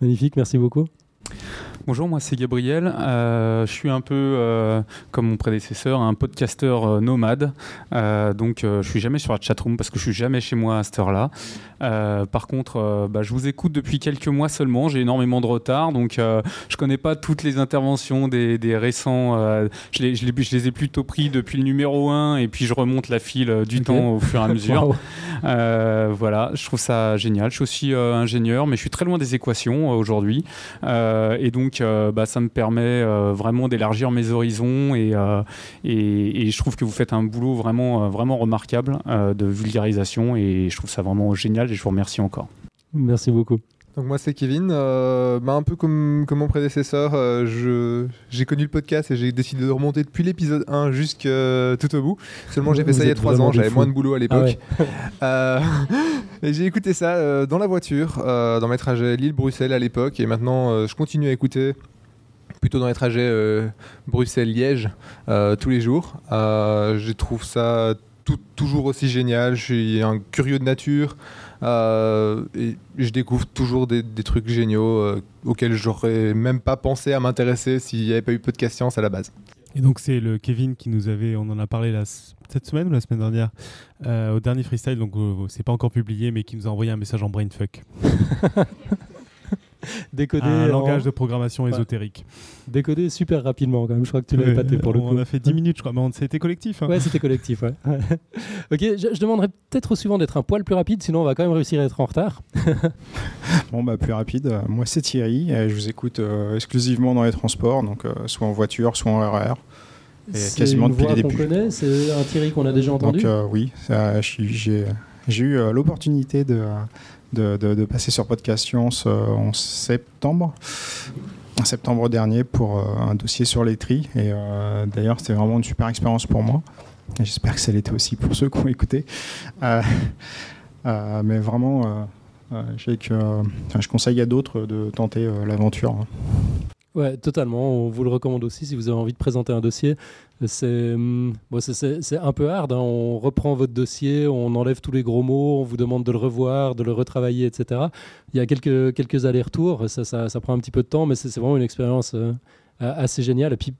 Speaker 2: Magnifique, merci beaucoup.
Speaker 25: Bonjour, moi c'est Gabriel. Euh, je suis un peu euh, comme mon prédécesseur, un podcasteur euh, nomade. Donc je suis jamais sur la chatroom parce que je suis jamais chez moi à cette heure-là. Par contre, bah, je vous écoute depuis quelques mois seulement. J'ai énormément de retard, donc je connais pas toutes les interventions des, des récents. je, les, je les- je les ai plutôt pris depuis le numéro 1 et puis je remonte la file du temps au fur et à mesure.
Speaker 2: Wow.
Speaker 25: Voilà, je trouve ça génial. Je suis aussi ingénieur, mais je suis très loin des équations aujourd'hui. Et donc, euh, bah, ça me permet euh, vraiment d'élargir mes horizons. Et, euh, et, et je trouve que vous faites un boulot vraiment, vraiment remarquable de vulgarisation. Et je trouve ça vraiment génial. Et je vous remercie encore.
Speaker 2: Merci beaucoup.
Speaker 18: Donc moi c'est Kevin, Euh, bah, un peu comme, comme mon prédécesseur, euh, j'ai connu le podcast et j'ai décidé de remonter depuis l'épisode 1 jusqu'à tout au bout. Seulement j'ai fait ça il y a
Speaker 2: êtes
Speaker 18: 3
Speaker 2: vraiment
Speaker 18: ans, j'avais moins de boulot à l'époque.
Speaker 2: Ah
Speaker 18: Euh, et j'ai écouté ça euh, dans la voiture, euh, dans mes trajets Lille-Bruxelles à l'époque et maintenant euh, je continue à écouter plutôt dans les trajets euh, Bruxelles-Liège euh, tous les jours. Euh, je trouve ça tout- toujours aussi génial. Je suis un curieux de nature euh, et je découvre toujours des, des trucs géniaux euh, auxquels j'aurais même pas pensé à m'intéresser s'il n'y avait pas eu podcast science à la base.
Speaker 1: Et donc c'est le Kevin qui nous avait, on en a parlé la, cette semaine ou la semaine dernière, euh, au dernier freestyle, donc euh, c'est pas encore publié, mais qui nous a envoyé un message en brainfuck.
Speaker 2: Décoder
Speaker 1: Un
Speaker 2: en-
Speaker 1: langage de programmation
Speaker 2: Ouais.
Speaker 1: ésotérique.
Speaker 2: Décoder super rapidement quand même. Je crois que tu l'avais
Speaker 1: Ouais,
Speaker 2: pâté pour le
Speaker 1: on
Speaker 2: coup.
Speaker 1: a fait 10 minutes, je crois. Mais on- c'était collectif. hein.
Speaker 2: Ouais, c'était collectif. Ouais. ok, je, je demanderais peut-être au suivant d'être un poil plus rapide, sinon on va quand même réussir à être en retard.
Speaker 28: Bon, bah, plus rapide. Moi, c'est Thierry. et je vous écoute euh, exclusivement dans les transports, donc euh, soit en voiture, soit en RER. Et
Speaker 2: C'est
Speaker 28: quasiment
Speaker 2: une
Speaker 28: depuis
Speaker 2: voix
Speaker 28: les
Speaker 2: qu'on
Speaker 28: débuts.
Speaker 2: connaît, c'est un Thierry qu'on a déjà entendu?
Speaker 28: Donc, euh, oui, j'ai eu l'opportunité de, de, passer sur Podcast Science euh, en septembre. En septembre dernier pour euh, un dossier sur les tris. Et euh, d'ailleurs, c'était vraiment une super expérience pour moi. J'espère que ça l'était aussi pour ceux qui ont écouté. Euh, euh, mais vraiment, que, je conseille à d'autres de tenter l'aventure. hein.
Speaker 2: Ouais, totalement. On vous le recommande aussi si vous avez envie de présenter un dossier. C'est hum, c'est- un peu hard. hein. On reprend votre dossier, on enlève tous les gros mots, on vous demande de le revoir, de le retravailler, etc. Il y a quelques, allers-retours. Ça, prend un petit peu de temps, mais c'est vraiment une expérience euh, assez géniale. Et puis,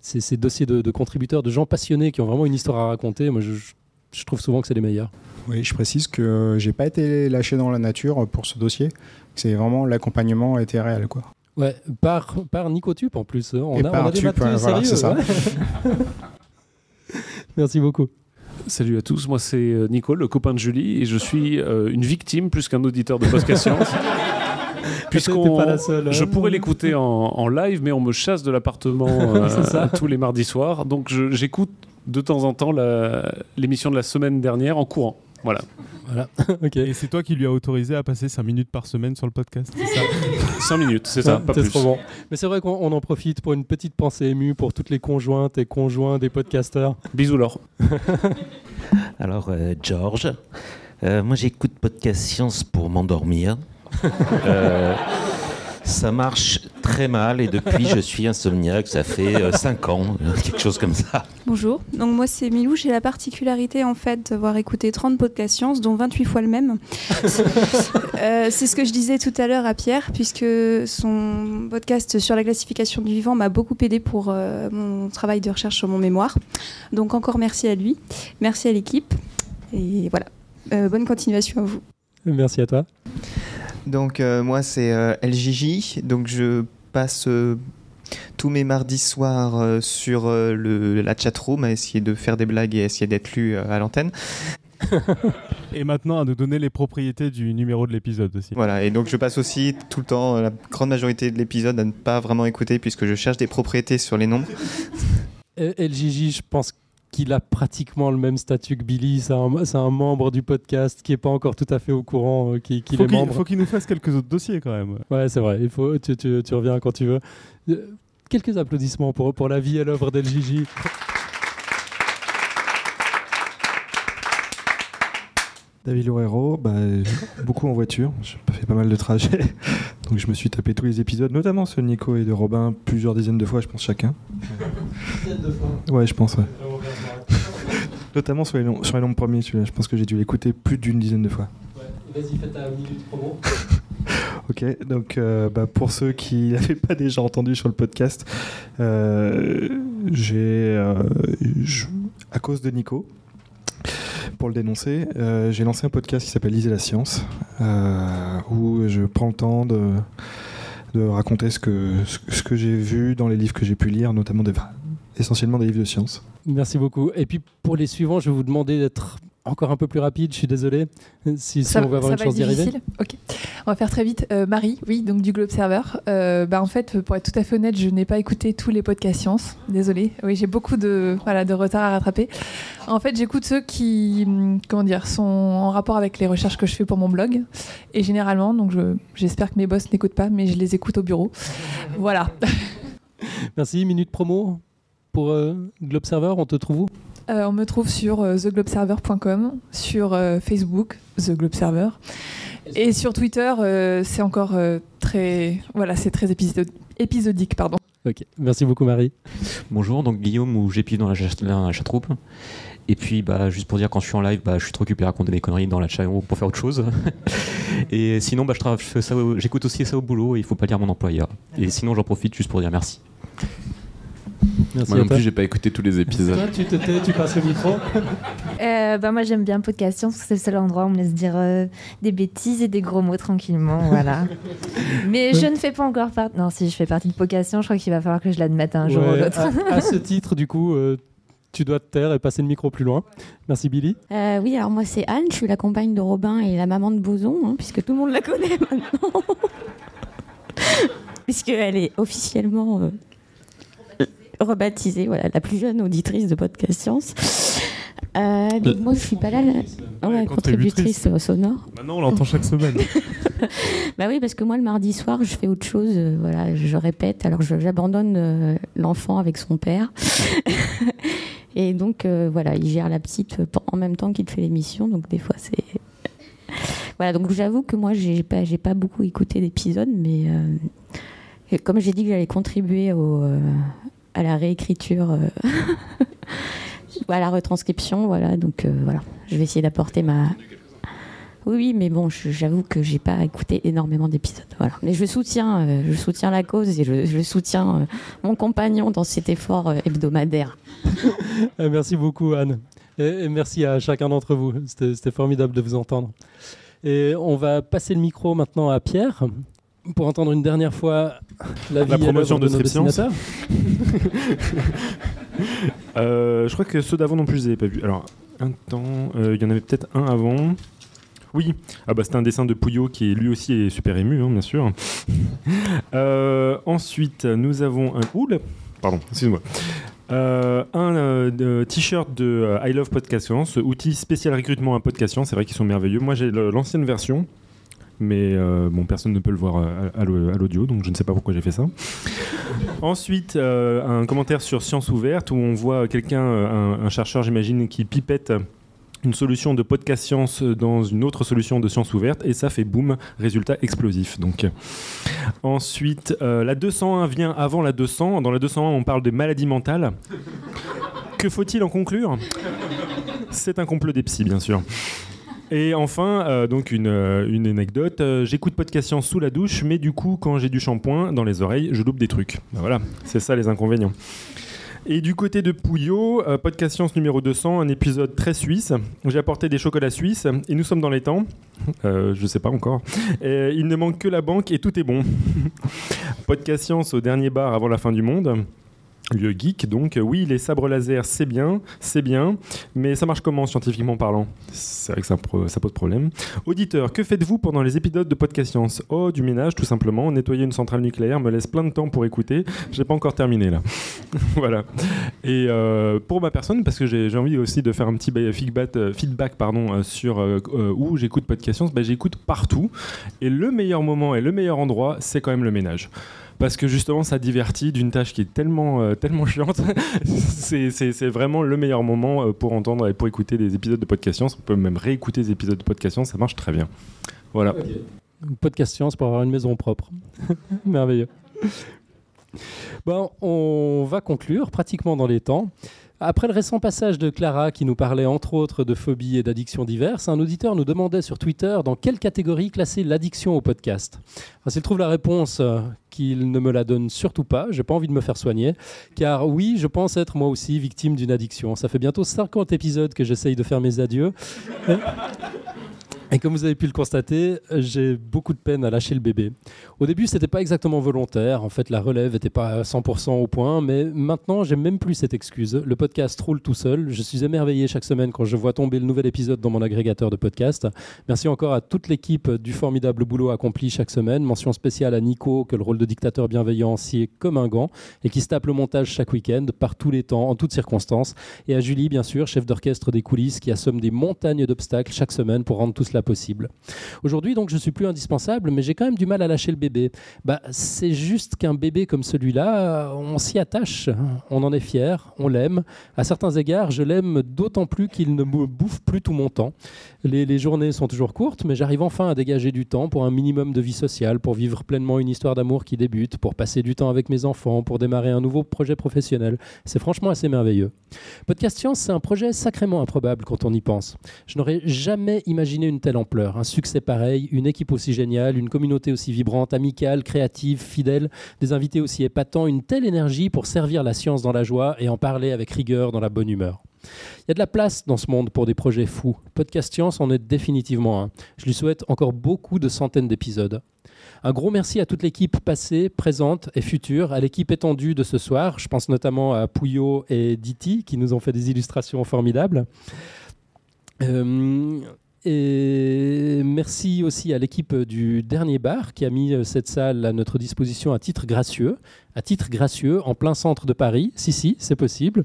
Speaker 2: ces dossiers de, contributeurs, de gens passionnés qui ont vraiment une histoire à raconter. Moi, je- je trouve souvent que c'est les meilleurs.
Speaker 28: Oui, je précise que j'ai pas été lâché dans la nature pour ce dossier. C'est vraiment l'accompagnement a été réel, quoi.
Speaker 2: Ouais, par, par Nicotup en plus. On
Speaker 28: Et
Speaker 2: a,
Speaker 28: par
Speaker 2: on a des matheux
Speaker 28: ouais, voilà,
Speaker 2: sérieux,
Speaker 28: c'est ça.
Speaker 2: ouais. Merci beaucoup.
Speaker 29: Salut à tous, moi c'est euh, Nico, le copain de Julie, et je suis euh, une victime plus qu'un auditeur de Podcast Science. Puisqu'on,
Speaker 2: T'es pas la seule, hein.
Speaker 29: je pourrais l'écouter en, en live, mais on me chasse de l'appartement euh, tous les mardis soirs. Donc je- j'écoute de temps en temps la- l'émission de la semaine dernière en courant. Voilà.
Speaker 2: Voilà.
Speaker 1: Et c'est toi qui lui as autorisé à passer 5 minutes par semaine sur le podcast, c'est ça?
Speaker 29: 5 minutes, c'est ça, pas
Speaker 2: C'est
Speaker 29: plus.
Speaker 2: trop bon. Mais c'est vrai qu'on on en profite pour une petite pensée émue pour toutes les conjointes et conjoints des podcasteurs.
Speaker 29: Bisous Laure.
Speaker 30: Alors, euh, George, euh, moi j'écoute Podcast Science pour m'endormir. Euh, ça marche très mal et depuis je suis insomniaque, ça fait 5 ans, euh, quelque chose comme ça.
Speaker 31: Bonjour, donc moi c'est Milou, j'ai la particularité en fait d'avoir écouté 30 podcasts science, dont 28 fois le même. Euh, c'est ce que je disais tout à l'heure à Pierre, puisque son podcast sur la classification du vivant m'a beaucoup aidé pour euh, mon travail de recherche sur mon mémoire. Donc encore merci à lui, merci à l'équipe, et voilà. Euh, bonne continuation à vous.
Speaker 2: Merci à toi.
Speaker 32: Donc euh, moi c'est euh, LJJ, donc je passe euh, tous mes mardis soirs euh, sur euh, le, la chatroom à essayer de faire des blagues et à essayer d'être lu euh, à l'antenne.
Speaker 1: Et maintenant à nous donner les propriétés du numéro de l'épisode aussi.
Speaker 32: Voilà, et donc je passe aussi tout le temps, la grande majorité de l'épisode, à ne pas vraiment écouter puisque je cherche des propriétés sur les nombres.
Speaker 2: LJJ, je pense qu'il a pratiquement le même statut que Billy. C'est un, un membre du podcast qui n'est pas encore tout à fait au courant euh, qu'il
Speaker 1: Faut
Speaker 2: est
Speaker 1: qu'il
Speaker 2: membre.
Speaker 1: faut qu'il nous fasse quelques autres dossiers quand même.
Speaker 2: Ouais, c'est vrai. Il faut, tu, tu- tu reviens quand tu veux. Euh, Quelques applaudissements pour, pour la vie et l'œuvre d'LJJ.
Speaker 33: David Loureiro, bah, beaucoup en voiture, j'ai fait pas mal de trajets, donc je me suis tapé tous les épisodes, notamment ceux de Nico et de Robin, plusieurs dizaines de fois, je pense chacun. Ouais, je pense, ouais. notamment sur les, noms- sur les premiers, celui-là, je pense que j'ai dû l'écouter plus d'une dizaine de fois.
Speaker 2: Vas-y, fais ta minute promo.
Speaker 33: Ok, donc euh, bah, pour ceux qui n'avaient pas déjà entendu sur le podcast, euh, j'ai, euh, à cause de Nico, pour le dénoncer, euh, j'ai lancé un podcast qui s'appelle Lisez la science, euh, où je prends le temps de, raconter ce que, ce, que j'ai vu dans les livres que j'ai pu lire, notamment essentiellement des livres de science.
Speaker 2: Merci beaucoup. Et puis pour les suivants, je vais vous demander d'être encore un peu plus rapide. Je suis désolé. Si,
Speaker 34: Ça,
Speaker 2: on veut avoir une
Speaker 34: va
Speaker 2: chance d'y arriver.
Speaker 34: Ok. On va faire très vite. Euh, Marie, oui, donc du Globe Server. Euh, bah, en fait, pour être tout à fait honnête, je n'ai pas écouté tous les podcasts science. Désolée. Oui, j'ai beaucoup de, voilà, de retard à rattraper. En fait, j'écoute ceux qui hum, comment dire, sont en rapport avec les recherches que je fais pour mon blog. Et généralement, donc je- j'espère que mes boss n'écoutent pas, mais je les écoute au bureau. Voilà.
Speaker 2: Merci. Minute promo pour euh, Globe Server. On te trouve où?
Speaker 34: Euh, on me trouve sur euh, theglobeserver.com, sur euh, Facebook, The Globe Server. Et sur Twitter, euh, c'est encore euh, très, voilà, c'est très épisode- épisodique, pardon.
Speaker 2: Ok. Merci beaucoup, Marie.
Speaker 35: Bonjour, donc Guillaume ou GP dans la, dans la chatroupe. Et puis, bah, juste pour dire, quand je suis en live, bah, je suis trop occupé à raconter des conneries dans la chat pour faire autre chose. et sinon, bah, je trava- je fais ça au- j'écoute aussi ça au boulot et il faut pas dire mon employeur. Et sinon, j'en profite juste pour dire merci.
Speaker 2: Merci
Speaker 33: Moi non plus, j'ai pas écouté tous les épisodes.
Speaker 2: Toi, tu te tais, tu passes le micro.
Speaker 16: Euh, bah moi j'aime bien Podcast Science, parce que c'est le seul endroit où on me laisse dire euh, des bêtises et des gros mots tranquillement, voilà. Mais je ne fais pas encore partie. Non, si je fais partie de Podcast Science, je crois qu'il va falloir que je l'admette un jour ou l'autre.
Speaker 2: à, à ce titre, du coup, euh, tu dois te taire et passer le micro plus loin. Merci Billy.
Speaker 36: Euh, oui, alors moi c'est Anne, je suis la compagne de Robin et la maman de Boson, hein, puisque tout le monde la connaît maintenant. Puisqu'elle est officiellement euh, rebaptisée, voilà, la plus jeune auditrice de Podcast Science. Euh, donc moi je suis pas là, la... ouais, contributrice euh, sonore.
Speaker 1: Maintenant, on l'entend chaque semaine.
Speaker 36: Bah oui, parce que moi, le mardi soir, je fais autre chose. euh, voilà, je répète. Alors, j'abandonne euh, l'enfant avec son père. Et donc, voilà, il gère la petite en même temps qu'il fait l'émission. Donc, des fois, c'est. Voilà, donc j'avoue que moi, j'ai pas, pas beaucoup écouté d'épisodes, mais comme j'ai dit que j'allais contribuer au, à la réécriture, euh, à la retranscription, voilà, donc euh, voilà, je vais essayer d'apporter ma, oui, mais bon, j'avoue que j'ai pas écouté énormément d'épisodes. Voilà. Mais je soutiens, euh, je soutiens la cause et je, soutiens mon compagnon dans cet effort hebdomadaire.
Speaker 2: Euh, merci beaucoup Anne. Et, merci à chacun d'entre vous. C'était formidable de vous entendre. Et on va passer le micro maintenant à Pierre pour entendre une dernière fois la
Speaker 4: La promotion de
Speaker 2: nos
Speaker 4: Strip Science. Euh, je crois que ceux d'avant non plus, je les avais pas vus. Alors, un temps, euh, il y en avait peut-être un avant. Oui, ah bah, c'était un dessin de Pouillot qui lui aussi est super ému, hein, bien sûr. Euh, ensuite, nous avons un. Pardon, excuse-moi. Euh, un euh, de- t-shirt de euh, I Love Podcast Science, outil spécial recrutement à Podcast Science, c'est vrai qu'ils sont merveilleux. Moi j'ai l'ancienne version, mais euh, bon, personne ne peut le voir euh, à, à l'au- à l'audio, donc je ne sais pas pourquoi j'ai fait ça. Ensuite, euh, un commentaire sur Science Ouverte où on voit quelqu'un, un, chercheur j'imagine, qui pipette une solution de podcast science dans une autre solution de science ouverte et ça fait boum, résultat explosif. Donc. Ensuite, la 201 vient avant la 200. Dans la 201, on parle des maladies mentales. Que faut-il en conclure? C'est un complot des psys, bien sûr. Et enfin, euh, donc une, euh, une anecdote. Euh, J'écoute podcast science sous la douche, mais du coup, quand j'ai du shampoing dans les oreilles, je loupe des trucs. Ben voilà, c'est ça les inconvénients. Et du côté de Pouillot, podcast science numéro 200, un épisode très suisse. J'ai apporté des chocolats suisses et nous sommes dans les temps. Je sais pas encore. Il ne manque que la banque et tout est bon. podcast science au dernier bar avant la fin du monde. Lieu geek, donc oui, les sabres laser, c'est bien, c'est bien, mais ça marche comment scientifiquement parlant? C'est vrai que ça, pose problème. Auditeur, que faites-vous pendant les épisodes de Podcast Science? Oh, du ménage, tout simplement. Nettoyer une centrale nucléaire me laisse plein de temps pour écouter. J'ai pas encore terminé là. voilà. Et euh, pour ma personne, parce que j'ai envie aussi de faire un petit euh, feedback pardon, euh, sur euh, euh, où j'écoute Podcast Science, bah, j'écoute partout. Et le meilleur moment et le meilleur endroit, c'est quand même le ménage parce que justement ça divertit d'une tâche qui est tellement euh, tellement chiante c'est vraiment le meilleur moment euh, pour entendre et pour écouter des épisodes de podcast science on peut même réécouter des épisodes de podcast science ça marche très bien voilà
Speaker 2: Podcast science pour avoir une maison propre. Merveilleux. Bon, on va conclure pratiquement dans les temps. Après le récent passage de Clara qui nous parlait entre autres de phobies et d'addictions diverses, un auditeur nous demandait sur Twitter dans quelle catégorie classer l'addiction au podcast. Alors, S'il trouve la réponse, euh, qu'il ne me la donne surtout pas, j'ai pas envie de me faire soigner, car oui, je pense être moi aussi victime d'une addiction. Ça fait bientôt 50 épisodes que j'essaye de faire mes adieux. Et comme vous avez pu le constater, j'ai beaucoup de peine à lâcher le bébé. Au début, c'était pas exactement volontaire. En fait, la relève n'était pas à 100% au point. Mais maintenant, j'aime même plus cette excuse. Le podcast roule tout seul. Je suis émerveillé chaque semaine quand je vois tomber le nouvel épisode dans mon agrégateur de podcast. Merci encore à toute l'équipe du formidable boulot accompli chaque semaine. Mention spéciale à Nico, que le rôle de dictateur bienveillant sied comme un gant et qui se tape le montage chaque week-end, par tous les temps, en toutes circonstances. Et à Julie, bien sûr, chef d'orchestre des coulisses, qui assomme des montagnes d'obstacles chaque semaine pour rendre tout cela possible. Aujourd'hui, donc, je suis plus indispensable, mais j'ai quand même du mal à lâcher le bébé. Bah, c'est juste qu'un bébé comme celui-là, on s'y attache, on en est fier, on l'aime. À certains égards, je l'aime d'autant plus qu'il ne me bouffe plus tout mon temps. Les, les journées sont toujours courtes, mais j'arrive enfin à dégager du temps pour un minimum de vie sociale, pour vivre pleinement une histoire d'amour qui débute, pour passer du temps avec mes enfants, pour démarrer un nouveau projet professionnel. C'est franchement assez merveilleux. Podcast Science, c'est un projet sacrément improbable quand on y pense. Je n'aurais jamais imaginé une telle ampleur, un succès pareil, une équipe aussi géniale, une communauté aussi vibrante, amicale, créative, fidèle, des invités aussi épatants, une telle énergie pour servir la science dans la joie et en parler avec rigueur dans la bonne humeur. Il y a de la place dans ce monde pour des projets fous. Podcast Science en est définitivement un. Je lui souhaite encore beaucoup de centaines d'épisodes. Un gros merci à toute l'équipe passée, présente et future, à l'équipe étendue de ce soir. Je pense notamment à Pouillot et Diti qui nous ont fait des illustrations formidables. Euh, et merci aussi à l'équipe du dernier bar qui a mis euh, cette salle à notre disposition à titre gracieux, à titre gracieux en plein centre de Paris. Si, si, c'est possible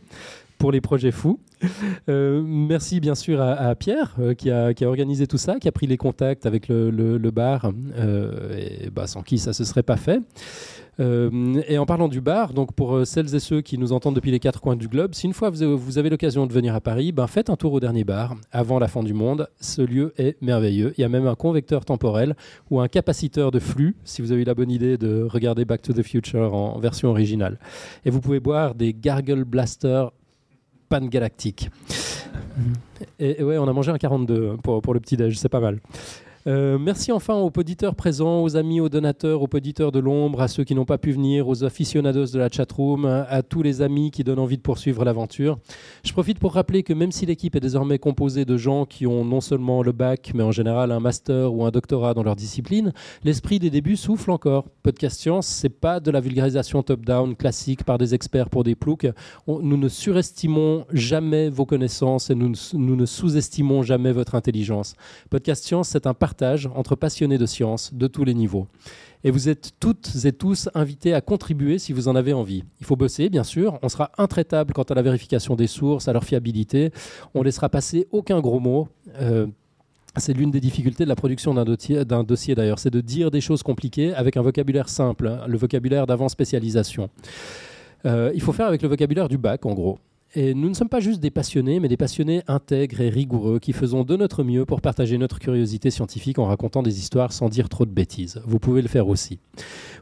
Speaker 2: pour les projets fous. Euh, merci bien sûr à, Pierre euh, qui, a, qui, a, organisé tout ça, qui a pris les contacts avec le, bar, bah, sans qui ça ne se serait pas fait. Euh, et en parlant du bar, donc pour celles et ceux qui nous entendent depuis les quatre coins du globe, si une fois vous, vous avez l'occasion de venir à Paris, ben faites un tour au dernier bar avant la fin du monde. Ce lieu est merveilleux. Il y a même un convecteur temporel ou un capaciteur de flux, si vous avez eu la bonne idée de regarder Back to the Future en version originale. Et vous pouvez boire des Gargle Blaster pangalactique. Et, et, ouais, on a mangé un 42 pour, pour le petit-déj, c'est pas mal. Euh, merci enfin aux auditeurs présents, aux amis, aux donateurs, aux auditeurs de l'ombre, à ceux qui n'ont pas pu venir, aux aficionados de la chatroom, à tous les amis qui donnent envie de poursuivre l'aventure. Je profite pour rappeler que même si l'équipe est désormais composée de gens qui ont non seulement le bac, mais en général un master ou un doctorat dans leur discipline, l'esprit des débuts souffle encore. Podcast Science, c'est pas de la vulgarisation top-down classique par des experts pour des ploucs. Nous ne surestimons jamais vos connaissances et nous, nous ne sous-estimons jamais votre intelligence. Podcast Science, c'est un partage entre passionnés de science de tous les niveaux. Et vous êtes toutes et tous invités à contribuer si vous en avez envie. Il faut bosser, bien sûr. On sera intraitable quant à la vérification des sources, à leur fiabilité. On laissera passer aucun gros mot. Euh, c'est l'une des difficultés de la production d'un dossier, d'ailleurs, c'est de dire des choses compliquées avec un vocabulaire simple, hein, le vocabulaire d'avant spécialisation. Euh, il faut faire avec le vocabulaire du bac, en gros. Et nous ne sommes pas juste des passionnés, mais des passionnés intègres et rigoureux qui faisons de notre mieux pour partager notre curiosité scientifique en racontant des histoires sans dire trop de bêtises. Vous pouvez le faire aussi.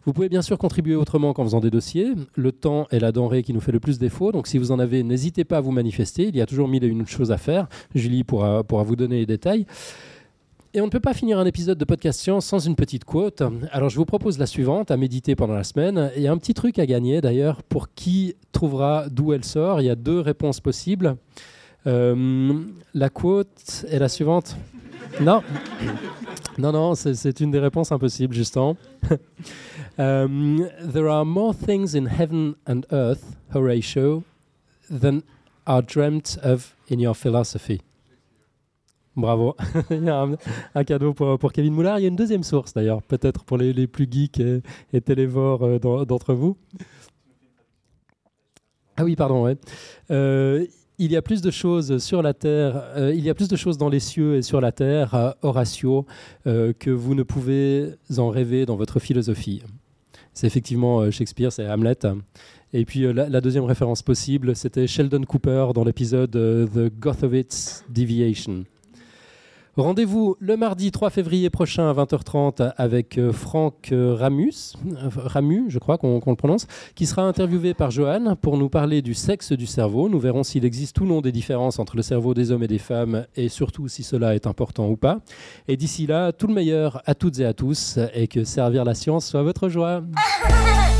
Speaker 2: Vous pouvez bien sûr contribuer autrement qu'en faisant des dossiers. Le temps est la denrée qui nous fait le plus défaut, donc si vous en avez, n'hésitez pas à vous manifester. Il y a toujours mille et une choses à faire. Julie pourra, pourra vous donner les détails. Et on ne peut pas finir un épisode de Podcast Science sans une petite quote. Alors je vous propose la suivante à méditer pendant la semaine. Il y a un petit truc à gagner d'ailleurs pour qui trouvera d'où elle sort. Il y a deux réponses possibles. Euh, la quote est la suivante. Non, non, non, c'est une des réponses impossibles, justement. um, there are more things in heaven and earth, Horatio, than are dreamt of in your philosophy. Bravo. Il y a un, cadeau pour, Kevin Moulard. Il y a une deuxième source d'ailleurs, peut-être pour les, plus geeks et, télévores euh, d'entre vous. Ah oui, pardon. Euh, il y a plus de choses sur la terre, euh, il y a plus de choses dans les cieux et sur la terre, Horatio, que vous ne pouvez en rêver dans votre philosophie. C'est effectivement Shakespeare, c'est Hamlet. Et puis la, la, deuxième référence possible, c'était Sheldon Cooper dans l'épisode The Gothowitz Deviation. Rendez-vous le mardi 3 février prochain à 20h30 avec euh, Franck euh, Ramus, Ramu, je crois qu'on qu le prononce, qui sera interviewé par Johan pour nous parler du sexe du cerveau. Nous verrons s'il existe ou non des différences entre le cerveau des hommes et des femmes et surtout si cela est important ou pas. Et d'ici là, tout le meilleur à toutes et à tous et que servir la science soit votre joie.